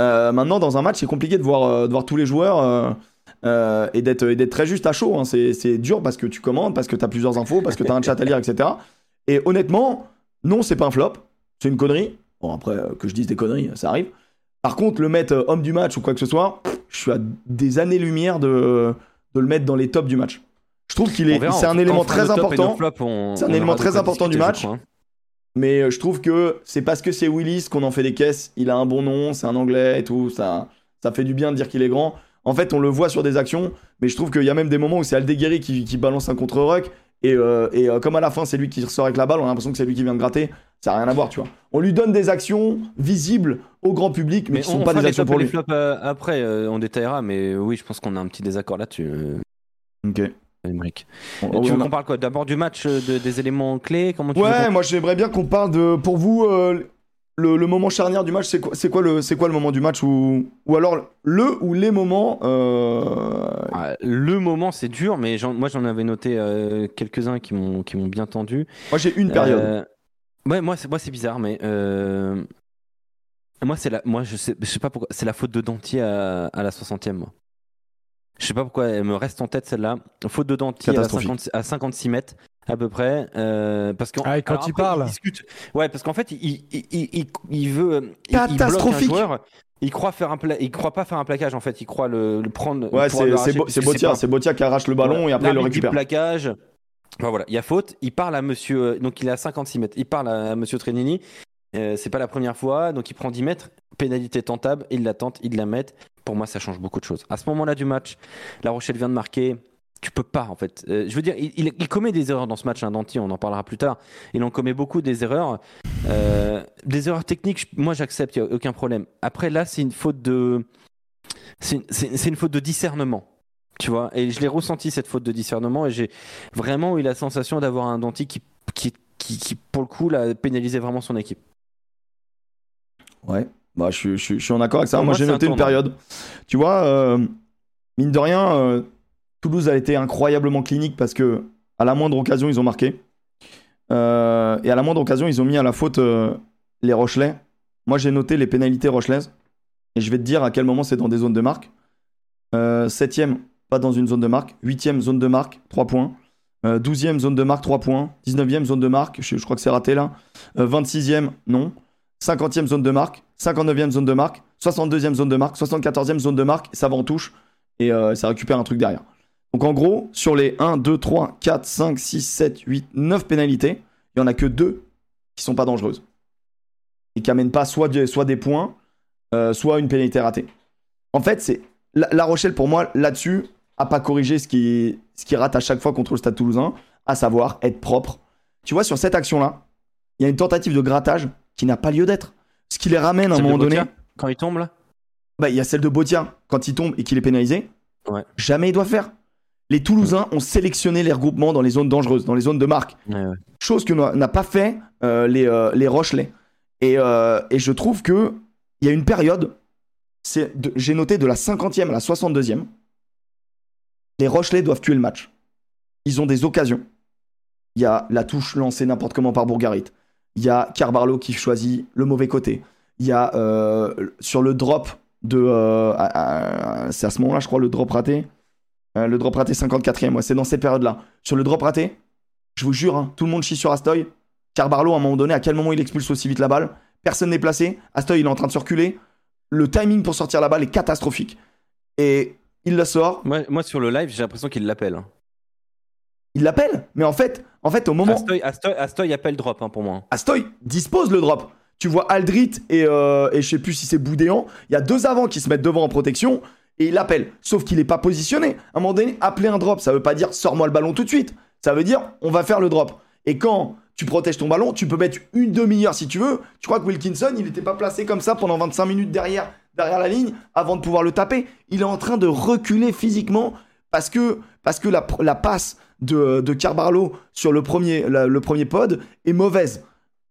Euh, maintenant, dans un match, c'est compliqué de voir, euh, de voir tous les joueurs euh, et d'être très juste à chaud. hein. C'est dur parce que tu commandes, parce que tu as plusieurs infos, parce que tu as un chat à lire, etc. Et honnêtement, non, c'est pas un flop. C'est une connerie. Bon, après, que je dise des conneries, ça arrive. Par contre, le mettre homme du match ou quoi que ce soit, je suis à des années-lumière de, de le mettre dans les tops du match. Je trouve qu'il est, c'est un élément très important. C'est un élément très important du match. Mais euh, je trouve que c'est parce que c'est Willis qu'on en fait des caisses. Il a un bon nom, c'est un anglais et tout. Ça, ça fait du bien de dire qu'il est grand. En fait, on le voit sur des actions, mais je trouve qu'il y a même des moments où c'est Aldeguerri qui, qui balance un contre-ruck Et, euh, et euh, comme à la fin, c'est lui qui ressort avec la balle, on a l'impression que c'est lui qui vient de gratter. Ça n'a rien à voir, tu vois. On lui donne des actions visibles au grand public, mais, qui on sont pas des actions pour et les lui. flops euh, après, on détaillera, mais oui, je pense qu'on a un petit désaccord là-dessus, Ok. On- tu veux qu'on parle quoi D'abord du match, euh, de- des éléments clés Comment tu veux Ouais, moi j'aimerais bien qu'on parle de. Pour vous, euh, le, le moment charnière du match, c'est quoi, quoi, le, quoi le moment du match ou, ou alors le ou les moments. euh, Ah, le moment, c'est dur, mais moi j'en avais noté euh, quelques-uns qui m'ont bien tendu. Moi j'ai une période. Ouais, moi c'est bizarre, mais moi c'est la moi je sais je sais pas pourquoi c'est la faute de Dantier à, à la 60e moi. Je sais pas pourquoi elle me reste en tête celle-là. Faute de Dantier à, Catastrophique. 50 à 56 mètres à peu près euh, parce qu'en Ah, et quand alors il après, parle. discute. Ouais, parce qu'en fait il il, il, il, il veut il- il, bloque un Catastrophique. joueur. Il croit faire un pla- il croit pas faire un plaquage en fait, il croit le, le prendre Ouais, c'est, c'est, Botia, c'est Botia qui arrache le ballon et après il le récupère. plaquage. Enfin, voilà, il y a faute. Il parle à monsieur. euh, Donc il est à 56 mètres. Il parle à, monsieur Trenini. Euh, c'est pas la première fois. Donc il prend 10 mètres. Pénalité tentable. Il la tente. Il la met. Pour moi, ça change beaucoup de choses. À ce moment-là du match, La Rochelle vient de marquer. Tu peux pas en fait. Euh, je veux dire, il, commet des erreurs dans ce match, hein, Danti, on en parlera plus tard. Il en commet beaucoup des erreurs. Euh, des erreurs techniques, moi j'accepte, il n'y a aucun problème. Après là, c'est une faute de. C'est une- c'est- c'est une faute de discernement. Tu vois, et je l'ai ressenti cette faute de discernement et j'ai vraiment eu la sensation d'avoir un Danti qui, qui, qui, qui, pour le coup, l'a pénalisé vraiment son équipe. Ouais, bah, je, suis- je, suis- je suis en accord avec ça. Moi, moi, j'ai un noté une période. Tu vois, euh, mine de rien, euh, Toulouse a été incroyablement clinique parce que à la moindre occasion, ils ont marqué. Euh, et à la moindre occasion, ils ont mis à la faute les Rochelais. Moi, j'ai noté les pénalités rochelaises. Et je vais te dire à quel moment c'est dans des zones de marque. Septième, pas dans une zone de marque. Huitième, zone de marque, 3 points. Euh, douzième, zone de marque, 3 points. 19e, zone de marque, je, je crois que c'est raté là. Euh, 26e, non. 50e zone de marque, 59e zone de marque, 62e zone de marque, 74e zone de marque, ça va en touche et euh, ça récupère un truc derrière. Donc en gros, sur les 1, 2, 3, 4, 5, 6, 7, 8, 9 pénalités, il n'y en a que deux qui sont pas dangereuses. Et qui amènent pas soit, des- points, euh, soit une pénalité ratée. En fait, c'est la, Rochelle, pour moi, là-dessus, a pas corrigé ce qui, ce qui rate à chaque fois contre le Stade toulousain, à savoir être propre. Tu vois, sur cette action-là, il y a une tentative de grattage qui n'a pas lieu d'être. Ce qui les ramène à un moment donné. Quand il tombe là? Bah, il y a celle de Botia, quand il tombe et qu'il est pénalisé. Ouais. Jamais il doit faire. Les Toulousains ont sélectionné les regroupements dans les zones dangereuses, dans les zones de marque. Ouais, ouais. Chose que n'a pas fait euh, les, euh, les Rochelais. Et, euh, et je trouve que il y a une période, j'ai noté de la 50e à la 62e, les Rochelais doivent tuer le match. Ils ont des occasions. Il y a la touche lancée n'importe comment par Bourgarit. Il y a Carbarlo qui choisit le mauvais côté. Il y a euh, sur le drop de. euh, c'est à ce moment-là, je crois, le drop raté. Euh, le drop raté 54e, ouais, c'est dans cette période-là. Sur le drop raté, je vous jure, hein, tout le monde chie sur Astoy. Carbarlo, à un moment donné, à quel moment il expulse aussi vite la balle? Personne n'est placé. Astoy, il est en train de circuler. Le timing pour sortir la balle est catastrophique. Et il la sort, Moi, moi, sur le live, j'ai l'impression qu'il l'appelle. hein. Il l'appelle. Mais en fait, en fait, au moment. Astoy, Astoy, Astoy appelle drop hein, pour moi. Astoy dispose le drop. Tu vois Aldrit et, euh, et je sais plus si c'est Boudéan. Il y a deux avants qui se mettent devant en protection et il appelle. Sauf qu'il n'est pas positionné. À un moment donné, appeler un drop, ça veut pas dire sors-moi le ballon tout de suite. Ça veut dire on va faire le drop. Et quand tu protèges ton ballon, tu peux mettre une demi-heure si tu veux. Tu crois que Wilkinson, il n'était pas placé comme ça pendant 25 minutes derrière, derrière la ligne avant de pouvoir le taper. Il est en train de reculer physiquement parce que, parce que la, la passe de, de Carbarlo sur le premier, la- le premier pod est mauvaise.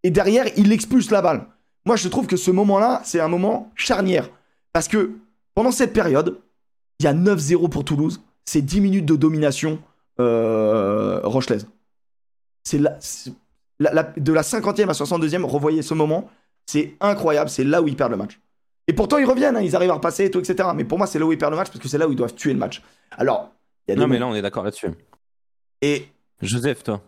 Et derrière, il expulse la balle. Moi, je trouve que ce moment-là, c'est un moment charnière. Parce que pendant cette période, il y a 9-0 pour Toulouse. C'est 10 minutes de domination euh, rochelaise. C'est la, c'est- la- la- de la 50e à 62e, revoyez ce moment. C'est incroyable. C'est là où ils perdent le match. Et pourtant, ils reviennent. hein, ils arrivent à repasser et tout, etc. Mais pour moi, c'est là où ils perdent le match parce que c'est là où ils doivent tuer le match. Alors, il y a des Non, mais là, on est d'accord là-dessus. Et Joseph, toi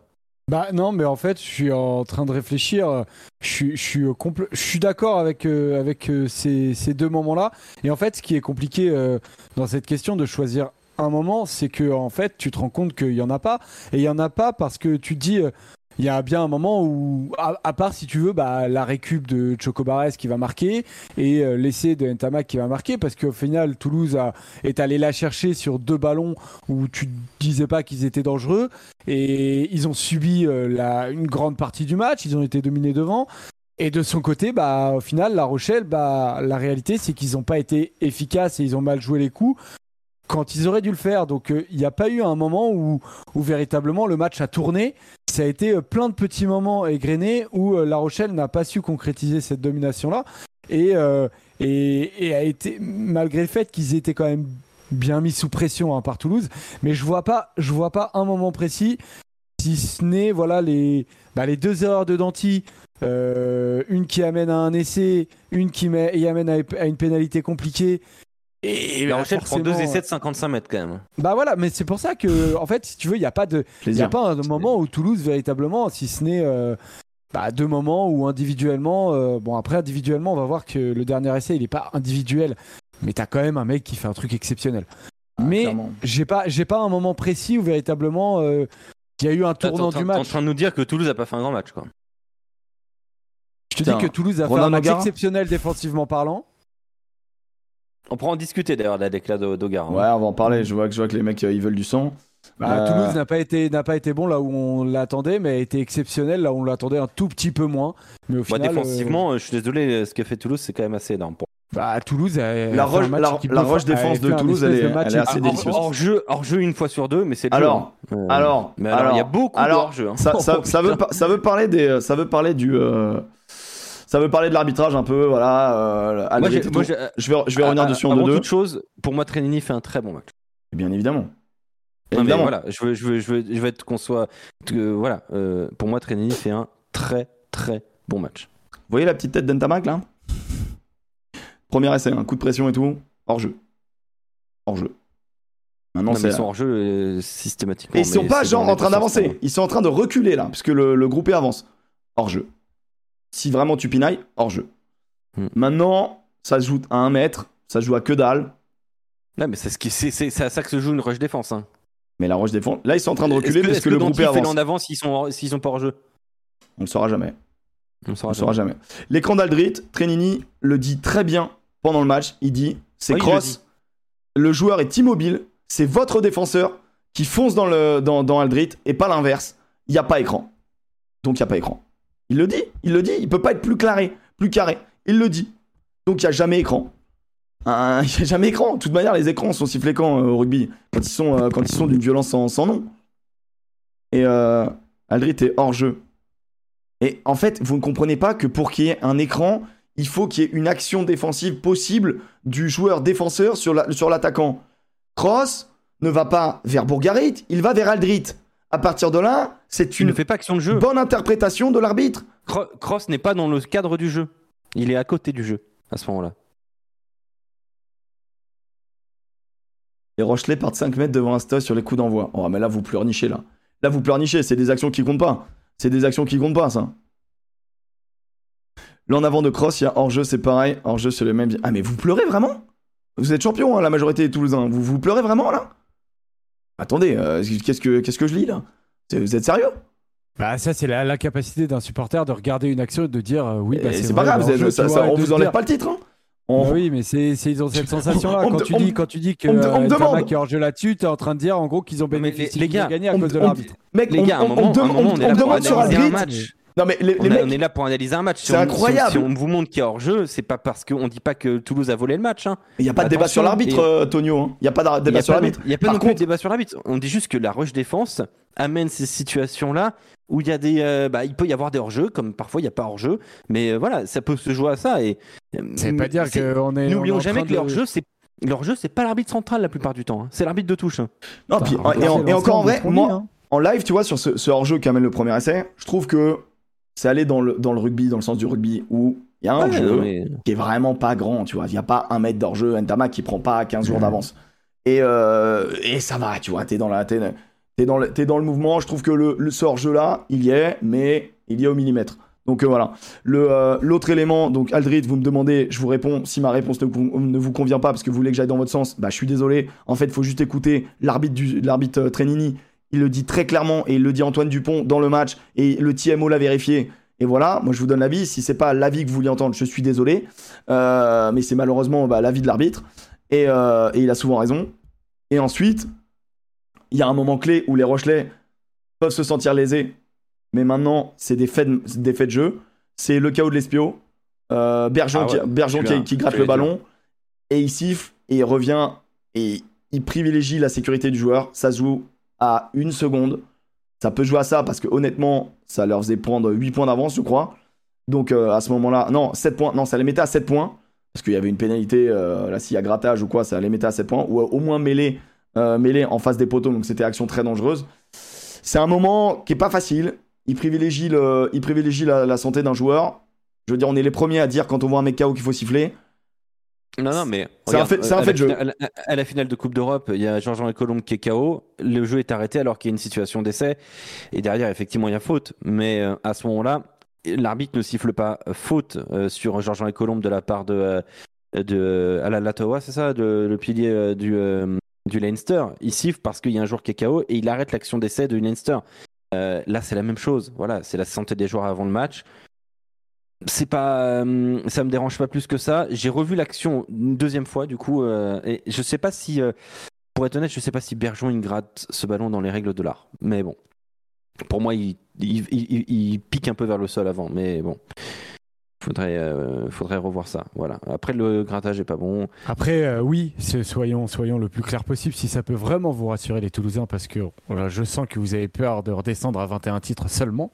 Bah non, mais en fait, je suis en train de réfléchir. Je suis, je suis, euh, compl- je suis d'accord avec, euh, avec euh, ces, ces deux moments-là. Et en fait, ce qui est compliqué euh, dans cette question de choisir un moment, c'est que en fait, tu te rends compte qu'il y en a pas. Et il y en a pas parce que tu te dis, euh, il y a bien un moment où, à, part si tu veux, bah, la récup de Chocobares qui va marquer et euh, l'essai de Ntamak qui va marquer, parce qu'au final, Toulouse a, est allé la chercher sur deux ballons où tu disais pas qu'ils étaient dangereux et ils ont subi euh, la, une grande partie du match, ils ont été dominés devant. Et de son côté, bah, au final, La Rochelle, bah, la réalité, c'est qu'ils n'ont pas été efficaces et ils ont mal joué les coups quand ils auraient dû le faire. Donc euh, il n'y a pas eu un moment où, véritablement le match a tourné. Ça a été euh, plein de petits moments égrenés où euh, La Rochelle n'a pas su concrétiser cette domination-là. Et, et, a été, malgré le fait qu'ils étaient quand même bien mis sous pression hein, par Toulouse, mais je vois pas, je vois pas un moment précis, si ce n'est voilà les, bah, deux erreurs de Danti, une qui amène à un essai, une qui amène à une pénalité compliquée, et La Rochelle prend deux essais de 55 mètres quand même. Bah voilà, mais c'est pour ça que, en fait, si tu veux, il n'y a pas de, il a pas un moment où Toulouse véritablement, si ce n'est euh, bah, deux moments où individuellement, euh, bon après individuellement, on va voir que le dernier essai, il n'est pas individuel, mais tu as quand même un mec qui fait un truc exceptionnel. Ah, mais j'ai pas, j'ai pas un moment précis où véritablement euh, il y a eu un tournant du match. Tu en train de nous dire que Toulouse a pas fait un grand match, quoi. Je te dis que Toulouse a fait un match exceptionnel défensivement parlant. On pourra en discuter d'ailleurs de la déclat d'Ogar. Hein. Ouais, on va en parler. Je vois que, je vois que les mecs euh, ils veulent du sang. Bah, euh, Toulouse n'a pas été n'a pas été bon là où on l'attendait, mais a été exceptionnel là où on l'attendait un tout petit peu moins. Mais au final, défensivement, euh, je suis désolé, ce qu'a fait Toulouse, c'est quand même assez énorme. Bah, Toulouse, la roche, la, roche défense de Toulouse, elle est, assez délicieuse. Hors jeu, hors jeu une fois sur deux, mais c'est alors, alors, alors, il y a beaucoup hors jeu. Hein. Ça, ça, (laughs) ça, veut, ça veut parler des, ça veut parler du. Ça veut parler de l'arbitrage un peu, voilà. Euh, moi, je vais, je vais revenir dessus en deux. toute chose, pour moi, Trenini fait un très bon match. Bien évidemment. évidemment. voilà, je veux, je veux, je veux, je veux être qu'on soit, voilà. Euh, pour moi, Trenini fait un très, très bon match. Vous voyez la petite tête d'Entamac là? Premier essai, un coup de pression et tout, hors jeu, hors jeu. Maintenant, ils sont hors jeu euh, systématiquement. Et ils sont pas genre en train d'avancer, ils sont en train de reculer là, puisque le, le groupe avance. Hors jeu si vraiment tu pinailles, hors jeu. Hmm. Maintenant, ça se joue à un mètre, ça se joue à que dalle. Là, mais c'est ce qui, c'est, à ça que se joue une rush défense. Hein. Mais la rush défense, là ils sont en train de reculer parce que, le groupe avance. en avance s'ils sont, s'ils sont pas hors jeu? On le saura jamais. On le saura, jamais. L'écran d'Aldrit, Trenini le dit très bien pendant le match. Il dit c'est cross. Le, joueur est immobile. C'est votre défenseur qui fonce dans, le, dans, dans Aldrit et pas l'inverse. Il n'y a pas écran. Donc il n'y a pas écran. Il le dit, il le dit, il peut pas être plus carré, plus carré. Il le dit. Donc il n'y a jamais écran. (laughs) Il n'y a jamais écran. De toute manière, les écrans sont sifflés quand euh, au rugby? Quand ils sont, euh, sont d'une violence sans, nom. Et euh, Aldrit est hors jeu. Et en fait, vous ne comprenez pas que pour qu'il y ait un écran, il faut qu'il y ait une action défensive possible du joueur défenseur sur l'attaquant. La, Cross ne va pas vers Bourgarit, il va vers Aldrit. À partir de là, c'est une ne fait pas action de jeu. bonne interprétation de l'arbitre. Cross n'est pas dans le cadre du jeu. Il est à côté du jeu à ce moment-là. Et Rochelet part de 5 mètres devant Insta sur les coups d'envoi. Oh, mais là, vous pleurnichez, là. Là, vous pleurnichez. C'est des actions qui comptent pas. C'est des actions qui comptent pas, ça. Là, en avant de Cross, il y a hors-jeu, c'est pareil. Hors-jeu, c'est le même. Ah, mais vous pleurez vraiment? Vous êtes champion, hein, la majorité des Toulousains. Vous, vous pleurez vraiment, là? Attendez, euh, qu'est-ce que qu'est-ce que je lis là? Vous êtes sérieux? Bah ça c'est la, capacité d'un supporter de regarder une action et de dire euh, oui bah, c'est pas grave, ça, on vous enlève pas le titre. Hein bah oui, mais c'est, ils ont cette (laughs) sensation-là. Quand, tu dis, quand tu dis que on, on euh, là-dessus, t'es en train de dire en gros qu'ils ont bénéficié, les, gars, gagné à cause de l'arbitre. Mec, les gars, on, on, demande sur un match. Non mais les, on, on, est là pour analyser un match. C'est incroyable. Si on, vous montre qu'il y a hors jeu, c'est pas parce qu'on dit pas que Toulouse a volé le match. Hein. Il n'y a pas de débat sur l'arbitre, euh, Tonio. Hein. Il n'y a pas de débat sur l'arbitre. Il n'y a pas non plus de débat sur l'arbitre. On dit juste que la rush défense amène ces situations-là où il y a des, euh, bah, il peut y avoir des hors-jeux, comme parfois il n'y a pas hors-jeu, mais euh, voilà, ça peut se jouer à ça. Et c'est pas dire qu'on est. N'oublions jamais que les hors-jeux, c'est leur jeu, c'est pas l'arbitre central la plupart du temps. Hein. C'est l'arbitre de touche. Non, puis, et, encore en vrai, moi, hein. en live, tu vois, sur ce, ce hors-jeu qui amène le premier essai, je trouve que c'est aller dans le, dans le rugby, dans le sens du rugby, où il y a un jeu qui est vraiment pas grand, tu vois. Il n'y a pas un mètre d'hors-jeu, Ntama qui prend pas 15 jours d'avance. Et, euh, et ça va, tu vois, t'es dans, la, es, dans, le, es dans le mouvement. Je trouve que le, le hors-jeu là, il y est, mais il y est au millimètre. Donc euh, voilà. Euh, l'autre élément, donc Aldrid, vous me demandez, je vous réponds. Si ma réponse ne, vous convient pas parce que vous voulez que j'aille dans votre sens, bah je suis désolé. En fait, il faut juste écouter l'arbitre du l'arbitre Trenini il le dit très clairement et il le dit Antoine Dupont dans le match et le TMO l'a vérifié. Et voilà, moi je vous donne l'avis. Si c'est pas l'avis que vous vouliez entendre, je suis désolé, Euh, mais c'est malheureusement bah, l'avis de l'arbitre et, euh, et il a souvent raison. Et ensuite, il y a un moment clé où les Rochelais peuvent se sentir lésés, mais maintenant c'est des faits de, des faits de jeu. C'est le chaos de l'Espio, euh, Bergeon, Ah ouais, qui, Bergeon qui, celui-là, qui gratte le ballon et il siffle et il revient et il privilégie la sécurité du joueur. Ça se joue à une seconde. Ça peut jouer à ça parce que honnêtement, ça leur faisait prendre 8 points d'avance, je crois. Donc euh, à ce moment-là, non, 7 points, non, ça les mettait à 7 points parce qu'il y avait une pénalité, euh, là s'il y a grattage ou quoi, ça les mettait à 7 points ou au moins mêlé, euh, mêlé en face des poteaux, donc c'était action très dangereuse. C'est un moment qui est pas facile. Il privilégie, le, il la santé d'un joueur. Je veux dire, on est les premiers à dire quand on voit un mec KO qu'il faut siffler. Non, non, mais. C'est un fait- un fait la de jeu. finale- À la, à la finale de Coupe d'Europe, il y a Jean-Jean Colombe qui est KO. Le jeu est arrêté alors qu'il y a une situation d'essai. Et derrière, effectivement, il y a faute. Mais euh, à ce moment-là, l'arbitre ne siffle pas faute euh, sur Jean-Jean Colombe de la part de. euh, de Alan c'est ça, de- le pilier euh, du, euh, du Leinster. Il siffle parce qu'il y a un joueur qui est KO et il arrête l'action d'essai de Leinster. Euh, là, c'est la même chose. Voilà, c'est la santé des joueurs avant le match. C'est pas, euh, ça me dérange pas plus que ça. J'ai revu l'action une deuxième fois, du coup, euh, et je sais pas si, euh, pour être honnête, je sais pas si Bergeron il gratte ce ballon dans les règles de l'art. Mais bon, pour moi, il, pique un peu vers le sol avant. Mais bon, faudrait, faudrait revoir ça. Voilà. Après, le grattage est pas bon. Après, oui, soyons, soyons le plus clair possible si ça peut vraiment vous rassurer les Toulousains, parce que je sens que vous avez peur de redescendre à 21 titres seulement.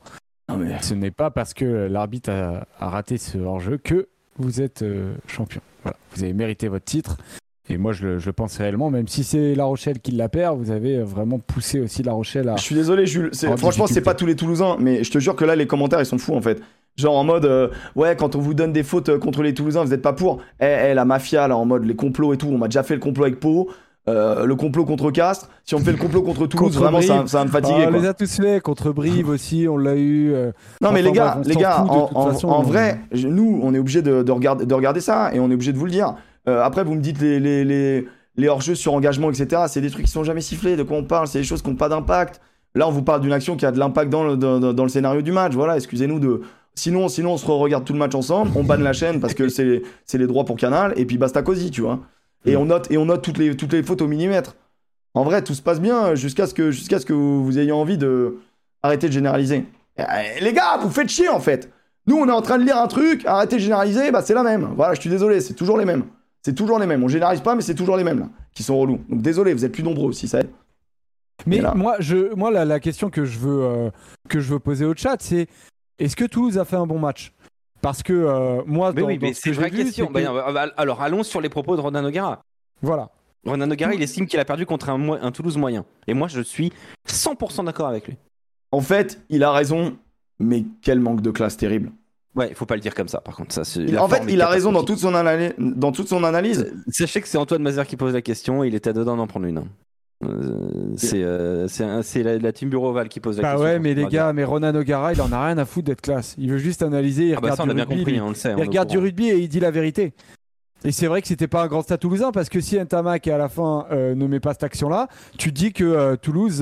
Non, mais Ce n'est pas parce que l'arbitre a, a raté ce hors-jeu que vous êtes euh, champion. Voilà. Vous avez mérité votre titre. Et moi, je le, je le pense réellement, même si c'est La Rochelle qui la perd, vous avez euh, vraiment poussé aussi La Rochelle à. Je suis désolé, Jules. Franchement, c'est pas tous les Toulousains, mais je te jure que là, les commentaires, ils sont fous en fait. Genre en mode, euh, ouais, quand on vous donne des fautes contre les Toulousains, vous êtes pas pour. Eh, eh, la mafia, là, en mode les complots et tout. On m'a déjà fait le complot avec Pau, euh, le complot contre Castres. Si on me fait le complot contre Toulouse, Contre vraiment, ça, va me Ah, fatiguer. on quoi. les a tous fait contre Brive aussi, on l'a eu. euh, Non, mais les gars, bref, on les gars, de en, toute en- façon, en on- vrai, nous, on est obligé de, de regarder, de regarder ça et on est obligé de vous le dire. Euh, après, vous me dites les, les, les, les hors-jeux sur engagement, etc. C'est des trucs qui sont jamais sifflés. De quoi on parle C'est des choses qui n'ont pas d'impact. Là, on vous parle d'une action qui a de l'impact dans le, dans, dans le scénario du match. Voilà, excusez-nous de. Sinon, sinon, on se regarde tout le match ensemble, on banne la chaîne parce que c'est c'est les droits pour Canal, et puis basta cosy, tu vois. Et on note, et on note toutes, les, toutes les fautes au millimètre. En vrai, tout se passe bien jusqu'à ce que, jusqu'à ce que vous, vous ayez envie de arrêter de généraliser. Eh, les gars, vous faites chier en fait. Nous, on est en train de lire un truc, arrêtez de généraliser, bah c'est la même. Voilà, je suis désolé, c'est toujours les mêmes. C'est toujours les mêmes. On généralise pas, mais c'est toujours les mêmes là, qui sont relous. Donc désolé, vous êtes plus nombreux aussi, ça aide. Mais là- moi, je, moi la, la question que je veux, euh, que je veux poser au chat, c'est est-ce que Toulouse a fait un bon match? Parce que euh, moi, Mais dans, oui, dans mais ce c'est que une vraie j'ai vu, question. c'est que- Bah, alors, allons sur les propos de Ronan O'Gara. Voilà. Ronan O'Gara, il estime qu'il a perdu contre un, Toulouse moyen. Et moi, je suis 100% d'accord avec lui. En fait, il a raison, mais quel manque de classe terrible. Ouais, il faut pas le dire comme ça, par contre. Ça, c'est- Il- la en fait, il a raison dans toute son, analy- dans toute son analyse. Sachez que c'est Antoine Mazer qui pose la question, il était dedans d'en prendre une. Hein. Euh, c'est euh, c'est la, la team Bureau Oval qui pose la Bah question. ouais, mais les dire. gars, mais Ronan O'Gara, il en a rien à foutre d'être classe. Il veut juste analyser, il Ah bah regarde ça, on a du bien rugby, compris, hein, on le sait. Il au regarde du rugby et il dit la vérité. Et c'est vrai que c'était pas un grand stade toulousain parce que si Ntamak à la fin euh, ne met pas cette action-là, tu dis que euh, Toulouse,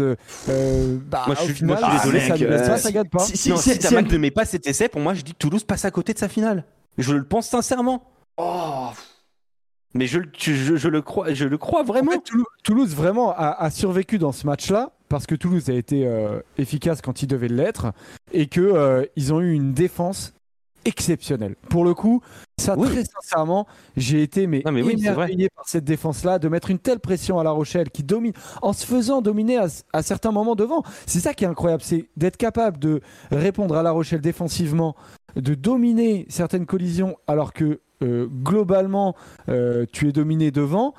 euh, bah, Moi, je au suis- final, moi, je suis ah, désolé, ça mec, euh, pas, ça gagne pas. Si, si, non, si- si si Tamac elle- ne met pas cet essai, pour moi, je dis que Toulouse passe à côté de sa finale. Je le pense sincèrement. Oh, Mais je, le- je, je le crois, je le crois En vraiment. fait, Toulou- Toulouse vraiment a, a survécu dans ce match-là parce que Toulouse a été euh, efficace quand il devait l'être et que euh, ils ont eu une défense exceptionnelle. Pour le coup, ça Oui. très sincèrement, j'ai été mais, Non, mais oui, émerveillé par cette défense-là, de mettre une telle pression à La Rochelle qui domine en se faisant dominer à, à certains moments devant. C'est ça qui est incroyable, c'est d'être capable de répondre à La Rochelle défensivement, de dominer certaines collisions alors que globalement euh, tu es dominé devant.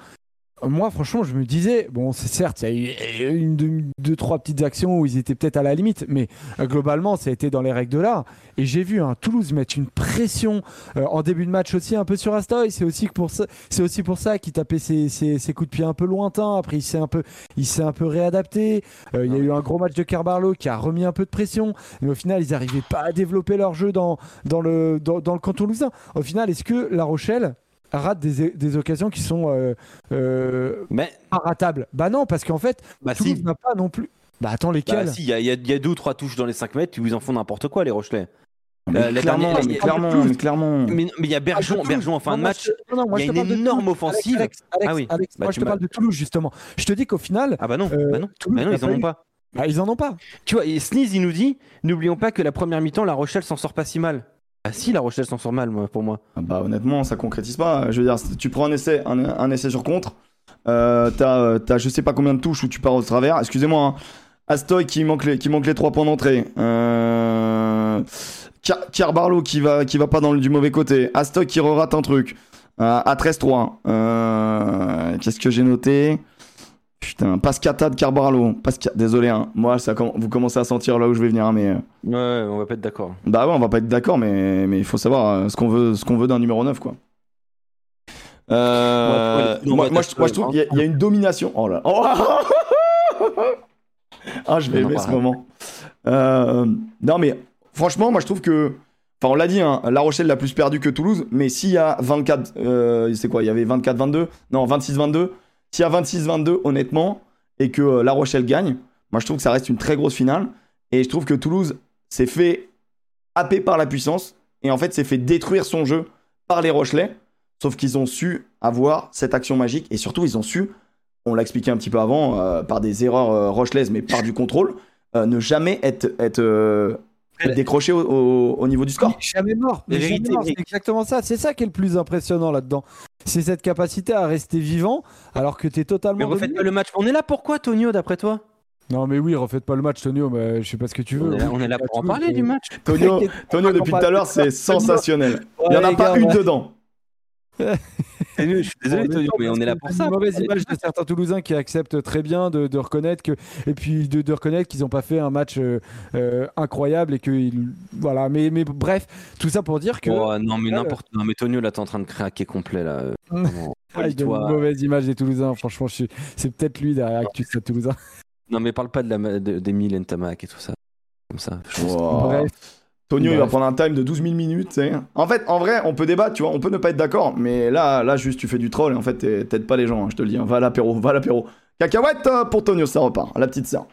Moi, franchement, je me disais, bon, c'est certes, il y a eu une, deux, trois petites actions où ils étaient peut-être à la limite, mais euh, globalement, ça a été dans les règles de l'art. Et j'ai vu un Toulouse mettre une pression euh, en début de match aussi un peu sur Astoy. C'est aussi pour ça, c'est aussi pour ça qu'il tapait ses, ses, coups de pied un peu lointains. Après, il s'est un peu, réadapté. Euh, il y a eu un gros match de Carbarlo qui a remis un peu de pression, mais au final, ils n'arrivaient pas à développer leur jeu dans, le, dans, camp toulousain. Au final, est-ce que La Rochelle rate des, des occasions qui sont euh, euh, Mais pas ratables Bah non, parce qu'en fait, bah Toulouse si. n'a pas non plus. Bah attends, Bah, lesquels si, il y a, y y deux ou trois touches dans les 5 mètres où ils en font n'importe quoi, les Rochelais. Mais Euh, la clairement, dernière- mais la- clairement, mais clairement. Mais il y a Bergeon, Toulouse. Bergeon en fin Non, de match. je te- non, non, moi, il y a une énorme offensive. Alex, Alex, Ah oui. Alex, Bah, moi je te parle de Toulouse justement. Je te dis qu'au final, Ah bah non, Euh, bah non, Toulouse bah non ils en ont eu- pas. bah, ils en ont pas. Tu vois, et Sneeze, il nous dit n'oublions pas que la première mi-temps, La Rochelle s'en sort pas si mal. Ah si, La Rochelle s'en sort mal, moi, pour moi. Ah Bah honnêtement, ça concrétise pas. Je veux dire, tu prends un essai, un, essai sur contre, euh, t'as, euh, t'as je sais pas combien de touches où tu pars au travers. Excusez-moi, hein. Astoy qui manque les, qui trois points d'entrée. Euh... Car- Carbarlo qui va, qui va pas dans du mauvais côté. Astoy qui rate un truc. Euh, à 13-3. Euh... Qu'est-ce que j'ai noté? Putain, Pascata de Carbarlo. Pasca... Désolé, hein. moi, ça, vous commencez à sentir là où je vais venir, hein, mais. euh, Ouais, on va pas être d'accord. bah ouais, on va pas être d'accord, mais mais il faut savoir euh, ce qu'on veut, ce qu'on veut d'un numéro 9, quoi. Euh, Ouais, ouais, moi, je, moi, je ouais, trouve qu'il y, a- il y a une domination. Oh là. Oh (laughs) ah, je vais aimer ce moment. Euh, non, mais franchement, moi, je trouve que. Enfin, on l'a dit, hein, La Rochelle l'a plus perdu que Toulouse, mais s'il y a 24. euh, c'est quoi Il y avait 24-22 Non, 26-22. S'il y a 26-22, honnêtement, et que euh, La Rochelle gagne, moi, je trouve que ça reste une très grosse finale. Et je trouve que Toulouse s'est fait happé par la puissance et en fait s'est fait détruire son jeu par les Rochelais. Sauf qu'ils ont su avoir cette action magique et surtout ils ont su, on l'a expliqué un petit peu avant, euh, par des erreurs euh, rochelaises mais par du contrôle, ne jamais être, être, décroché au, au- au niveau du score. Jamais mort. Mais jamais vérité, mort, c'est exactement ça. C'est ça qui est le plus impressionnant là-dedans. C'est cette capacité à rester vivant alors que tu es totalement. Mais refaites pas le match. On est là pourquoi, Tonio, d'après toi? Non, mais oui, refaites pas le match, Tonio. Mais je sais pas ce que tu veux. on est, là, on est là pour en parler du match. Tonio, Tonio depuis tout à l'heure c'est sensationnel. Il n'y en a pas une dedans. Je suis désolé, Tonio, mais on est là pour ça. Une mauvaise image de certains Toulousains qui acceptent très bien de, de reconnaître que et puis de, de reconnaître qu'ils n'ont pas fait un match euh, euh, incroyable et que ils- voilà. Mais mais bref, tout ça pour dire que Oh, non, mais n'importe. Non, mais Tonio, là, t'es en train de craquer complet, là. Euh. Ah, il Toi. une mauvaise image des Toulousains. Franchement, suis- c'est peut-être lui derrière Actus Toulousain. Non, mais parle pas de la, de, d'Emile Ntamak et tout ça. Comme ça. je pense. Wow. Bref. Tonio, il va Bref. prendre un time de 12 000 minutes. tu sais. En fait, en vrai, on peut débattre, tu vois, on peut ne pas être d'accord, mais là, là, juste, tu fais du troll et en fait, t'aides pas les gens, hein, je te le dis. hein. Va à l'apéro, va à l'apéro. Cacahuète euh, pour Tonio, ça repart. La petite sœur.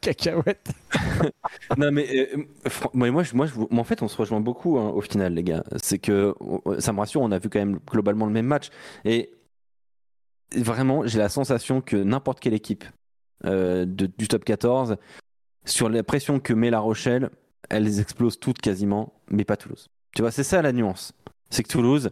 Cacahuète. (laughs) Non, mais euh, moi, moi, je- moi, en fait, on se rejoint beaucoup hein, au final, les gars. C'est que euh, ça me rassure, on a vu quand même globalement le même match. Et vraiment, j'ai la sensation que n'importe quelle équipe euh, de- du top 14, sur la pression que met La Rochelle, elles explosent toutes quasiment, mais pas Toulouse. Tu vois, c'est ça la nuance. C'est que Toulouse,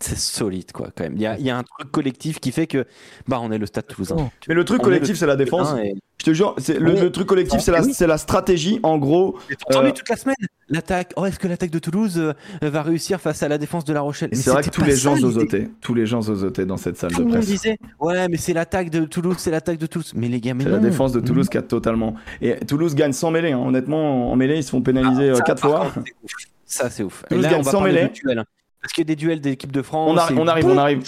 c'est solide, quoi, quand même. Il y a, il y a un truc collectif qui fait que, bah, on est le stade toulousain. Mais le truc On collectif, le- c'est la défense. Et- Je te jure, c'est le, On truc collectif, c'est la, Oui. c'est la stratégie. En gros, entendu Euh, toute la semaine l'attaque. Oh, est-ce que l'attaque de Toulouse euh, va réussir face à la défense de La Rochelle? C'est vrai que tous les gens zozotaient. Tous les gens zozotaient dans cette salle Tout de le monde presse. disait ouais, mais c'est l'attaque de Toulouse, c'est l'attaque de Toulouse. Mais les gars, mais C'est non. la défense de Toulouse qui a totalement. Et Toulouse gagne sans mêlée. hein. Honnêtement, en mêlée, ils se font pénaliser Ah, ça, 4 par fois. contre. Ça, c'est ouf. Toulouse là, gagne on va sans mêlée. hein. Parce qu'il y a des duels d'équipe de France. On on arrive, on arrive.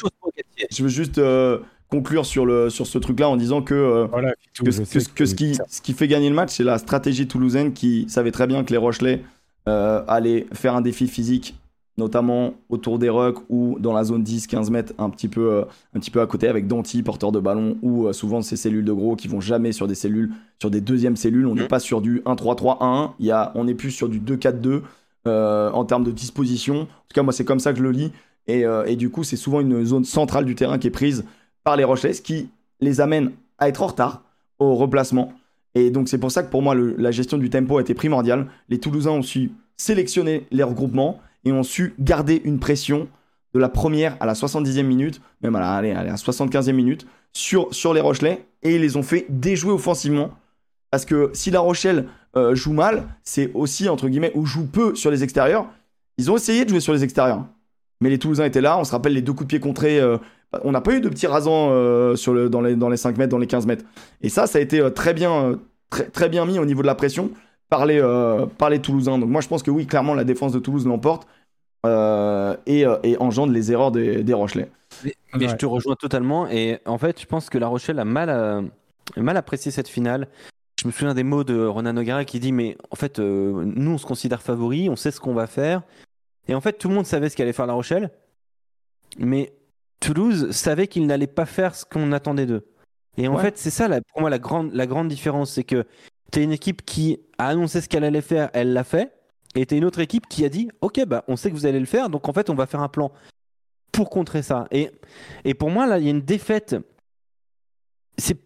Je veux juste euh, conclure sur, le, sur ce truc-là en disant que, euh, Voilà. que, que- que ce, qui, ce qui fait gagner le match, c'est la stratégie toulousaine qui savait très bien que les Rochelais euh, allaient faire un défi physique, notamment autour des rucks ou dans la zone 10-15 mètres, un petit, peu, euh, un petit peu à côté, avec Danti, porteur de ballon, ou euh, souvent ces cellules de gros qui vont jamais sur des cellules, sur des deuxièmes cellules. On n'est Mhm. pas sur du 1-3-3-1, il y a, on est plus sur du 2-4-2 euh, en termes de disposition. En tout cas, moi, c'est comme ça que je le lis. Et, euh, du coup, c'est souvent une zone centrale du terrain qui est prise par les Rochelais, ce qui les amène à être en retard au replacement. Et donc, c'est pour ça que pour moi, la gestion du tempo été primordiale. Les Toulousains ont su sélectionner les regroupements et ont su garder une pression de la première à la 70e minute, même à la 75e minute, sur, sur les Rochelais. Et ils les ont fait déjouer offensivement. Parce que si La Rochelle euh, joue mal, c'est aussi, entre guillemets, ou joue peu sur les extérieurs. Ils ont essayé de jouer sur les extérieurs. Mais les Toulousains étaient là. On se rappelle les deux coups de pied contrés. euh, on n'a pas eu de petits rasants euh, sur le, dans, les, dans les 5 mètres, dans les 15 mètres. Et ça, ça a été euh, très, bien, euh, très, très bien mis au niveau de la pression par les, euh, par les Toulousains. Donc moi, je pense que oui, clairement, la défense de Toulouse l'emporte euh, et, euh, et engendre les erreurs des, des Rochelais. Mais, mais Ouais. je te rejoins totalement. Et en fait, je pense que La Rochelle a mal, à- mal apprécié cette finale. Je me souviens des mots de Ronan Nogara qui dit Mais en fait, euh, nous, on se considère favoris, on sait ce qu'on va faire. Et en fait, tout le monde savait ce qu'allait faire La Rochelle. Mais Toulouse savait qu'il n'allait pas faire ce qu'on attendait d'eux. Et en Ouais. fait, c'est ça la- pour moi la grande, la grande différence, c'est que tu une équipe qui a annoncé ce qu'elle allait faire, elle l'a fait, et tu une autre équipe qui a dit, ok, bah on sait que vous allez le faire, donc en fait on va faire un plan pour contrer ça. Et, et pour moi là, il y a une défaite. C'est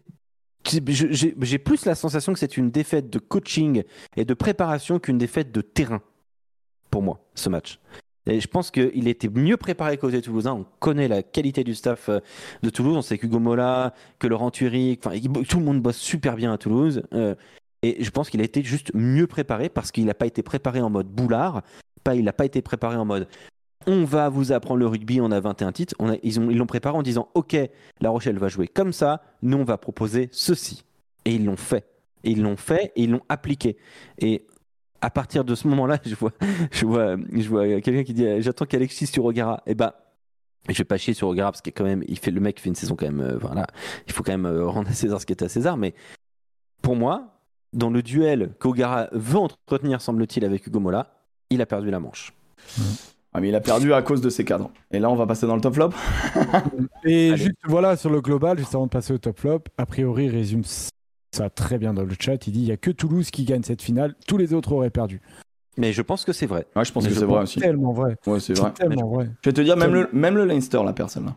j'ai plus la sensation que c'est une défaite de coaching et de préparation qu'une défaite de terrain pour moi ce match. Et je pense qu'il était mieux préparé qu'aux Toulousains. On connaît la qualité du staff euh, de Toulouse. On sait qu'Hugo Mola, que Laurent Thury, enfin, tout le monde bosse super bien à Toulouse. Euh, et je pense qu'il a été juste mieux préparé parce qu'il n'a pas été préparé en mode boulard. Pas, il n'a pas été préparé en mode on va vous apprendre le rugby, on a 21 titres. Ils ont- ils l'ont préparé en disant ok, La Rochelle va jouer comme ça, nous on va proposer ceci. Et ils l'ont fait. Et ils l'ont fait et ils l'ont appliqué. Et à partir de ce moment-là, (laughs) je vois, je vois, je vois quelqu'un qui dit j'attends qu'Alexis sur Ogara. Et bah, je vais pas chier sur Ogara parce que même, il fait le mec fait une saison quand même. euh, voilà, il faut quand même euh, rendre à César ce qui est à César. Mais pour moi, dans le duel qu'Ogara veut entretenir, semble-t-il, avec Hugo Mola, il a perdu la manche. Ah, mais il a perdu à cause de ses cadres. Et là, on va passer dans le top flop. Et (laughs) Allez. juste voilà sur le global, juste avant de passer au top flop, a priori il résume ça très bien dans le chat. Il dit il y a que Toulouse qui gagne cette finale, tous les autres auraient perdu. Mais je pense que c'est vrai. Ouais, je pense Mais que c'est vrai aussi. Tellement vrai. Ouais, c'est vrai. Tellement vrai. Je vais te dire, même le, même le Leinster, la personne là.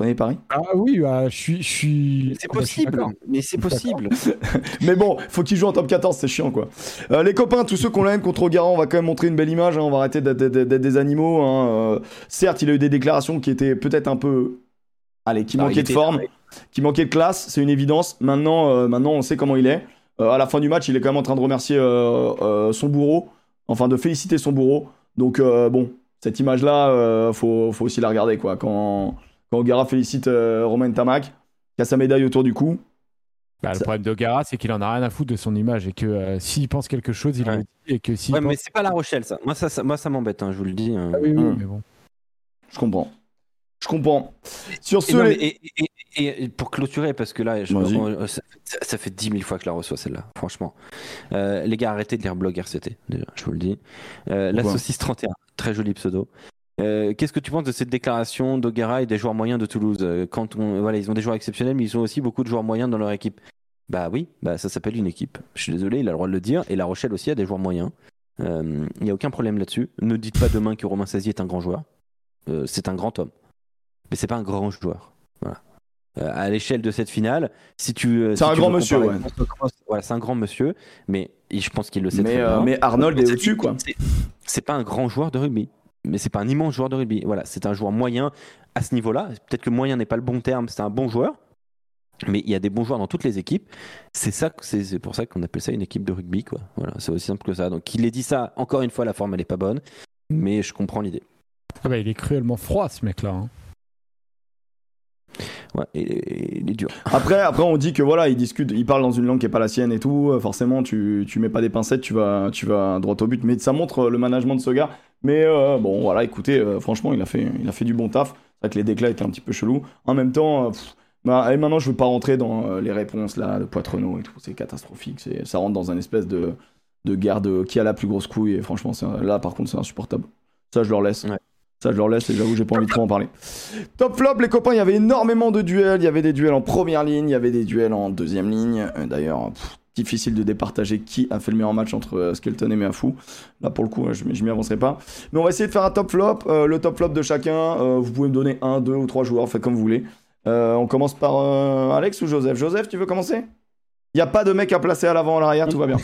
Prenez Paris. Ah oui, bah, je suis, je suis. C'est ah bah, possible, mais c'est possible. (laughs) Mais bon, faut qu'il joue en top 14, c'est chiant quoi. Euh, les copains, tous ceux qu'on l'aime contre Garant, on va quand même montrer une belle image. hein, on va arrêter d'être des animaux. hein, euh. certes, il a eu des déclarations qui étaient peut-être un peu. Allez, qui Non, manquaient de forme, qui manquaient de classe, c'est une évidence. Maintenant, euh, maintenant, on sait comment il est. Euh, à la fin du match, il est quand même en train de remercier euh, euh, son bourreau, enfin de féliciter son bourreau. Donc euh, bon, cette image-là, euh, faut, faut aussi la regarder quoi. Quand, quand Ogara félicite euh, Romain Tamac, qui a sa médaille autour du cou. Bah, le problème d'Ogara, c'est qu'il en a rien à foutre de son image et que euh, s'il pense quelque chose, il Ouais. le dit et que s'il Ouais, pense... mais c'est pas La Rochelle, ça. Moi, ça, ça, moi, ça m'embête, hein, je vous le dis. hein. Ah oui, oui, Hum. mais bon. Je comprends. Je comprends. Sur Et, ce, non, les- mais- et- et- et- et pour clôturer, parce que là, je- on- ça, ça fait 10 000 fois que je la reçois celle-là, franchement. Euh, les gars, arrêtez de lire blog RCT, déjà, je vous le dis. Euh, la saucisse 31, très joli pseudo. Euh, Qu'est-ce que tu penses de cette déclaration d'Ogara et des joueurs moyens de Toulouse? Euh, Quand on, voilà, ils ont des joueurs exceptionnels, mais ils ont aussi beaucoup de joueurs moyens dans leur équipe. Bah oui, bah ça s'appelle une équipe. Je suis désolé, il a le droit de le dire. Et La Rochelle aussi a des joueurs moyens. Euh, Il n'y a aucun problème là-dessus. Ne dites pas demain que Romain Sazier est un grand joueur. Euh, c'est un grand homme. Mais c'est pas un grand joueur. Voilà. Euh, à l'échelle de cette finale, si tu. euh, C'est si un tu grand monsieur, ouais. Voilà, c'est un grand monsieur, mais je pense qu'il le sait mais, très euh, bien. mais Arnold est au-dessus, quoi. C'est pas un grand joueur de rugby, mais c'est pas un immense joueur de rugby. Voilà, c'est un joueur moyen à ce niveau-là. Peut-être que moyen n'est pas le bon terme, c'est un bon joueur. Mais il y a des bons joueurs dans toutes les équipes. C'est ça, c'est pour ça qu'on appelle ça une équipe de rugby, quoi. Voilà, c'est aussi simple que ça. Donc, il ait dit ça. Encore une fois, la forme elle est pas bonne, mais je comprends l'idée. Ah bah, il est cruellement froid, ce mec-là. hein. Ouais, il est dur. Après, après, on dit que voilà, il discute, il parle dans une langue qui est pas la sienne et tout. Forcément, tu, tu mets pas des pincettes, tu vas, tu vas droit au but. Mais ça montre le management de ce gars. Mais euh, bon, voilà, écoutez, euh, franchement, il a fait, il a fait du bon taf. C'est vrai que les déclats étaient un petit peu chelous. En même temps, euh, pff, bah, et maintenant, je veux pas rentrer dans les réponses là, de Poitrenaud et tout. C'est catastrophique. C'est, ça rentre dans un espèce de, de guerre de qui a la plus grosse couille. Et franchement, là, par contre, c'est insupportable. Ça, je leur laisse. Ouais. Ça, je leur laisse et j'avoue, j'ai pas envie de trop en parler. Top flop, les copains, il y avait énormément de duels. Il y avait des duels en première ligne, il y avait des duels en deuxième ligne. D'ailleurs, difficile de départager qui a fait le meilleur match entre euh, Skelton et Meafou. Là, pour le coup, je, je m'y avancerai pas. Mais on va essayer de faire un top flop. Euh, le top flop de chacun, euh, vous pouvez me donner un, deux ou trois joueurs, faites comme vous voulez. Euh, on commence par euh, Alex ou Joseph? Joseph, tu veux commencer? Il n'y a pas de mec à placer à l'avant, à l'arrière, tout va bien.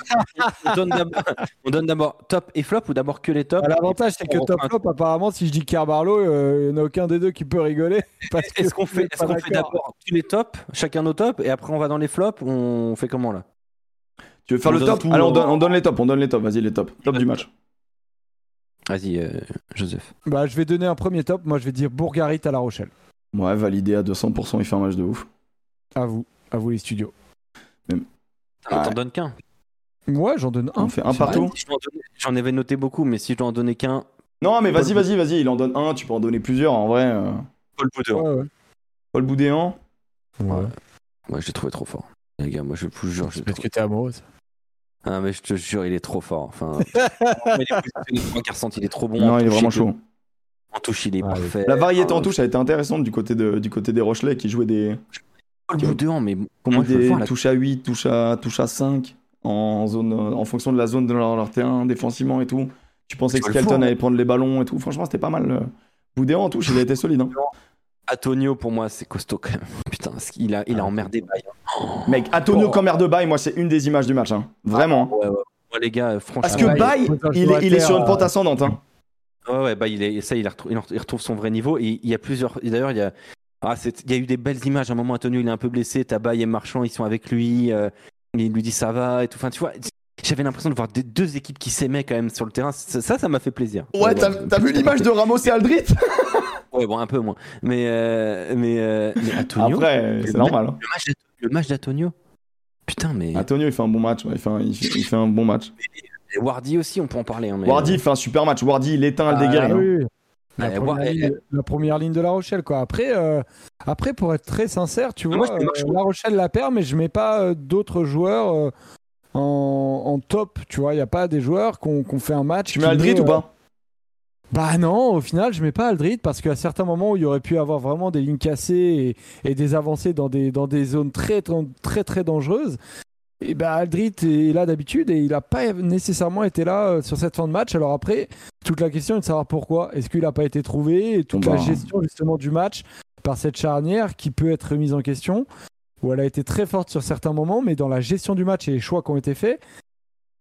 On donne d'abord- top et flop ou d'abord que les tops? Bah, L'avantage, c'est que Top Flop, apparemment, si je dis Carbarlo, euh, il n'y en a aucun des deux qui peut rigoler. (laughs) parce que Est-ce qu'on fait, fait d'abord tous les tops, chacun nos tops, et après on va dans les flops On fait comment là? Tu veux faire On le top Allez, on donne, on donne les tops, on donne les tops, vas-y les tops. Top du match. Vas-y, euh, Joseph. Bah, je vais donner un premier top. Moi, je vais dire Bourgarit à La Rochelle. Ouais, validé à 200%, il fait un match de ouf. À vous. À vous, les studios. Ouais. t'en donne qu'un. Ouais, j'en donne un. On fait un partout. J'en avais noté beaucoup, mais si je dois en donner qu'un, Non, mais vas-y, vas-y, vas-y, il en donne un, tu peux en donner plusieurs en vrai. euh. Paul Boudin. Ouais, ouais. Paul Boudéan, Ouais. Moi, je l'ai trouvé trop fort. Les gars, moi, je vous jure, que t'es amoureuse. Ah, mais je te jure, il est trop fort. Enfin, (laughs) il est il trop bon. non, En il est touche, vraiment chaud. En touche, il est Ah, parfait. La variété en Ah, touche a été intéressante du côté, de, du côté des Rochelais qui jouaient des. Le bout de hand, mais veux des voir la- touche à 8, touche à, touche à 5 en, zone, en fonction de la zone de leur, leur terrain, défensivement et tout. Tu pensais que Skelton allait prendre les ballons et tout. Franchement, c'était pas mal. euh. Boudéan en touche, il a été solide. hein. Antonio, pour moi, c'est costaud quand même. (laughs) Putain, il a, il a emmerdé Baye. Mec, Antonio Oh. De Baye, moi, c'est une des images du match. hein. Vraiment. Ouais, ouais. Moi, les gars, franchement. Parce que Baye, Baye, il est, il est à sur une pente euh, ascendante. hein. Ouais, ouais, bah, il est, ça, il, retrouve son vrai niveau. Et il y a plusieurs. D'ailleurs, il y a. Ah, c'est- il y a eu des belles images. À un moment, Antonio, il est un peu blessé. Tabaye et Marchand, ils sont avec lui. euh, il lui dit ça va et tout. Enfin, tu vois, j'avais l'impression de voir des- deux équipes qui s'aimaient quand même sur le terrain. Ça, ça m'a fait plaisir. Ouais, t'as t'as vu l'image de Ramos et Aldrit (laughs) Ouais, bon, un peu moins. Mais, euh, mais, euh, mais (laughs) Antonio. Après, c'est le normal. hein. Le match d'Anto- Le match d'Antonio. Putain, mais. Antonio, il fait un bon match. ouais, Il fait un, il fait- il fait un bon match. Et Wardy aussi, on peut en parler. hein, mais, Wardy, il fait un super match. Wardy, il éteint Ah, Aldeguerri. hein. oui, oui. La, Ouais, première ouais, ligne, la première ligne de La Rochelle, quoi. Après, euh, après pour être très sincère, tu vois, moi, euh, La Rochelle la perd, mais je mets pas euh, d'autres joueurs euh, en, en top, tu vois. Il n'y a pas des joueurs qui ont fait un match. Tu mets Aldrit ou pas? Bah non, au final, je mets pas Aldrit parce qu'à certains moments où il y aurait pu avoir vraiment des lignes cassées et, et des avancées dans des, dans des zones très, très, très, très dangereuses, et bah Aldrit est là d'habitude et il n'a pas nécessairement été là euh, sur cette fin de match. Alors après, toute la question est de savoir pourquoi. Est-ce qu'il n'a pas été trouvé et toute Bon, la bah. gestion justement du match par cette charnière qui peut être remise en question? Où elle a été très forte sur certains moments, mais dans la gestion du match et les choix qui ont été faits,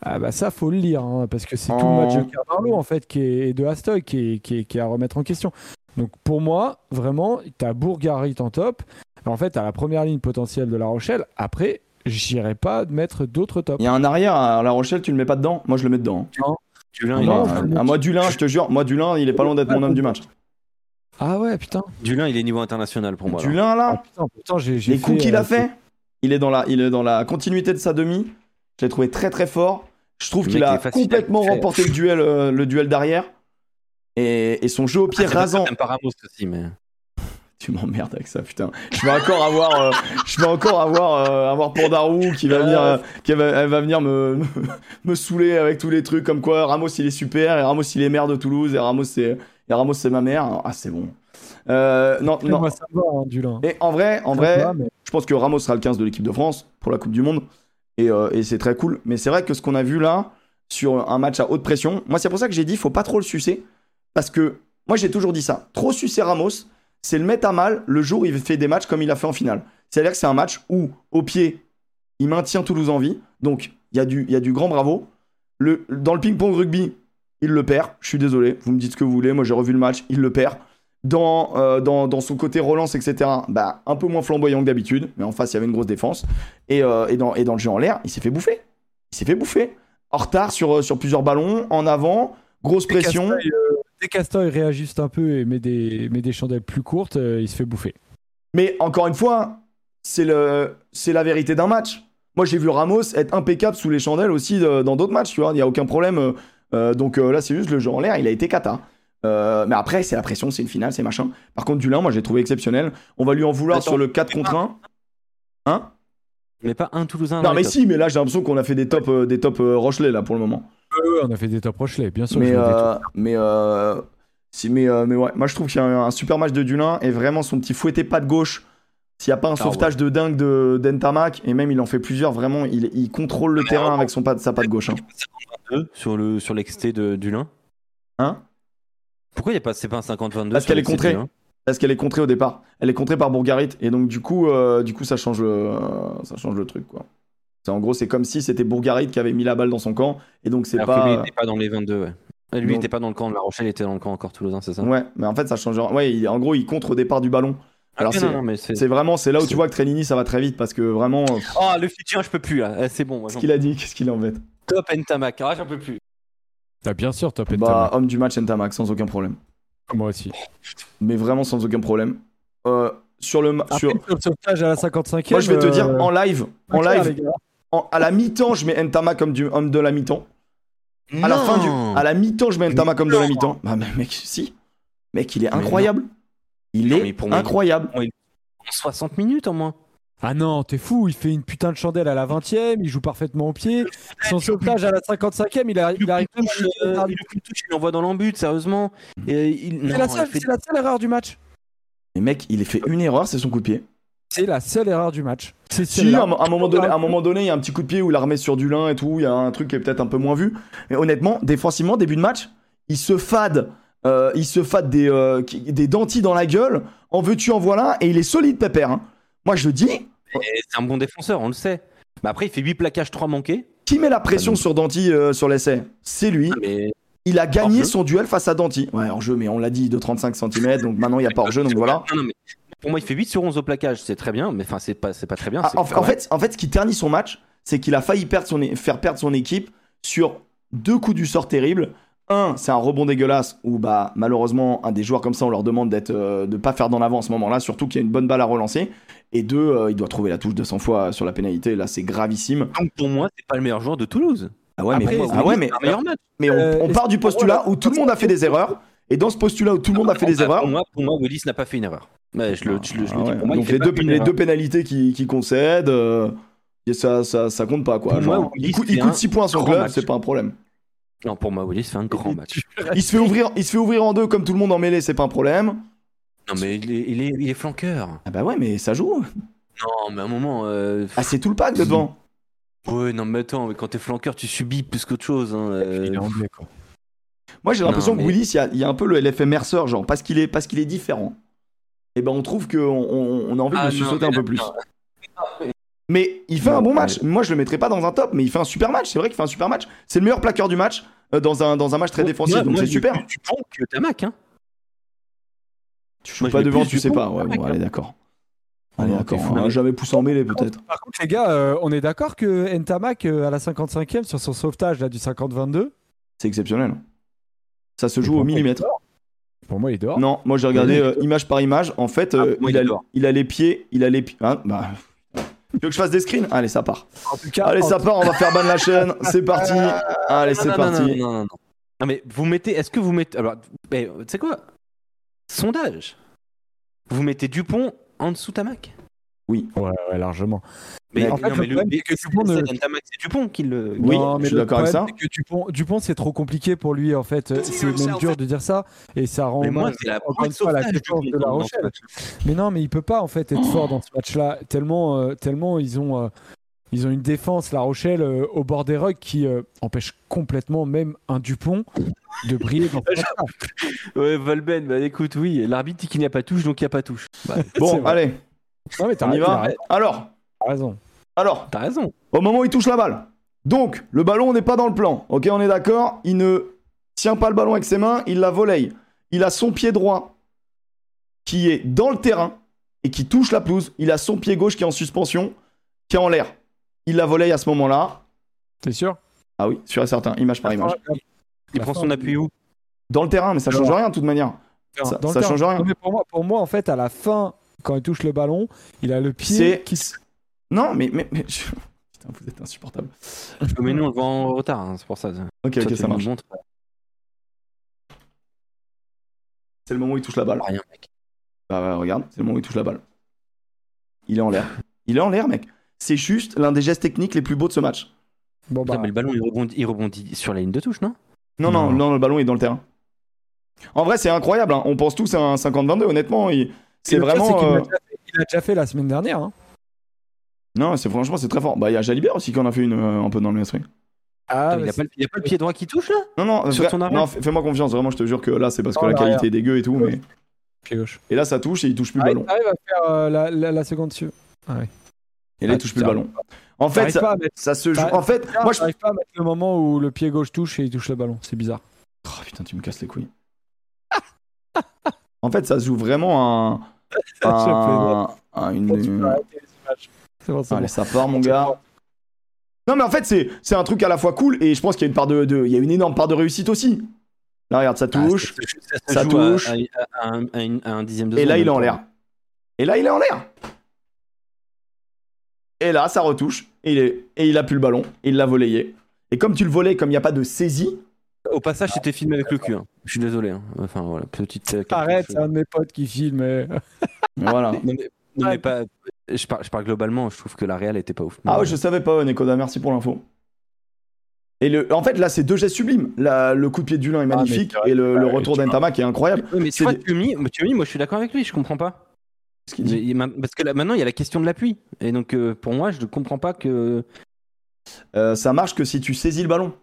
ah bah ça faut le lire hein, parce que c'est tout le match de Carvalho en fait qui est, et de Astoy qui est, qui, est, qui est à remettre en question. Donc pour moi, vraiment, tu as Bourgarit en top. En fait, à la première ligne potentielle de La Rochelle. Après, j'irai pas mettre d'autres tops. Il y a un arrière à La Rochelle, tu le mets pas dedans? Moi, je le mets dedans. Dulin, Ah il, non, est... faut le Ah, moi, Dulin, je te jure, moi, Dulin, il est pas loin d'être mon homme du match. Ah ouais, putain. Dulin, il est niveau international pour moi. là. Dulin, Ah, là, putain, putain, j'ai les coups qu'il euh, a fait, il est, dans la, il est dans la continuité de sa demi? Je l'ai trouvé très très fort. Je trouve qu'il a complètement remporté le duel, euh, le duel d'arrière. Et, et son jeu au pied Ah, rasant. Pas Ramos aussi, mais. Tu m'emmerdes avec ça, putain. Je vais encore avoir, euh, je vais encore avoir, euh, avoir Pandarou qui va venir, euh, qui va, elle va venir me, me, me saouler avec tous les trucs comme quoi Ramos il est super et Ramos il est maire de Toulouse et Ramos c'est, et Ramos c'est ma mère. Ah c'est bon. Euh, non, non. Moi, ça me va, hein. Et en vrai, en vrai, me va, mais- je pense que Ramos sera le 15 de l'équipe de France pour la Coupe du Monde. Et, euh, et c'est très cool. Mais c'est vrai que ce qu'on a vu là, sur un match à haute pression, moi c'est pour ça que j'ai dit faut pas trop le sucer. Parce que moi j'ai toujours dit ça. Trop sucer Ramos, c'est le mettre à mal le jour où il fait des matchs comme il a fait en finale. C'est-à-dire que c'est un match où, au pied, il maintient Toulouse en vie. Donc il y, a du- y a du grand bravo. Dans le ping-pong rugby, il le perd. Je suis désolé. Vous me dites ce que vous voulez. Moi j'ai revu le match, il le perd dans, euh, dans, dans son côté relance, etc., bah, un peu moins flamboyant que d'habitude, mais en face, il y avait une grosse défense. Et, euh, et, dans, et dans le jeu en l'air, il s'est fait bouffer. Il s'est fait bouffer. En retard sur, euh, sur plusieurs ballons, en avant, grosse Dès pression. Castagne, euh, Dès Castagne réajuste un peu et met des, met des chandelles plus courtes, il se fait bouffer. Mais encore une fois, c'est la vérité d'un match. Moi, j'ai vu Ramos être impeccable sous les chandelles aussi dans d'autres matchs, tu vois, il n'y a aucun problème. donc là, c'est juste le jeu en l'air, il a été cata. Euh, mais après, c'est la pression, c'est une finale, c'est machin. Par contre, Dulin, moi, j'ai trouvé exceptionnel. On va lui en vouloir Attends, sur le 4 contre 1. Hein? Mais pas un Toulousain. Non, mais tops. si, mais là, j'ai l'impression qu'on a fait des tops, euh, des tops euh, Rochelet, là, pour le moment. Ouais, on a fait des top Rochelet, bien sûr. Mais, euh, mais, euh, si, mais, euh, mais ouais, moi, je trouve qu'il y a un, un super match de Dulin et vraiment son petit fouetté pas de gauche. S'il n'y a pas un Ah sauvetage de dingue de d'Entamac, et même il en fait plusieurs, vraiment, il, il contrôle le Mais terrain vraiment. avec son pas, sa patte gauche. Hein. Sur le sur l'exté de Dulin. Hein? Pourquoi il y a pas c'est pas un 50-22 Parce qu'elle est contrée. Dulin Parce qu'elle est contrée au départ. Elle est contrée par Bourgarit, et donc du coup, euh, du coup ça, change le, ça change le truc. quoi. C'est En gros, c'est comme si c'était Bourgarit qui avait mis la balle dans son camp, et donc c'est Alors que lui, il pas. était pas dans les 22, ouais. Lui, il Donc- était pas dans le camp de La Rochelle, il était dans le camp encore toulousain, c'est ça Ouais, mais en fait, ça change. Ouais, il- en gros, il contre au départ du ballon. Alors Ah, c'est- non, non, mais c'est. C'est vraiment, c'est là où c'est- tu vois que Trellini, ça va très vite parce que vraiment, euh, Oh, le Fidjien, je peux plus là. Eh, C'est bon, moi. qu'est-ce j'en- qu'il a dit Qu'est-ce qu'il embête Top Ntamak. Ah, j'en peux plus. T'as bien sûr top et Bah, homme du match, Ntamak, sans aucun problème. Moi aussi. Mais vraiment sans aucun problème. Euh, sur le, Après, sur... sur le sauvetage à la 55e. Moi, je vais te dire, euh, en live, en clair, live, les gars. en- à la mi-temps, je mets Ntamak comme du homme de la mi-temps. À la fin du, à la mi-temps, je mets Ntamak comme de la mi-temps. Bah, mais mec, si, mec, il est incroyable. Il est pour moi, il- incroyable. 60 minutes en moins. Ah non, t'es fou, il fait une putain de chandelle à la 20e, il joue parfaitement au pied. Son sauvetage à la 55e, il, a- il arrive même touche, à euh, touche, il l'envoie dans l'embut, sérieusement. Et il... C'est la, seule- fait- c'est la seule erreur du match. Mais mec, il a fait une erreur, c'est son coup de pied. C'est la seule erreur du match. C'est Si, à, un- moment donné, à un moment donné, il y a un petit coup de pied où il a remet sur du lin et tout. Il y a un truc qui est peut-être un peu moins vu. Mais honnêtement, défensivement, début de match, il se fade, euh, il se fade des, euh, des dentilles dans la gueule. En veux-tu, en voilà. Et il est solide, Pépère. hein. Moi, je le dis. C'est un bon défenseur, on le sait. Mais après, il fait 8 plaquages, 3 manqués. Qui met la pression Ah, sur Danti euh, sur l'essai C'est lui. Mais Il a gagné son duel face à Danti. Ouais, hors jeu, mais on l'a dit, de 35 cm. Donc maintenant, il n'y a pas hors jeu. Donc voilà. Non, non, mais pour moi, il fait 8 sur 11 au plaquage, c'est très bien, mais enfin, c'est pas, pas très bien. Ah, en, en fait, en fait, ce qui ternit son match, c'est qu'il a failli perdre son, faire perdre son équipe sur deux coups du sort terribles. Un, c'est un rebond dégueulasse où bah malheureusement un des joueurs comme ça on leur demande d'être euh, de pas faire d'en avant à ce moment-là, surtout qu'il y a une bonne balle à relancer. Et deux, euh, il doit trouver la touche 200 fois sur la pénalité. Là, c'est gravissime. Donc pour moi, c'est pas le meilleur joueur de Toulouse. Ah ouais, Après, mais, ah ouais, mais, meilleur match. mais on, Euh, on part du postulat où tout le monde a fait des erreurs. Et dans ce postulat où tout le monde a fait des Ah, erreurs, Pour moi, pour moi, Willis n'a pas fait une erreur. Ouais, je le, je le- je le Ah dis. Pour moi, donc les deux, les deux pénalités qui, qui concèdent, euh, ça, ça, ça compte pas quoi. Moi, Genre, Willis il coûte, fait il coûte un 6 points à son grand club, c'est pas un problème. Non, pour moi, Willis fait un grand match. Il se fait ouvrir, il se fait ouvrir en deux comme tout le monde en mêlée, c'est pas un problème. Non, mais il est, il est, il est flanqueur. Ah bah ouais, mais ça joue. Non, mais à un moment. Euh... Ah c'est tout le pack de devant. Ouais, non, mais attends, mais quand t'es flanqueur, tu subis plus qu'autre chose. Hein, euh. Il est anglais, quoi. Moi j'ai l'impression que Willis, il y a, il y a un peu le LFM Mercer, genre parce qu'il est, parce qu'il est différent. Et ben on trouve qu'on on, on a envie de Ah, le non, sursauter mais un peu plus. non. Mais il fait Non, un bon mais- match. Moi je le mettrais pas dans un top, mais il fait un super match. C'est vrai qu'il fait un super match. C'est le meilleur plaqueur du match dans un, dans un match très défensif, donc c'est super. Tu prends que Tamac, hein. Tu joues pas devant, tu sais pas. Ouais, bon, hein. allez d'accord. Ah Allez d'accord. On a jamais poussé en mêlée peut-être. Par contre, les gars, euh, on est d'accord que Ntamak, euh, à la 55e, sur son sauvetage là, du 50-22, C'est exceptionnel. Ça se joue au millimètre. pour moi, il est dehors. Non, moi j'ai regardé euh, image par image. En fait, Ah, euh, il, a, il a les pieds, il a les pieds. Hein, bah. Tu veux que je fasse des screens? Allez, ça part. En tout cas, Allez, en ça tout- part, on va faire ban la chaîne. C'est (laughs) parti. Allez, c'est parti. Non, non, non, non, mais vous mettez. Est-ce que vous mettez. Alors, mais, tu sais quoi? Sondage. Vous mettez Dupont en dessous Tamac Ouais, ouais, largement. Mais Mec, en fait, non, le mais le que Dupont ne- c'est Dupont qui le. Oui, Non, je mais suis d'accord avec ça. c'est que Dupont, Dupont, c'est trop compliqué pour lui, en fait. C'est même dur de dire ça. Et ça rend Mais moi, c'est la encore une fois, la Dupont de La Rochelle. Mais non, mais il peut pas, en fait, être fort dans ce match-là. Tellement, euh, tellement ils ont. euh, ils ont une défense, La Rochelle, euh, au bord des rugs qui euh, empêche complètement même un Dupont de briller dans ce (laughs) match-là. Ouais, Volben, bah écoute, oui, l'arbitre dit qu'il n'y a pas touche, donc il n'y a pas touche. Bah, (laughs) Bon, vrai. allez, Non, mais t'as on y t'as va. raison, Alors, t'as raison. alors, t'as raison. au moment où il touche la balle. Donc, le ballon n'est pas dans le plan. Ok, on est d'accord. Il ne tient pas le ballon avec ses mains, il la volaille. Il a son pied droit qui est dans le terrain et qui touche la pelouse. Il a son pied gauche qui est en suspension, qui est en l'air. Il la volaille à ce moment-là. T'es sûr? Ah oui, sûr et certain, image par image. Il prend son appui où? Dans le terrain, mais ça change rien de toute manière. Ça- ça change rien. Mais pour, moi, pour moi, en fait, à la fin, quand il touche le ballon, il a le pied C'est. qui Non, mais. mais, mais- je- Putain, vous êtes insupportable. Mais nous, on le voit en retard, hein, c'est pour ça. Ok, Toi, ok, ça marche. montres C'est le moment où il touche la balle. rien, mec. Bah regarde, c'est le moment où il touche la balle. Il est en l'air. Il est en l'air, mec. C'est juste l'un des gestes techniques les plus beaux de ce match. Bon, Putain, bah, mais le ballon, il rebondit, il rebondit sur la ligne de touche, non? Non, non, Non. non, le ballon est dans le terrain. En vrai, c'est incroyable. hein. On pense tous à un 50-22, honnêtement. il- C'est vraiment. qu'il l'a euh, déjà fait- Il l'a déjà fait la semaine dernière. hein. Non, c'est franchement, c'est très fort. Bah, il y a Jalibert aussi qui en a fait une euh, un peu dans le même esprit. Ah, Attends, il, a c'est- pas, le- il a pas le pied droit qui touche là? Non, non, Sur vrai- non, fais- fais-moi confiance. Vraiment, je te jure que là, c'est parce que Oh, la qualité est dégueu et tout. Mais... pied gauche. Et là, ça touche et il touche plus le Ah, ballon. il arrive à faire euh, la, la- la seconde dessus. Et là, il Ah, touche plus le ballon. En fait, ça, mettre- se joue. En fait, moi, je. J'arrive pas à mettre le moment où le pied gauche touche et il touche le ballon. C'est bizarre. Oh putain, tu me casses les couilles. (laughs) en fait, ça se joue vraiment un. (laughs) un, une, Bon, Allez, bon. ça part, mon gars. Non, mais en fait, c'est c'est un truc à la fois cool et je pense qu'il y a une part de, de- il y a une énorme part de réussite aussi. Là, regarde, ça touche. Ah, ça, se ça touche. À, à un, à une- à un dixième de et là, il est en l'air. Et là, il est en l'air. Et là, ça retouche. Et il, est, et il a plus le ballon. Et il l'a volayé. Et comme tu le volais, comme il n'y a pas de saisie. Au passage, c'était filmé avec le cul. hein. Je suis désolé. hein. Enfin, voilà, petite. euh, Arrête, c'est un de mes potes qui filme. (laughs) voilà. Non, mais, non, mais pas. Je parle, je parle globalement, je trouve que la Real était pas ouf. Ah ouais, je savais pas, Nekoda, merci pour l'info. Et le, en fait, là, c'est deux gestes sublimes. La- le coup de pied de Dulin est mais magnifique et le, retour d'Entama qui est incroyable. Mais tu vois, Thiomi, moi je suis d'accord avec lui, je comprends pas. Ce qu'il dit. Mais Parce que là, maintenant, il y a la question de l'appui. Et donc, euh, pour moi, je ne comprends pas que. Euh, ça marche que si tu saisis le ballon.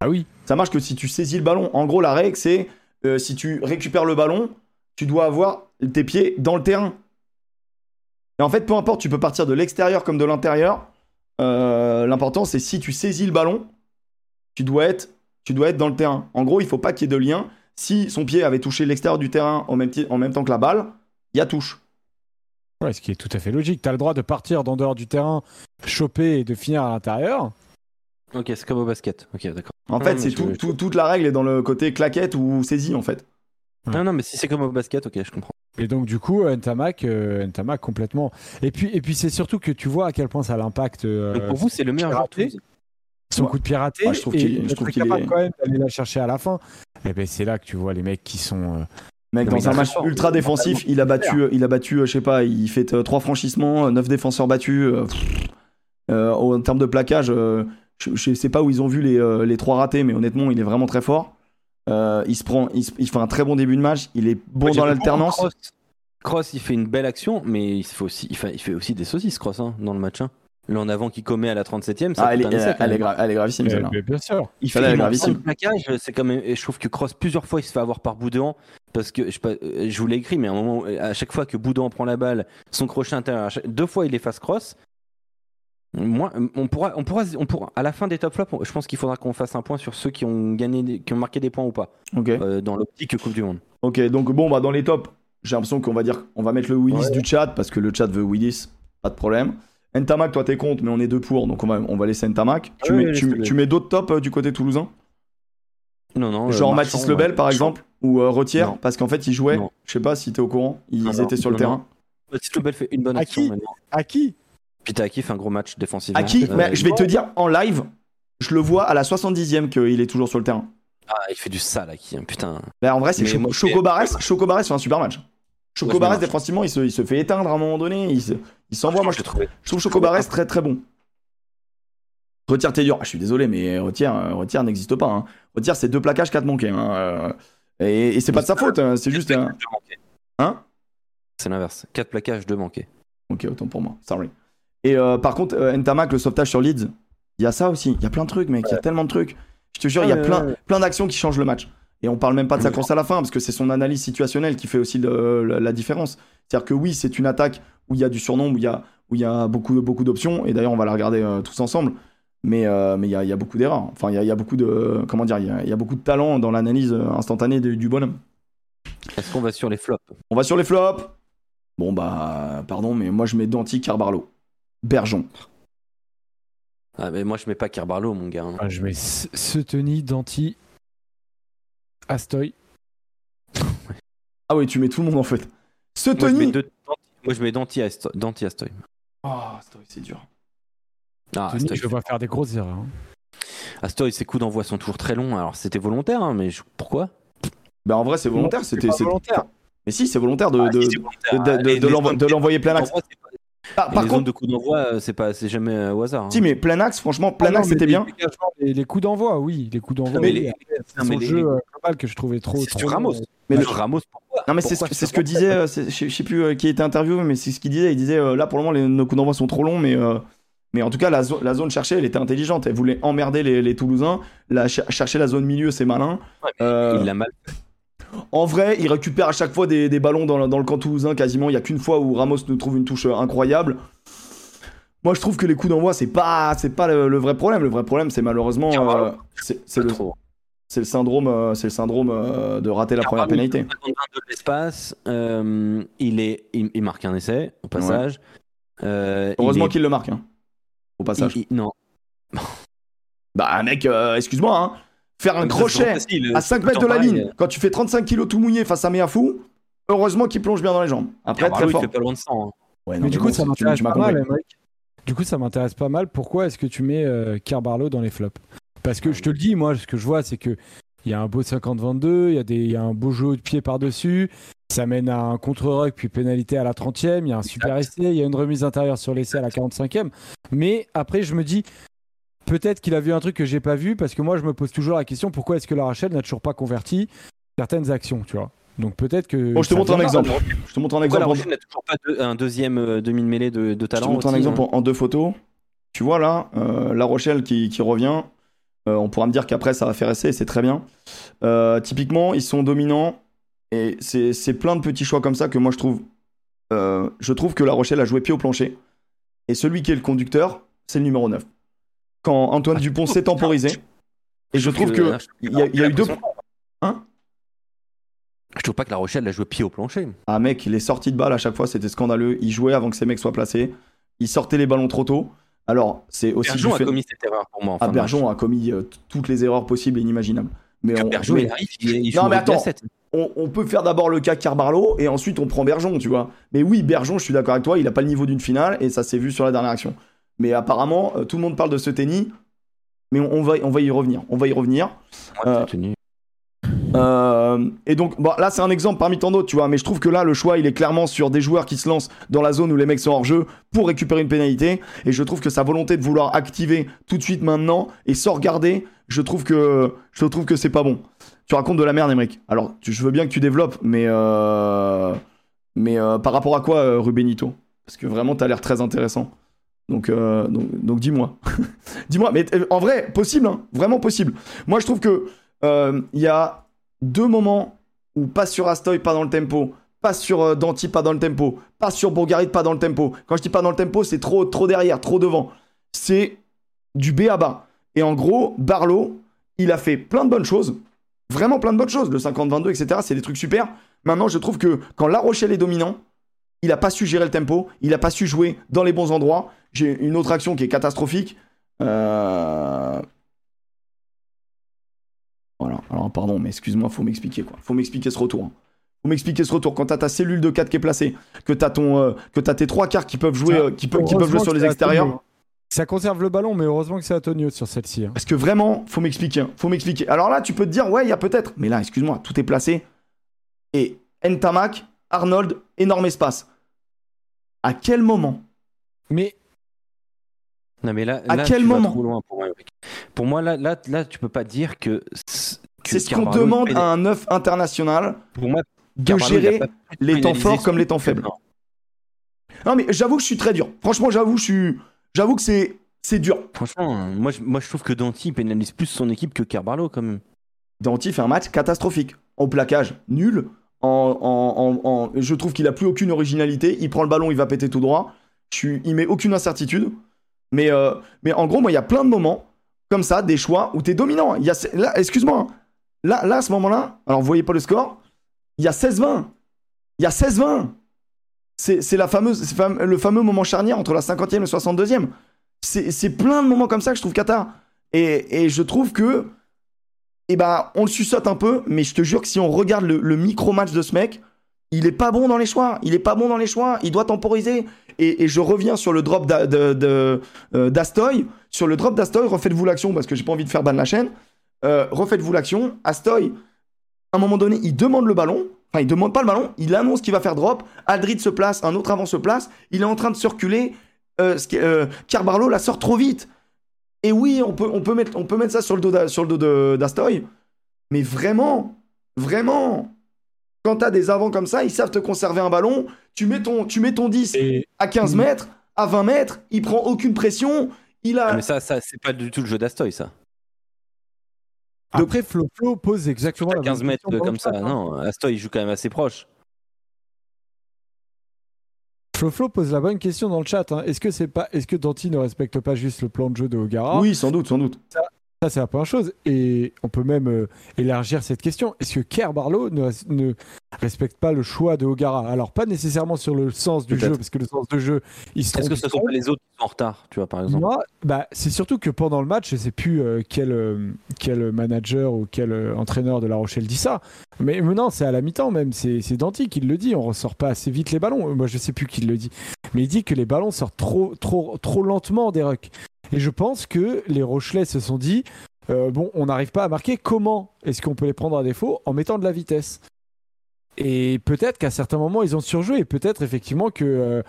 Ah oui. Ça marche que si tu saisis le ballon. En gros, la règle, c'est euh, si tu récupères le ballon, tu dois avoir tes pieds dans le terrain. Et en fait, peu importe, tu peux partir de l'extérieur comme de l'intérieur. Euh, L'important, c'est si tu saisis le ballon, tu dois être, tu dois être dans le terrain. En gros, il faut pas qu'il y ait de lien. Si son pied avait touché l'extérieur du terrain même, en même temps que la balle, il y a touche. Ouais, ce qui est tout à fait logique. Tu as le droit de partir d'en dehors du terrain, choper et de finir à l'intérieur. Ok, c'est comme au basket. Ok, d'accord. En Ah, fait, c'est tout, tout- toute la règle est dans le côté claquette ou saisie, en fait. Non, non, mais si c'est comme au basket, ok, je comprends. Et donc du coup, Ntamak, euh, Ntamak complètement. Et puis, et puis c'est surtout que tu vois à quel point ça l'impacte. euh, Donc, pour vous, c'est le meilleur joueur son Ouais. coup de pied raté Ouais, je trouve et qu'il- je trouve qu'il capable est- quand même d'aller la chercher à la fin. Et ben c'est là que tu vois les mecs qui sont. euh, Mec, dans un match fort. ultra défensif, il a battu, il a battu, euh, je sais pas, il fait euh, trois franchissements, euh, neuf défenseurs battus. euh, pff, euh, en termes de plaquage, euh, je, je sais pas où ils ont vu les, euh, les trois ratés, mais honnêtement, il est vraiment très fort. Euh, il se prend, il, se- il fait un très bon début de match. Il est bon dans l'alternance. Cross. Cross, il fait une belle action, mais il fait aussi, il fait, il fait aussi des saucisses, Cross, hein, dans le match. Hein. Le en avant qui commet à la 37ème, ça Ah, elle, est, essai, elle, est même. gra- elle est gravissime euh, bien sûr. Il est il gravissime. c'est quand même. Je trouve que Cross plusieurs fois il se fait avoir par Boudouan parce que je, euh, je vous l'ai écrit, mais à un moment, à chaque fois que Boudouan prend la balle, son crochet intérieur, chaque- deux fois il efface Cross. Moi, on pourra, on pourra, on pourra, à la fin des top flops, je pense qu'il faudra qu'on fasse un point sur ceux qui ont gagné, des- qui ont marqué des points ou pas Ok. euh, dans l'optique Coupe du Monde. Ok, donc bon, bah dans les tops, j'ai l'impression qu'on va dire, on va mettre le Willis Ouais. du chat parce que le chat veut Willis, pas de problème. Ntamak, toi t'es contre, mais on est deux pour, donc on va, on va laisser Ntamak. Tu Ouais, mets, tu, tu mets d'autres tops euh, du côté toulousain? Non, non. euh, Genre Marchand, Mathis Lebel ouais. par exemple Ou euh, Retière Non. Parce qu'en fait ils jouaient, je sais pas si t'es au courant, ils Non, non, étaient sur le non, terrain. Mathis Lebel fait une bonne À action qui? maintenant. À qui? Pitaki fait un gros match défensif. À qui Euh, Mais Je vais te dire en live, je le vois à la 70ème qu'il est toujours sur le terrain. Ah, il fait du sale, Aki. hein, Putain. Bah, en vrai, c'est Choco. Choco Barres fait un super match. Choco Barres, mets défensivement, il se, il se fait éteindre à un moment donné. Il se- il s'envoie. Moi, je, l'ai trouvé. je trouve Choco Barres très très bon. Retire, t'es dur. Ah, je suis désolé, mais Retire, euh, Retire n'existe pas. Hein. Retire, c'est deux plaquages, quatre manqués. hein. Euh, Et, et c'est pas de sa faute, hein, c'est juste un. Deux manqués. Hein? C'est l'inverse. 4 plaquages, 2 manqués. Ok, autant pour moi. Sorry. Et euh, par contre, euh, Ntamak, le sauvetage sur Leeds, il y a ça aussi. Il y a plein de trucs, mec. Il y a tellement de trucs. Je te jure, il y a Ouais, plein, ouais. plein d'actions qui changent le match. Et on parle même pas de sa course à la fin, parce que c'est son analyse situationnelle qui fait aussi le- la, la différence. C'est-à-dire que oui, c'est une attaque où il y a du surnombre, où il y a, où il y a beaucoup, beaucoup d'options. Et d'ailleurs, on va la regarder euh, tous ensemble. Mais euh, mais il y, a, y a beaucoup d'erreurs. Enfin, il y y a beaucoup de. Comment dire Il y a, il y a beaucoup de talent dans l'analyse euh, instantanée de- du bonhomme. Est-ce qu'on va sur les flops On va sur les flops. Bon, bah, pardon, mais moi, je mets Danti, Carbarlo. Bergeon. Ah, mais moi, je mets pas Kerbarlo, mon gars. hein. Ah, Je mets Seteni, Danti, Astoy. Ah oui, tu mets tout le monde en fait. Ce Moi, je mets Tony. deux- Danti- Moi, je mets Danti Asto- Danti Astoy. Oh, c'est dur. Ah, Seteni, Astoy, je le vois faire des grosses erreurs. hein. Astoy, ses coups d'envoi sont toujours très longs. Alors, c'était volontaire, hein, mais je- pourquoi? Bah en vrai, c'est volontaire. C'était. volontaire. Mais si, c'est volontaire de, Ah, de, si, volontaire. de l'envoyer plein axe. Et par les zones contre, de coups d'envoi, euh, c'est pas, c'est jamais euh, au hasard. hein. si, mais plein axe, franchement, plein Ah axe, c'était bien. Les, les coups d'envoi, oui, les coups d'envoi. mais oui, les- jeu euh, global que je trouvais trop. C'est trop du long, Ramos. Mais Mais le- Ramos, pourquoi Non, mais c'est ce, que disait, je sais plus euh, qui était interviewé, mais c'est ce qu'il disait. Il disait euh, là pour le moment, les, nos coups d'envoi sont trop longs, mais, euh, mais en tout cas, la, zo- la zone cherchée, elle était intelligente. Elle voulait emmerder les, les Toulousains. La, chercher la zone milieu, c'est malin. Ouais, Euh, Il l'a mal En vrai, il récupère à chaque fois des, des ballons dans, le- dans le camp toulousain. Quasiment, il y a qu'une fois où Ramos nous trouve une touche euh, incroyable. Moi, je trouve que les coups d'envoi, c'est pas, c'est pas le, le vrai problème. Le vrai problème, c'est malheureusement, euh, c'est le, trop. c'est le syndrome, euh, c'est le syndrome euh, de rater la première pénalité. il prend 22 de l'espace. euh, il, est, il, il marque un essai au passage. Euh, Heureusement qu'il le marque, hein, au passage. il- il- non. Bah, mec, euh, excuse-moi, hein, faire un crochet facile, à c'est 5 tout le mètres de la pareil. ligne, quand tu fais 35 kilos tout mouillé face à Méafou, heureusement qu'il plonge bien dans les jambes. Après, Carvalho, très il fort. fait pas loin de 100. hein. Ouais, non, Mais du coup, bon, ça m'intéresse pas mal, mec. Du coup, ça m'intéresse pas mal. Pourquoi est-ce que tu mets euh, Carbarlo dans les flops? Parce que je te le dis, moi, ce que je vois, c'est que il y a un beau 50-22, il y, a des- il y a un beau jeu de pied par-dessus, ça mène à un contre-rock, puis pénalité à la 30e, il y a un super essai, il y a une remise intérieure sur l'essai à la 45e. Mais après, je me dis, peut-être qu'il a vu un truc que j'ai pas vu, parce que moi, je me pose toujours la question, pourquoi est-ce que la Rachel n'a toujours pas converti certaines actions, tu vois? Donc peut-être que. Bon, je te ça montre un viendra. exemple. Je te montre un Pourquoi exemple. La n'a toujours pas de- un deuxième euh, demi-mêlée de, de Je talent te montre un exemple hein. en, en deux photos. Tu vois là, euh, La Rochelle qui, qui revient. Euh, on pourra me dire qu'après ça va faire essai, c'est très bien. Euh, typiquement, ils sont dominants et c'est c'est plein de petits choix comme ça que moi je trouve. euh, je trouve que La Rochelle a joué pied au plancher. Et celui qui est le conducteur, c'est le numéro 9. Quand Antoine Ah, Dupont s'est temporisé, et je trouve que il y a, il y a eu deux. Hein Je trouve pas que la Rochelle a joué pied au plancher. Ah mec, les sorties de balles à chaque fois c'était scandaleux. Il jouait avant que ces mecs soient placés. Il sortait les ballons trop tôt. Alors c'est aussi Bergeron du a fait- commis cette erreur pour moi. en Ah, fin de match. Bergeron a commis euh, toutes les erreurs possibles et inimaginables. Mais on, Bergeron, mais il arrive, il, il Non, mais attends. on- on peut faire d'abord le cas Carbarlo et ensuite on prend Bergeron, tu vois. Mais oui, Bergeron, je suis d'accord avec toi, il a pas le niveau d'une finale et ça s'est vu sur la dernière action. Mais apparemment, euh, tout le monde parle de ce tennis. Mais on, on va, on va y revenir. On va y revenir. Ouais, Euh. Euh, et donc, bon, là, c'est un exemple parmi tant d'autres, tu vois. Mais je trouve que là, le choix, il est clairement sur des joueurs qui se lancent dans la zone où les mecs sont hors jeu pour récupérer une pénalité. Et je trouve que sa volonté de vouloir activer tout de suite maintenant et sans regarder, je trouve que, je trouve que c'est pas bon. Tu racontes de la merde, Emmerich. Alors, tu- je veux bien que tu développes, mais, euh, mais euh, par rapport à quoi, Rubenito Parce que vraiment, t'as l'air très intéressant. Donc, euh, donc, donc dis-moi. (laughs) dis-moi, mais euh, en vrai, possible, hein, vraiment possible. Moi, je trouve que euh, il y a deux moments où passe sur Astoy, pas dans le tempo, passe sur Danti, pas dans le tempo, passe sur Bourgarit, pas dans le tempo. Quand je dis pas dans le tempo, c'est trop, trop derrière, trop devant. C'est du B à bas. Et en gros, Barlow, il a fait plein de bonnes choses, vraiment plein de bonnes choses. Le 50-22, etc., c'est des trucs super. Maintenant, je trouve que quand La Rochelle est dominant, il a pas su gérer le tempo, il a pas su jouer dans les bons endroits. J'ai une autre action qui est catastrophique. Euh, Voilà, alors pardon, mais excuse-moi, faut m'expliquer quoi. Faut m'expliquer ce retour. hein. Faut m'expliquer ce retour. Quand t'as ta cellule de 4 qui est placée, que t'as ton, euh, que t'as tes trois quarts qui peuvent jouer, euh, qui, peuvent- qui peuvent jouer sur les extérieurs. Ça conserve le ballon, mais heureusement que c'est Antonio sur celle-ci. hein. Parce que vraiment, faut m'expliquer. hein. Faut m'expliquer. Alors là, tu peux te dire, ouais, il y a peut-être. Mais là, excuse-moi, tout est placé. Et Ntamak, Arnold, énorme espace. À quel moment Mais non, mais là, À là, quel moment trop loin pour moi. Pour moi, là, là, là, tu peux pas dire que. C'est ce qu'on demande à un neuf international Pour moi, de gérer les temps forts comme les temps faibles. Non. Non, mais j'avoue que je suis très dur. Franchement, j'avoue, je suis. J'avoue que c'est. C'est dur. Franchement, moi, je, moi, je trouve que Danti pénalise plus son équipe que Carvalho, quand même. Danti fait un match catastrophique. Au plaquage, nul. En, en- en- en- Je trouve qu'il a plus aucune originalité. Il prend le ballon, il va péter tout droit. Je. Il met aucune incertitude. Mais, euh, mais en gros, moi, il y a plein de moments comme ça, des choix où tu es dominant. Y a... Là, excuse-moi. Là, là, à ce moment-là, alors vous voyez pas le score, il y a 16-20. Il y a 16-20. C'est c'est la fameuse, le fameux moment charnière entre la 50e et le 62e. C'est c'est plein de moments comme ça que je trouve cata. Et, et je trouve que eh ben, on le suçote un peu, mais je te jure que si on regarde le micro-match de ce mec, il est pas bon dans les choix. Il est pas bon dans les choix. Il doit temporiser. Et, je reviens sur le drop euh, d'Astoy. Sur le drop d'Astoy, refaites-vous l'action parce que j'ai pas envie de faire ban la chaîne. Euh, refaites-vous l'action. Astoy, à un moment donné, il demande le ballon. Enfin, il demande pas le ballon. Il annonce qu'il va faire drop. Aldrid se place, un autre avant se place. Il est en train de circuler. Euh, euh, Carbarlo la sort trop vite. Et oui, on peut, mettre, on peut mettre ça sur le dos d'Astoy. Mais vraiment, vraiment, quand t'as des avants comme ça, ils savent te conserver un ballon. Tu mets ton, tu mets ton 10 Et à 15 Mm. mètres, à 20 mètres, il prend aucune pression. Il a. Ah, mais ça, ça c'est pas du tout le jeu d'Astoy, ça. après, Flo Flo pose exactement À la 15 même mètres comme ça. hein. Non, Astoy, il joue quand même assez proche. Flo Flo pose la bonne question dans le chat. hein. Est-ce que c'est pas, est-ce que Danti ne respecte pas juste le plan de jeu de Ogara? Oui, sans doute, sans doute. Ça, c'est la première chose. Et on peut même euh, élargir cette question. Est-ce que Kerr Barlow ne, ne respecte pas le choix de Ogara? Alors, pas nécessairement sur le sens du jeu, parce que le sens du jeu, il se Est-ce que ce sont pas les autres qui sont en retard, tu vois, par exemple? Moi, bah, c'est surtout que pendant le match, je sais plus euh, quel, euh, quel manager ou quel entraîneur de La Rochelle dit ça. Mais maintenant, c'est à la mi-temps même. C'est c'est Danti qui le dit. On ressort pas assez vite les ballons. Moi, je sais plus qui le dit. Mais il dit que les ballons sortent trop, trop, trop lentement des rucks. Et je pense que les Rochelais se sont dit euh, bon, on n'arrive pas à marquer. Comment est-ce qu'on peut les prendre à défaut en mettant de la vitesse? Et peut-être qu'à certains moments, ils ont surjoué. Et peut-être effectivement que. euh,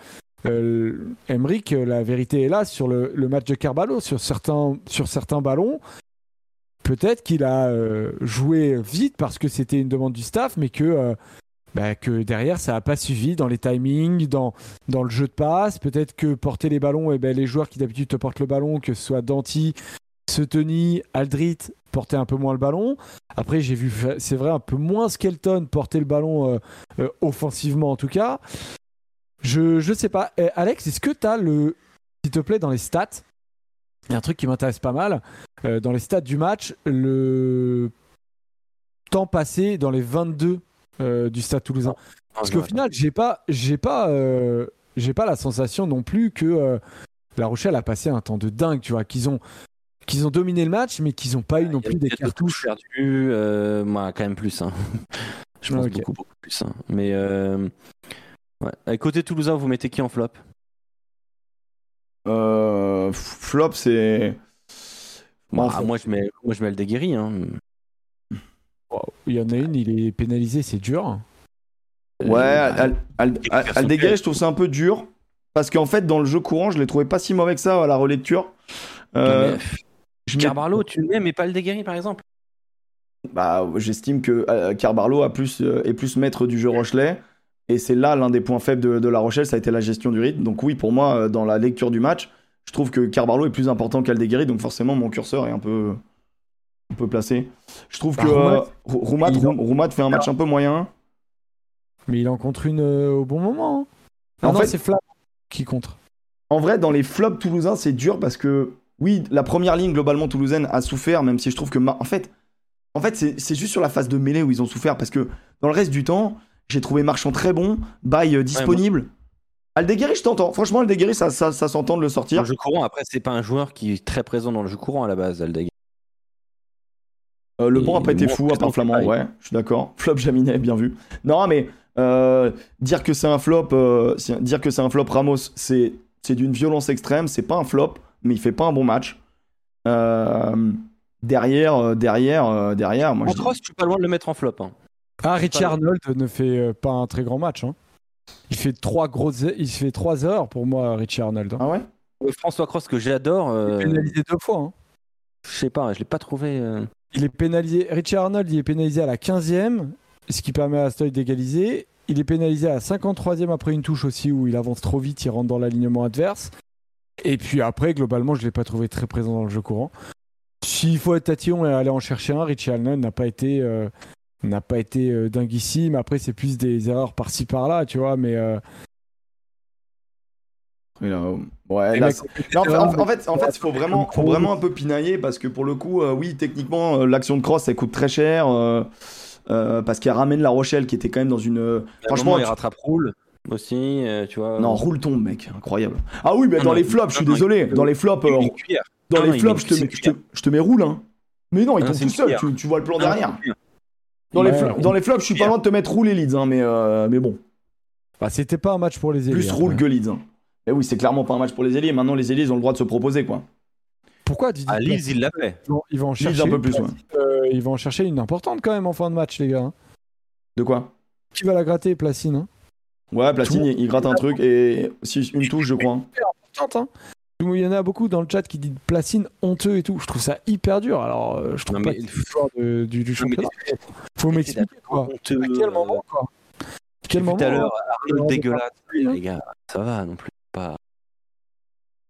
euh, Emric, la vérité est là sur le, match de Carvalho, sur certains, sur certains ballons. peut-être qu'il a euh, joué vite parce que c'était une demande du staff, mais que, euh, bah, que derrière ça n'a pas suivi dans les timings, dans, dans le jeu de passe. Peut-être que porter les ballons, et ben, les joueurs qui d'habitude te portent le ballon, que ce soit Danti, Seteni, Aldrit, portaient un peu moins le ballon. Après, j'ai vu, c'est vrai, un peu moins Skelton porter le ballon euh, euh, offensivement en tout cas. Je, je sais pas. Eh, Alex, est-ce que tu as le. S'il te plaît, dans les stats, il y a un truc qui m'intéresse pas mal. Euh, dans les stats du match, le temps passé dans les 22 euh, du Stade Toulousain. Parce qu'au final, j'ai pas, j'ai pas, euh, j'ai pas la sensation non plus que euh, La Rochelle a passé un temps de dingue. Tu vois, qu'ils ont, qu'ils ont dominé le match, mais qu'ils ont pas eu non plus des cartouches. euh, moi, quand même plus. hein. (laughs) Je pense Ok. beaucoup, beaucoup plus. hein. Mais euh, ouais. Côté Toulousain, vous mettez qui en flop? Euh, flop, c'est. Bah, Enfin, moi, je mets, moi, je mets le déguerri. Hein. Il y en a une, il est pénalisé, c'est dur. Ouais, Euh, Aldeguerre, pied. je trouve ça un peu dur. Parce qu'en fait, dans le jeu courant, je l'ai trouvé pas si mauvais que ça à la relecture. Euh, je Carbarlo, tu le mets, mais pas le déguerri, par exemple. bah, j'estime que euh, Carbarlo a plus, euh, est plus maître du jeu Rochelet. Et c'est là l'un des points faibles de, de La Rochelle, ça a été la gestion du rythme. Donc oui, pour moi, euh, dans la lecture du match, je trouve que Carbarlo est plus important qu'Aldeguerri. Donc forcément, mon curseur est un peu, un peu placé. Je trouve Bah, que Roumat, euh, Rou- Roumat, fait un match un peu moyen. Mais il en contre une euh, au bon moment. hein. Ah En non, fait- c'est Flav qui contre. En vrai, dans les flops toulousains, c'est dur parce que, oui, la première ligne globalement toulousaine a souffert, même si je trouve que. Ma- En fait, en fait c'est juste sur la phase de mêlée où ils ont souffert parce que dans le reste du temps, j'ai trouvé Marchand très bon, Baye euh, disponible. Aldeguerri, je t'entends. Franchement, Aldeguerri, ça, ça, ça s'entend de le sortir. le jeu courant, après, c'est pas un joueur qui est très présent dans le jeu courant à la base, Aldeguerri. Euh, le banc a pas été fou, à part Flamand, ouais, je suis d'accord. Flop Jaminet, bien vu. Non, mais euh, dire que c'est un flop, euh, dire que c'est un flop Ramos, c'est c'est d'une violence extrême. C'est pas un flop, mais il fait pas un bon match. Euh, derrière, euh, derrière, euh, derrière, moi En je dis- cross, je suis pas loin de le mettre en flop. hein. Ah, Richie Arnold ne fait euh, pas un très grand match. hein. Il fait trois grosses, il fait trois heures pour moi, Richie Arnold. hein. Ah ouais? François Cross, que j'adore, Il est pénalisé deux fois. hein. je sais pas, je l'ai pas trouvé. Euh, Il est pénalisé. Richie Arnold, il est pénalisé à la 15e, ce qui permet à Stoy d'égaliser. Il est pénalisé à la 53e après une touche aussi où il avance trop vite, il rentre dans l'alignement adverse. Et puis après, globalement, je ne l'ai pas trouvé très présent dans le jeu courant. S'il faut être tatillon et aller en chercher un, Richie Arnold n'a pas été, euh, n'a pas été euh. Après, c'est plus des erreurs par-ci par-là, tu vois. Mais Ouais, là, Non, en fait, en, fait, en fait, faut vraiment, faut vraiment un peu pinailler parce que pour le coup, euh, oui, techniquement, euh, l'action de cross, ça coûte très cher euh, euh, parce qu'elle ramène La Rochelle qui était quand même dans une. euh, Franchement, il tu- rattrape Roule aussi, euh, tu vois. Non, roule tombe, mec, incroyable. Ah oui, mais Non, dans non, les flops, je suis désolé. il- Dans les flops, Il euh, dans non, les il flops, je te, mets, je, te, cuillère. je te mets roule, hein. Mais non, il Non, tombe c'est tout seul. Tu, tu vois le plan derrière. Dans les, Ouais, flo- ouais. dans les flops, je suis pas loin de te mettre roule et Leeds, hein, mais, euh, mais bon, bah, c'était pas un match pour les ailiers. plus après. roule que Leeds. hein. Mais oui, c'est clairement pas un match pour les ailiers. Maintenant, les ailiers, ils ont le droit de se proposer, quoi. Pourquoi Didi À Lille, il l'a fait. Ils vont, ils vont en chercher un peu une plus, ouais. euh, ils vont en chercher une importante quand même en fin de match, les gars. hein. De quoi? Qui va la gratter, Placine hein? Ouais, Platine, Tout- il, il gratte un truc et si, une touche, je crois. hein. Importante, hein. Il y en a beaucoup dans le chat qui disent Placine honteux et tout. Je trouve ça hyper dur. Alors, euh, je trouve Non, pas mais- que du, du championnat. Faut m'expliquer quoi. honteux, À quel euh, moment quoi? À Quel moment tout à l'heure, Arnaud dégueulasse. hein? Les gars, ça va non plus. Pas...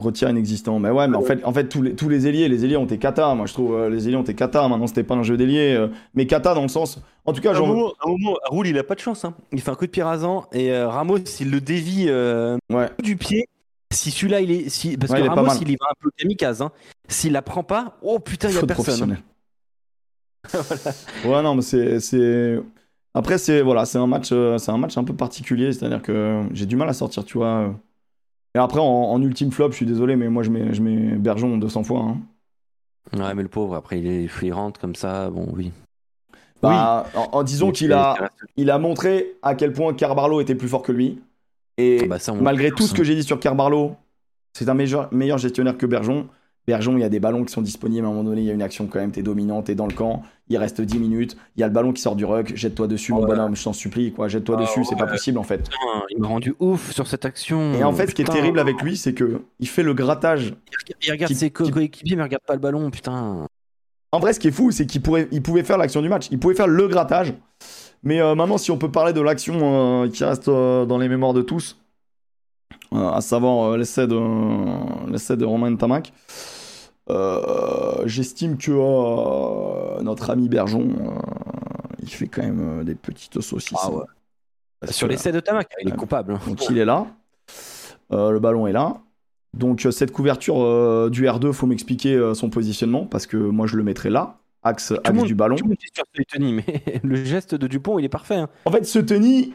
Retire inexistant. Mais ouais, mais en fait, en fait tous, les, tous les ailiers, les ailiers ont été kata. Moi, je trouve, euh, les ailiers ont été kata. Maintenant, c'était pas un jeu d'ailier. euh, mais kata dans le sens. En tout cas, À un genre. moment, à un moment, Raoul, il a pas de chance. hein. Il fait un coup de pied rasant et euh, Ramos, il le dévie euh, Ouais. du pied. Si celui-là, il est. Si... Parce Ouais, que il Ramos, il y va un peu kamikaze. Hein. S'il la prend pas, oh putain, il y a personne. professionnelle. (laughs) Ouais, non, mais c'est. c'est- Après, c'est voilà, c'est un match, euh, c'est un match un peu particulier. C'est-à-dire que j'ai du mal à sortir, tu vois. Et après, en, en ultime flop, je suis désolé, mais moi, je mets, je mets Bergeron 200 fois. hein. Ouais, mais le pauvre, après, il est flairante comme ça. Bon, oui. Bah, en, en disons qu'il a, il montré à quel point Carbarlo était plus fort que lui. Et Ah bah, ça, malgré tout ce que j'ai dit sur Carbarlo, c'est un meilleur, meilleur gestionnaire que Bergeron. Bergeron, il y a des ballons qui sont disponibles. À un moment donné, il y a une action quand même, t'es dominant, t'es dans le camp. Il reste 10 minutes. Il y a le ballon qui sort du ruck. Jette-toi dessus, mon Ouais. bonhomme, je t'en supplie. quoi. Jette-toi Ah dessus, c'est pas possible en fait. Putain, il m'a rendu ouf sur cette action. Et en fait, ce qui est terrible avec lui, c'est que il fait le grattage. Il regarde Qui- ses co- qui- coéquipiers, mais il regarde pas le ballon, putain. En vrai, ce qui est fou, c'est qu'il pourrait, il pouvait faire l'action du match. Il pouvait faire le grattage. Mais euh, maintenant, si on peut parler de l'action euh, qui reste euh, dans les mémoires de tous, euh, à savoir euh, l'essai de, l'essai de Romain Tamac, j'estime que euh, notre ami Bergeon, euh, il fait quand même euh, des petites saucisses. Ah ouais. Parce Sur l'essai de Tamac, il est coupable. hein. donc il est là. Euh, le ballon est là. Donc euh, cette couverture euh, du R2, faut m'expliquer euh, son positionnement parce que moi je le mettrais là, axe, axe monde- du ballon. Tout le monde est sur Tony, mais (laughs) le geste de Dupont, il est parfait. hein. En fait, ce Tony,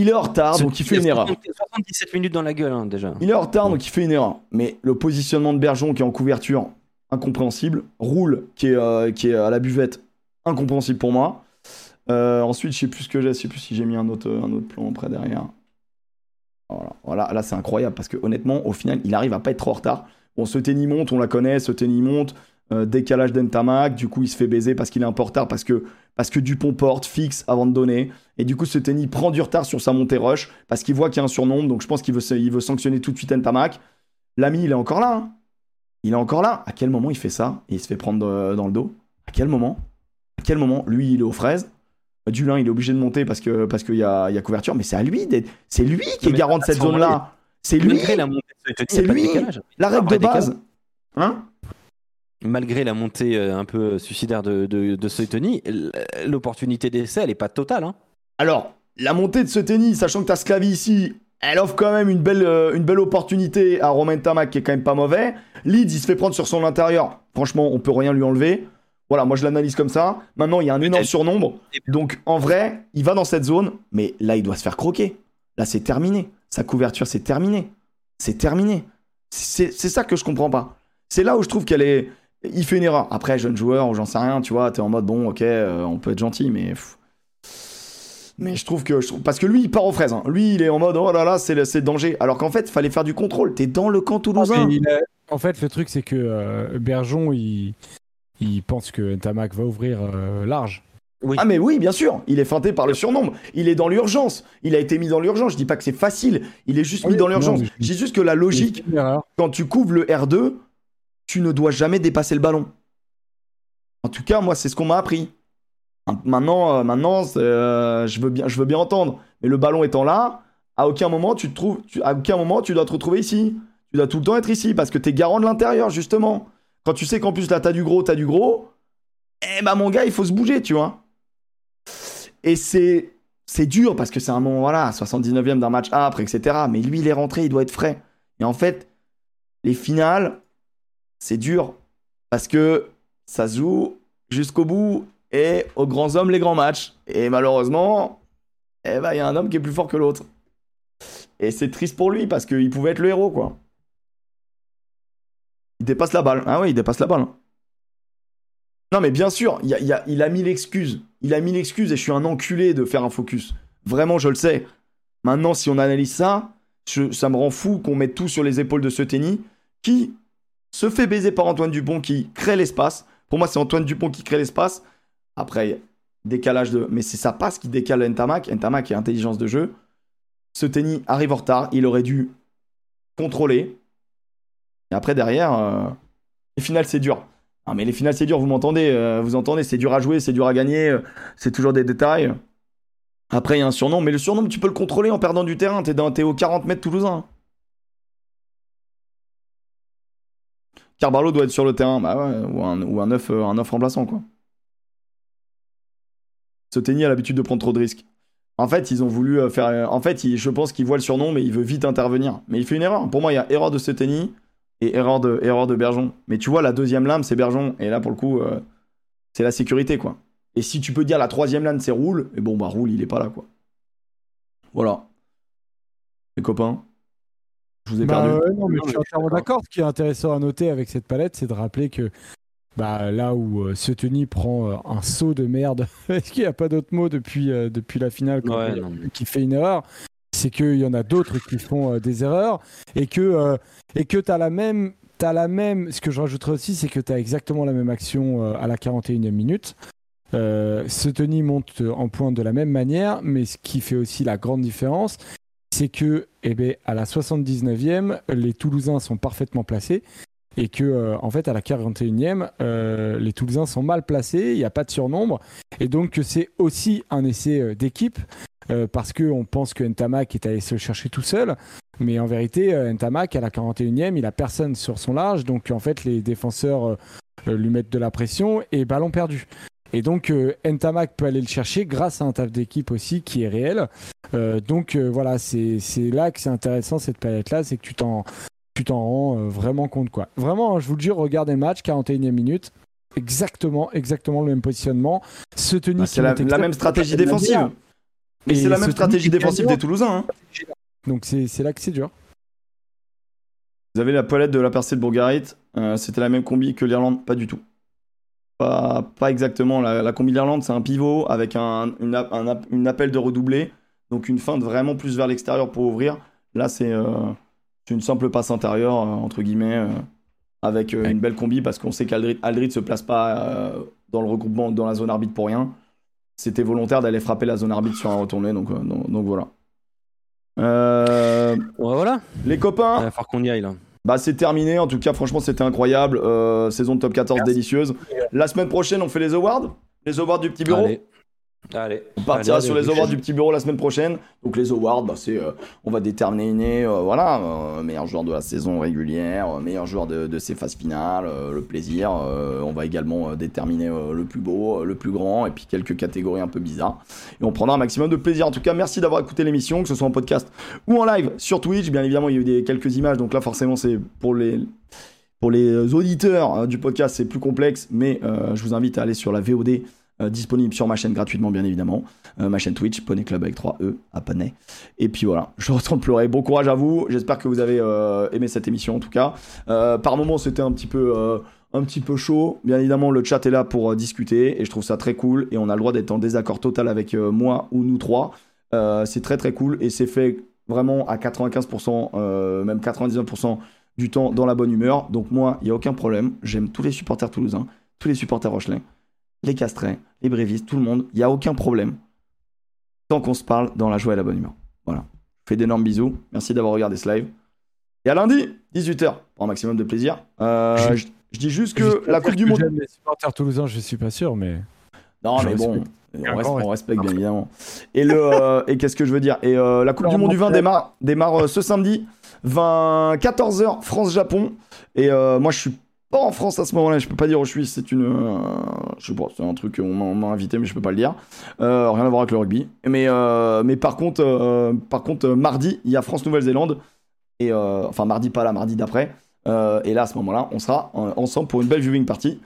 il est en retard, Ce- donc il fait une erreur. 77 minutes dans la gueule, hein, déjà. Il est en retard, donc il fait une erreur. Mais le positionnement de Bergeon qui est en couverture, incompréhensible. Roule qui est, euh, qui est à la buvette, incompréhensible pour moi. Euh, ensuite, je sais plus ce que j'ai, je sais plus si j'ai mis un autre, un autre plan après derrière. Voilà, voilà là c'est incroyable parce que honnêtement, au final, il arrive à pas être trop en retard. Bon, ce tennis monte, on la connaît, ce tennis monte. euh, décalage d'Entamac, du coup il se fait baiser parce qu'il est un peu en retard, parce que, parce que Dupont porte, fixe avant de donner. Et du coup, ce tennis prend du retard sur sa montée rush parce qu'il voit qu'il y a un surnombre. Donc je pense qu'il veut, se- il veut sanctionner tout de suite Entamac. L'ami, il est encore là. hein. Il est encore là. À quel moment il fait ça? Et il se fait prendre euh, dans le dos À quel moment? À quel moment? Lui, il est aux fraises. Dulin, il est obligé de monter parce que parce qu'il y a, il y a couverture. Mais c'est à lui d'être. C'est lui qui est garant de cette zone-là. C'est lui. C'est lui. La règle de base. Hein? Malgré la montée euh, un peu suicidaire de, de, de Soitoni, l- l'opportunité d'essai, elle est pas totale. Hein. Alors, la montée de ce tennis, sachant que t'as Sclavi ici, elle offre quand même une belle, euh, une belle opportunité à Romain Tamac qui est quand même pas mauvais. Leeds, il se fait prendre sur son intérieur. Franchement, on peut rien lui enlever. Voilà, moi je l'analyse comme ça. Maintenant, il y a un énorme surnombre. Donc, en vrai, il va dans cette zone, mais là, il doit se faire croquer. Là, c'est terminé. Sa couverture, c'est terminé. C'est terminé. C'est c'est ça que je comprends pas. C'est là où je trouve qu'elle est. Il fait une erreur. Après, jeune joueur, ou j'en sais rien, tu vois, t'es en mode bon, ok, euh, on peut être gentil, mais. Mais je trouve que. je trouve- Parce que lui, il part aux fraises. hein. Lui, il est en mode oh là là, c'est le, danger. Alors qu'en fait, il fallait faire du contrôle. T'es dans le camp toulousain. Mais il a- En fait, le truc, c'est que euh, Bergeon, il... il pense que Ntamak va ouvrir euh, large. Oui. Ah mais oui, bien sûr, il est feinté par le surnombre. Il est dans l'urgence. Il a été mis dans l'urgence. Je dis pas que c'est facile. Il est juste mis dans l'urgence. Je dis juste que la logique, quand tu couvres le R2, tu ne dois jamais dépasser le ballon. En tout cas, moi, c'est ce qu'on m'a appris. Maintenant, euh, maintenant euh, je, veux bien, je veux bien entendre. Mais le ballon étant là, à aucun moment tu te trouves, tu- à aucun moment tu dois te retrouver ici. Tu dois tout le temps être ici parce que tu es garant de l'intérieur, justement. Quand tu sais qu'en plus là, t'as du gros, t'as du gros, eh ben mon gars, il faut se bouger, tu vois. Et c'est c'est dur parce que c'est un moment, voilà, 79e d'un match âpre, etc. Mais lui, il est rentré, il doit être frais. Et en fait, les finales, c'est dur parce que ça joue jusqu'au bout et aux grands hommes les grands matchs. Et malheureusement, eh ben, il y a un homme qui est plus fort que l'autre. Et c'est triste pour lui parce qu'il pouvait être le héros, quoi. Il dépasse la balle. Ah oui, il dépasse la balle. hein. Non, mais bien sûr, il, a- mis l'excuse. Il a mis l'excuse et je suis un enculé de faire un focus. Vraiment, je le sais. Maintenant, si on analyse ça, ça me rend fou qu'on mette tout sur les épaules de ce tennis qui se fait baiser par Antoine Dupont qui crée l'espace. Pour moi, c'est Antoine Dupont qui crée l'espace. Après, décalage de. Mais c'est sa passe qui décale Ntamak. Ntamak est intelligence de jeu. Ce tennis arrive en retard. Il aurait dû contrôler. Et après, derrière, euh, les finales, c'est dur. Ah, mais les finales, c'est dur, vous m'entendez euh, Vous entendez, c'est dur à jouer, c'est dur à gagner. euh, c'est toujours des détails. Après, il y a un surnom. Mais le surnom, tu peux le contrôler en perdant du terrain. T'es, t'es aux 40 mètres toulousain. Carbarlo doit être sur le terrain, bah ou un, ou un, neuf, euh, remplaçant, quoi. Ce tennis a l'habitude de prendre trop de risques. En fait, ils ont voulu euh, faire. euh, En fait, je pense qu'il voit le surnom, mais il veut vite intervenir. Mais il fait une erreur. Pour moi, il y a erreur de ce tennis et erreur de, erreur de Bergeon. Mais tu vois, la deuxième lame, c'est Bergeon. Et là, pour le coup, c'est la sécurité, quoi. Et si tu peux dire la troisième lame, c'est Roule, et bon, bah, Roule, il est pas là, quoi. Voilà. Les copains, je vous ai Bah, perdu. ouais, non, mais je suis entièrement d'accord. Ce qui est intéressant à noter avec cette palette, c'est de rappeler que bah, là où euh, prend euh, un saut de merde, (laughs) est-ce qu'il n'y a pas d'autre mot depuis, euh, depuis la finale Ouais, il- mais- qui fait une erreur c'est qu'il y en a d'autres qui font euh, des erreurs et que euh, et que tu as la même t'as la même ce que je rajouterais aussi c'est que tu as exactement la même action euh, à la 41e minute euh, ce Tony monte en pointe de la même manière mais ce qui fait aussi la grande différence c'est que eh ben, à la 79e les Toulousains sont parfaitement placés et que euh, en fait à la 41e, euh, les Toulousains sont mal placés, il n'y a pas de surnombre, et donc que c'est aussi un essai euh, d'équipe. parce qu'on pense que Ntamak est allé se le chercher tout seul, mais en vérité, Ntamak à la 41e, il a personne sur son large, donc en fait les défenseurs lui mettent de la pression et ballon perdu. Et donc euh, Ntamak peut aller le chercher grâce à un taf d'équipe aussi qui est réel. Euh, donc euh, voilà, c'est là que c'est intéressant cette période-là, c'est que tu t'en tu t'en rends euh, vraiment compte quoi. Vraiment, hein, je vous le jure, regardez le match, 41e minute, exactement, exactement le même positionnement. Ce tennis, Bah, c'est la, la même stratégie défensive. Mais Et c'est la même stratégie défensive des Toulousains. hein. Donc c'est là que c'est dur. Vous avez la palette de la percée de Bourgarit. C'était la même combi que l'Irlande? Pas du tout. Pas, pas exactement. La, la combi de l'Irlande, c'est un pivot avec un, une, app- un app- une appel de redoublé. Donc une feinte vraiment plus vers l'extérieur pour ouvrir. Là, c'est euh, une simple passe intérieure, euh, entre guillemets, euh, avec Ouais. une belle combi parce qu'on sait qu'Aldrit Aldrit se place pas dans le regroupement, dans la zone arbitre pour rien. C'était volontaire d'aller frapper la zone arbitre sur un retourné. Donc, donc, donc voilà. Ouais, voilà. les copains, Il va falloir qu'on y aille là. Bah c'est terminé, en tout cas franchement c'était incroyable, Euh, saison de top 14 délicieuse. La semaine prochaine on fait les awards, les awards du petit bureau? Allez. Allez. On partira Allez, sur allez, les awards du petit bureau la semaine prochaine. Donc les awards, bah, c'est, euh, on va déterminer euh, voilà, euh, meilleur joueur de la saison régulière, euh, meilleur joueur de, de ces phases finales, le plaisir. on va également déterminer le plus beau, le plus grand, et puis quelques catégories un peu bizarres. Et on prendra un maximum de plaisir. En tout cas, merci d'avoir écouté l'émission, que ce soit en podcast ou en live sur Twitch. Bien évidemment, il y a eu des, quelques images, donc là forcément c'est pour les pour les auditeurs euh, du podcast, c'est plus complexe, mais je vous invite à aller sur la VOD euh, disponible sur ma chaîne gratuitement, bien évidemment. Euh, ma chaîne Twitch, Poney Club avec 3 E à Poney. Et puis voilà, je retourne pleurer. Bon courage à vous. J'espère que vous avez euh, aimé cette émission en tout cas. Par moments, c'était un petit peu. un petit peu chaud. Bien évidemment, le chat est là pour discuter et je trouve ça très cool. Et on a le droit d'être en désaccord total avec moi ou nous trois. C'est très très cool et c'est fait vraiment à 95%, euh, même 99% du temps dans la bonne humeur. Donc moi, il n'y a aucun problème. J'aime tous les supporters toulousains, tous les supporters rochelais, les castrets, les brévistes, tout le monde. Il n'y a aucun problème. Tant qu'on se parle dans la joie et la bonne humeur. Voilà. Je fais d'énormes bisous. Merci d'avoir regardé ce live. Et à lundi, 18h, pour un maximum de plaisir. Euh, Je- je, je dis juste que la Coupe du Monde. Les supporters toulousains, je suis pas sûr, mais Non, Je mais bon, on, reste- respecte bien évidemment. Et, le, euh, et qu'est-ce que je veux dire? Et euh, la Coupe du Monde du vin démarre, démarre ce samedi, 20, 14h, France-Japon. Et moi, je suis pas en France à ce moment-là, je peux pas dire où je suis. C'est une. euh, je sais pas, c'est un truc, on m'a- on m'a invité, mais je peux pas le dire. Euh, rien à voir avec le rugby. Mais, euh, mais par contre, euh, par contre euh, mardi, il y a France-Nouvelle-Zélande. Et euh, enfin, mardi, pas là, mardi d'après. Euh, et là, à ce moment-là, on sera euh, ensemble pour une belle viewing party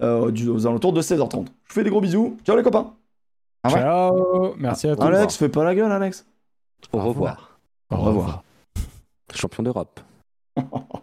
euh, du- aux alentours de 16h30. Je vous fais des gros bisous. Ciao les copains. Ah ouais ciao, merci à tous. Alex, fais pas la gueule, Alex. Au revoir. Au Au revoir. Champion d'Europe. (laughs)